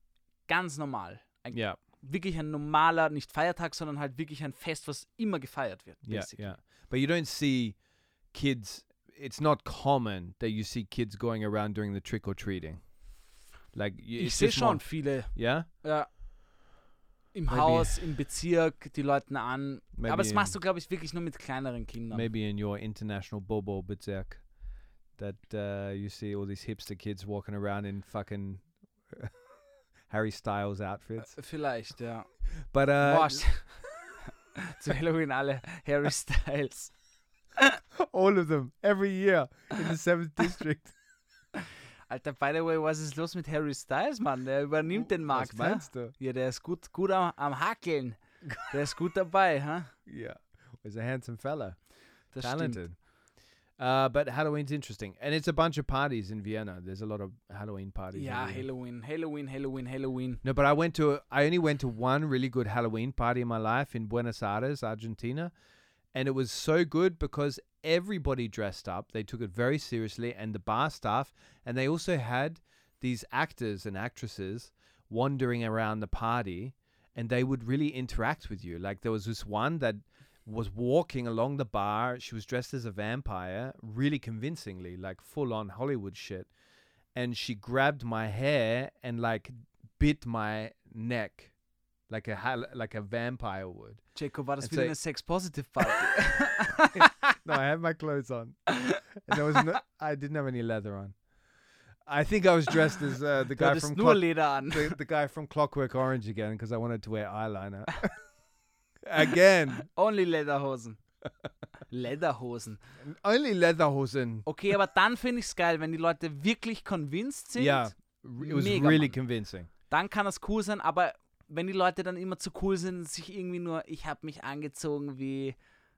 ganz normal. Ein, Yeah. Wirklich ein normaler, nicht Feiertag, sondern halt wirklich ein Fest, was immer gefeiert wird. Yeah, yeah. But you don't see kids. It's not common that you see kids going around doing the trick or treating. Like Ich sehe schon more- viele Yeah. ja, im Maybe- Haus, im Bezirk, die Leuten an. Maybe Aber das machst du, glaube ich, wirklich nur mit kleineren Kindern. Maybe in your international Bobo Bezirk, that uh, you see all these hipster kids walking around in fucking Harry Styles outfits. Vielleicht, ja. But uh, zu Halloween alle Harry Styles. all of them every year in the seventh district. Alter, by the way, was ist los mit Harry Styles, Mann? Der übernimmt den Markt, Was meinst du? Ja, der ist gut, gut am, am Hackeln. Der ist gut dabei, hä? Yeah, he's a handsome fella. Das talented. Uh, but Halloween's interesting, and it's a bunch of parties in Vienna. There's a lot of Halloween parties. Yeah. Halloween, Halloween, Halloween, Halloween. No, but I went to. I only went to one really good Halloween party in my life in Buenos Aires, Argentina, and it was so good because everybody dressed up. They took it very seriously, and the bar staff, and they also had these actors and actresses wandering around the party, and they would really interact with you. Like there was this one that was walking along the bar. She was dressed as a vampire, really convincingly, like full on Hollywood shit. And she grabbed my hair and like bit my neck, like a like a vampire would. Jacob, war das And wieder so- eine Sex-Positive-Party? no, I had my clothes on. And there was no, I didn't have any leather on. I think I was dressed as uh, the guy from Clock- the, the guy from Clockwork Orange again because I wanted to wear eyeliner. again, Only Lederhosen. Lederhosen. only Leatherhosen. Okay, aber dann finde ich es geil, wenn die Leute wirklich convinced sind. Yeah, it was Mega, really Mann. convincing. Dann kann das cool sein, aber wenn die Leute dann immer zu cool sind, sich irgendwie nur, ich habe mich angezogen wie,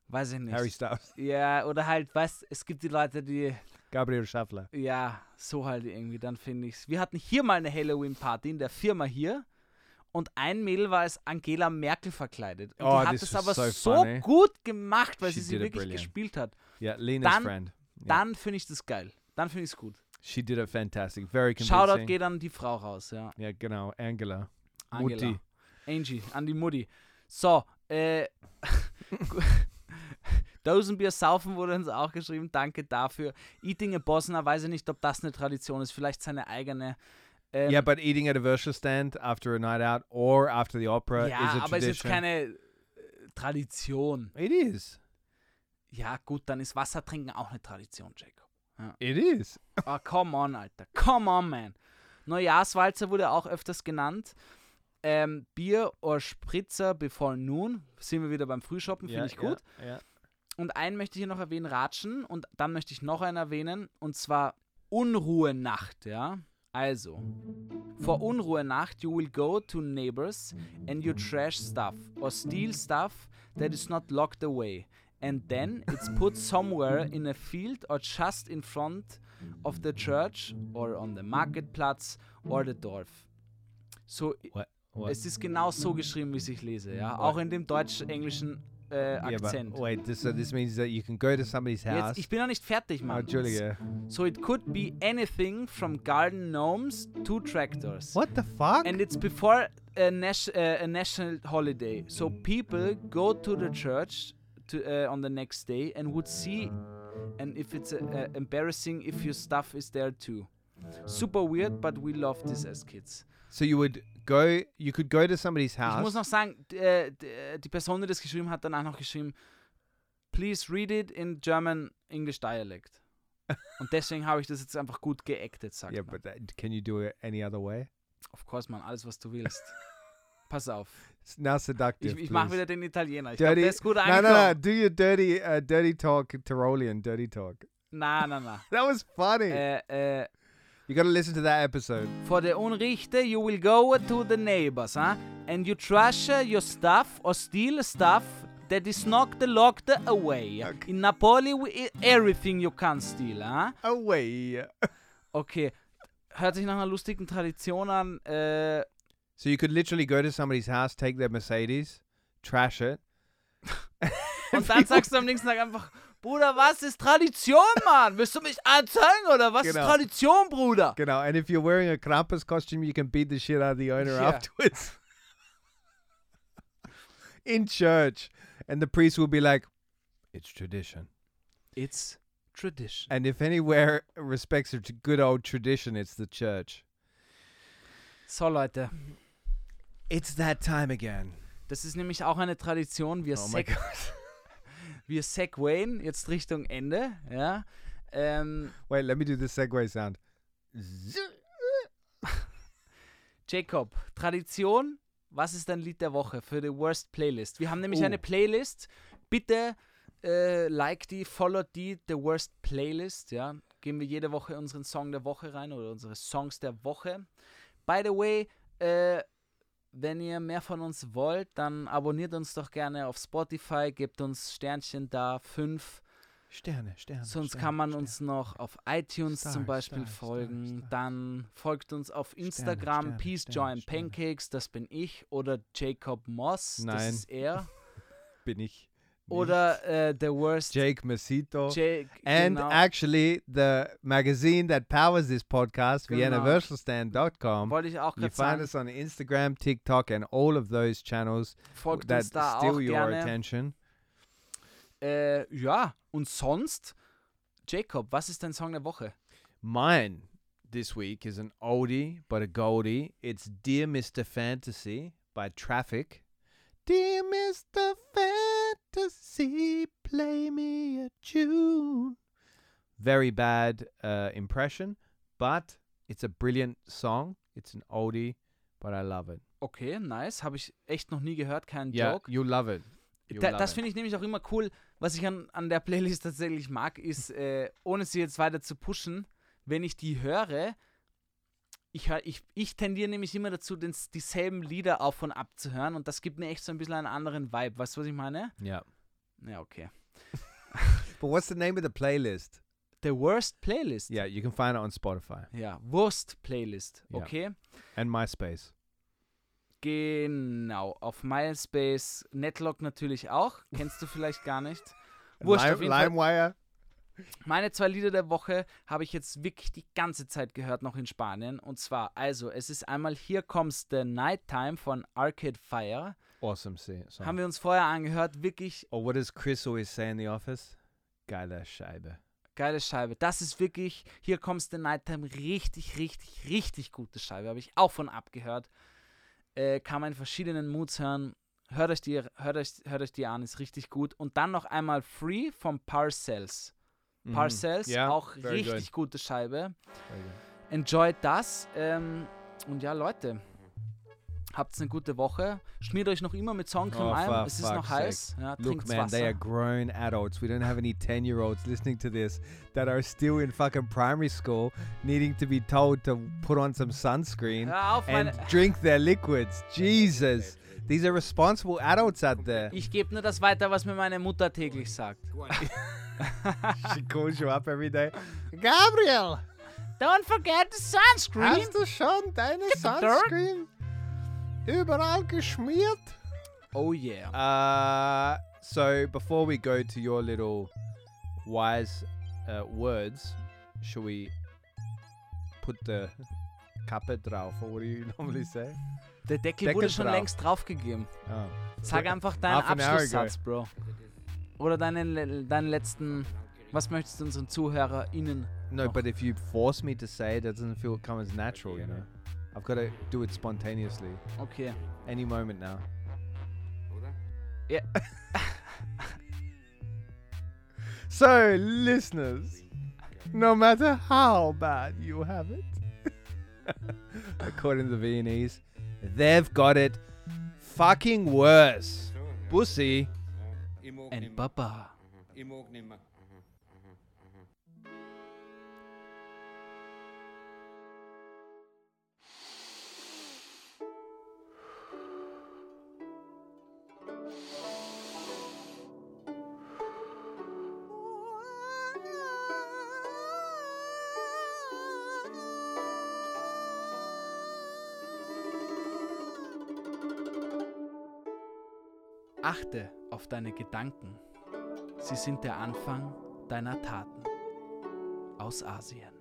weiß ich nicht. Harry Styles, Ja, oder halt, weißt es gibt die Leute, die, Gabriel Schaffler. ja, so halt irgendwie, dann finde ich's. Wir hatten hier mal eine Halloween-Party in der Firma hier und ein Mädel war als Angela Merkel verkleidet. Und Oh, die hat es aber so so, gut gemacht, weil She sie sie wirklich brilliant. gespielt hat. Yeah, Lena's Dann- friend. Yeah. Dann finde ich das geil. Dann finde ich es gut. She did it fantastic. Very convincing. Shoutout geht an die Frau raus, ja. Ja, genau. Angela. Angela. Mutti. Angie, an die Mutti. So, äh. Dosenbier saufen wurde uns auch geschrieben. Danke dafür. Eating a Bosner, weiß ich nicht, ob das eine Tradition ist. Vielleicht seine eigene. Ähm, yeah, but eating at a virtual stand after a night out or after the opera ja, is a aber ist jetzt tradition. keine äh, Tradition. it is. Ja, gut, dann ist Wassertrinken auch eine Tradition, Jacob. It is. Ah, come on, Alter. Come on, man. Neujahrswalzer wurde auch öfters genannt. Ähm, Bier oder Spritzer before noon. Sind wir wieder beim Frühshoppen, finde Yeah, ich gut. Yeah, yeah. Und einen möchte ich hier noch erwähnen, Ratschen. Und dann möchte ich noch einen erwähnen. Und zwar Unruhenacht, ja. Also, for Unruhenacht, you will go to neighbors and you trash stuff or steal stuff that is not locked away. And then it's put somewhere in a field or just in front of the church or on the marketplatz or the Dorf. So, What? What? es ist genau so geschrieben, wie ich lese, ja. Auch in dem deutsch-englischen äh, yeah, Akzent. wait. This so this means that you can go to somebody's house. Jetzt, ich bin noch nicht fertig, oh, Mann. Entschuldige. So it could be anything from garden gnomes to tractors. What the fuck? And it's before a, nas- uh, a national holiday. So people go to the church to, uh, on the next day and would see, and if it's uh, uh, embarrassing if your stuff is there too. Super weird, but we love this as kids. So you would go. You could go to somebody's Ich muss house. noch sagen, äh, äh, die Person, die das geschrieben hat, danach noch geschrieben, please read it in German English dialect. Und deswegen habe ich das jetzt einfach gut geactet, sagt Yeah, man. but that, can you do it any other way? Of course, man, alles, was du willst. Pass auf. It's now seductive. Ich, ich mache wieder den Italiener. Ich dirty. der ist gut no, no, angekommen. no. Do your dirty, uh, dirty talk, Tyrolean dirty talk. Na, na, na. That was funny. Äh, äh, you got to listen to that episode. for the Unrichte, you will go to the neighbors, huh? And you trash uh, your stuff or steal stuff that is not locked away. Okay. In Napoli, we, everything you can steal, huh? Away. Okay. Hört sich nach einer lustigen Tradition an. Äh, So you could literally go to somebody's house, take their Mercedes, trash it. und dann sagst du am nächsten Tag einfach, Bruder, was ist Tradition, Mann? Willst du mich anzeigen oder was Genau. ist Tradition, Bruder? Genau. And if you're wearing a Krampus costume, you can beat the shit out of the owner Yeah. afterwards. In church. And the priest will be like, it's tradition. It's tradition. And if anywhere respects a good old tradition, it's the church. So, Leute. It's that time again. Das ist nämlich auch eine Tradition. Wir, Oh God. wir segwayen jetzt Richtung Ende. Ja. Ähm, Wait, let me do the Segway sound. Jacob, Tradition. Was ist dein Lied der Woche für die Worst Playlist? Wir haben nämlich Oh. eine Playlist. Bitte äh, like die, follow die, The Worst Playlist. Ja. Geben wir jede Woche unseren Song der Woche rein oder unsere Songs der Woche. By the way, äh, wenn ihr mehr von uns wollt, dann abonniert uns doch gerne auf Spotify, gebt uns Sternchen da, fünf. Sterne, Sterne. Sonst Sterne, kann man Sterne. uns noch auf iTunes Stars, zum Beispiel Stars, folgen. Stars. Dann folgt uns auf Instagram Sterne, Peace Joy. Pancakes, das bin ich. Oder Jacob Moss, das Nein. ist er. Bin ich oder äh, The Worst Jake Masito. Jake. And genau, actually, the magazine that powers this podcast, Genau. theuniversalstand.com. wollte ich auch You gerade find sagen. us on Instagram, TikTok, and all of those channels Folgt that uns da auch steal your gerne. attention. Äh, ja, und sonst, Jacob, was ist dein Song der Woche? Mine this week is an oldie but a goldie. It's Dear Mr. Fantasy by Traffic. Dear Mr. Fantasy, play me a tune. Very bad uh, impression, but it's a brilliant song. It's an oldie, but I love it. Okay, nice. Habe ich echt noch nie gehört, kein Yeah, Joke. you'll love it. Da, love das finde ich nämlich auch immer cool. Was ich an, an der Playlist tatsächlich mag, ist, äh, ohne sie jetzt weiter zu pushen, wenn ich die höre, ich, hör, ich, ich tendiere nämlich immer dazu, den, dieselben Lieder auf und ab zu hören und das gibt mir echt so ein bisschen einen anderen Vibe. Weißt du, was ich meine? Yeah. Ja, okay. But what's the name of the playlist? The Worst Playlist. Yeah, you can find it on Spotify Ja, Worst Playlist. Ja. Okay. and MySpace. Genau. Auf MySpace, Netlog natürlich auch. Kennst du vielleicht gar nicht. Wurscht, Lime. LimeWire. Meine zwei Lieder der Woche habe ich jetzt wirklich die ganze Zeit gehört, noch in Spanien. Und zwar, also, es ist einmal Here Comes the Nighttime von Arcade Fire. Awesome see- song. Haben wir uns vorher angehört, wirklich Or what does Chris always say in the office? Geile Scheibe. geile Scheibe. Das ist wirklich, Here Comes the Nighttime, richtig, richtig, richtig gute Scheibe. Habe ich auch von abgehört. Äh, kann man in verschiedenen Moods hören. Hört euch, die, hört, euch, hört euch die an, ist richtig gut. Und dann noch einmal Free von Parcells. Mhm. Parcells, Yeah, auch very good. richtig gute Scheibe. Enjoyt das. Ähm, und ja, Leute, habt eine gute Woche. Schmiert euch noch immer mit Sonnencreme Oh, ein. Es ist noch heiß. Ja, Look, man, they are Wasser. grown adults. We don't have any 10 year olds listening to this that are still in fucking primary school needing to be told to put on some sunscreen auf, and drink their liquids. Jesus. These are responsible adults out there. Ich gebe nur das weiter, was mir meine Mutter täglich sagt. she calls you up every day. Gabriel, Don't forget the sunscreen. hast du schon deine the. Sunscreen überall geschmiert? Oh yeah. Uh, so before we go to your little wise uh, words, shall we put the Kappe drauf? Or what do you normally say? Der Deckel Deckel wurde schon drauf. längst draufgegeben. Oh. Sag einfach deinen Half an hour ago. Abschlusssatz, Bro. Oder deinen, deinen letzten. Was möchtest du unseren ZuhörerInnen? No, noch? but if you force me to say it, it doesn't feel come as natural, you know. I've got to do it spontaneously. Okay. Any moment now. Ja. So, listeners, no matter how bad you have it, according to the Viennese, they've got it fucking worse. Bussy. And nimmer. Baba. Ich mag nimmer. Achte auf deine Gedanken. Sie sind der Anfang deiner Taten. Aus Asien.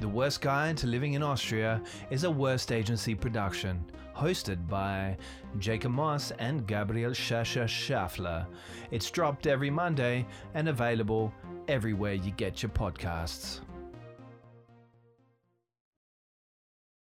The Worst Guide to Living in Austria is a Worst Agency production, hosted by Jacob Moss and Gabriel Shasha Schaffler. It's dropped every Monday and available everywhere you get your podcasts.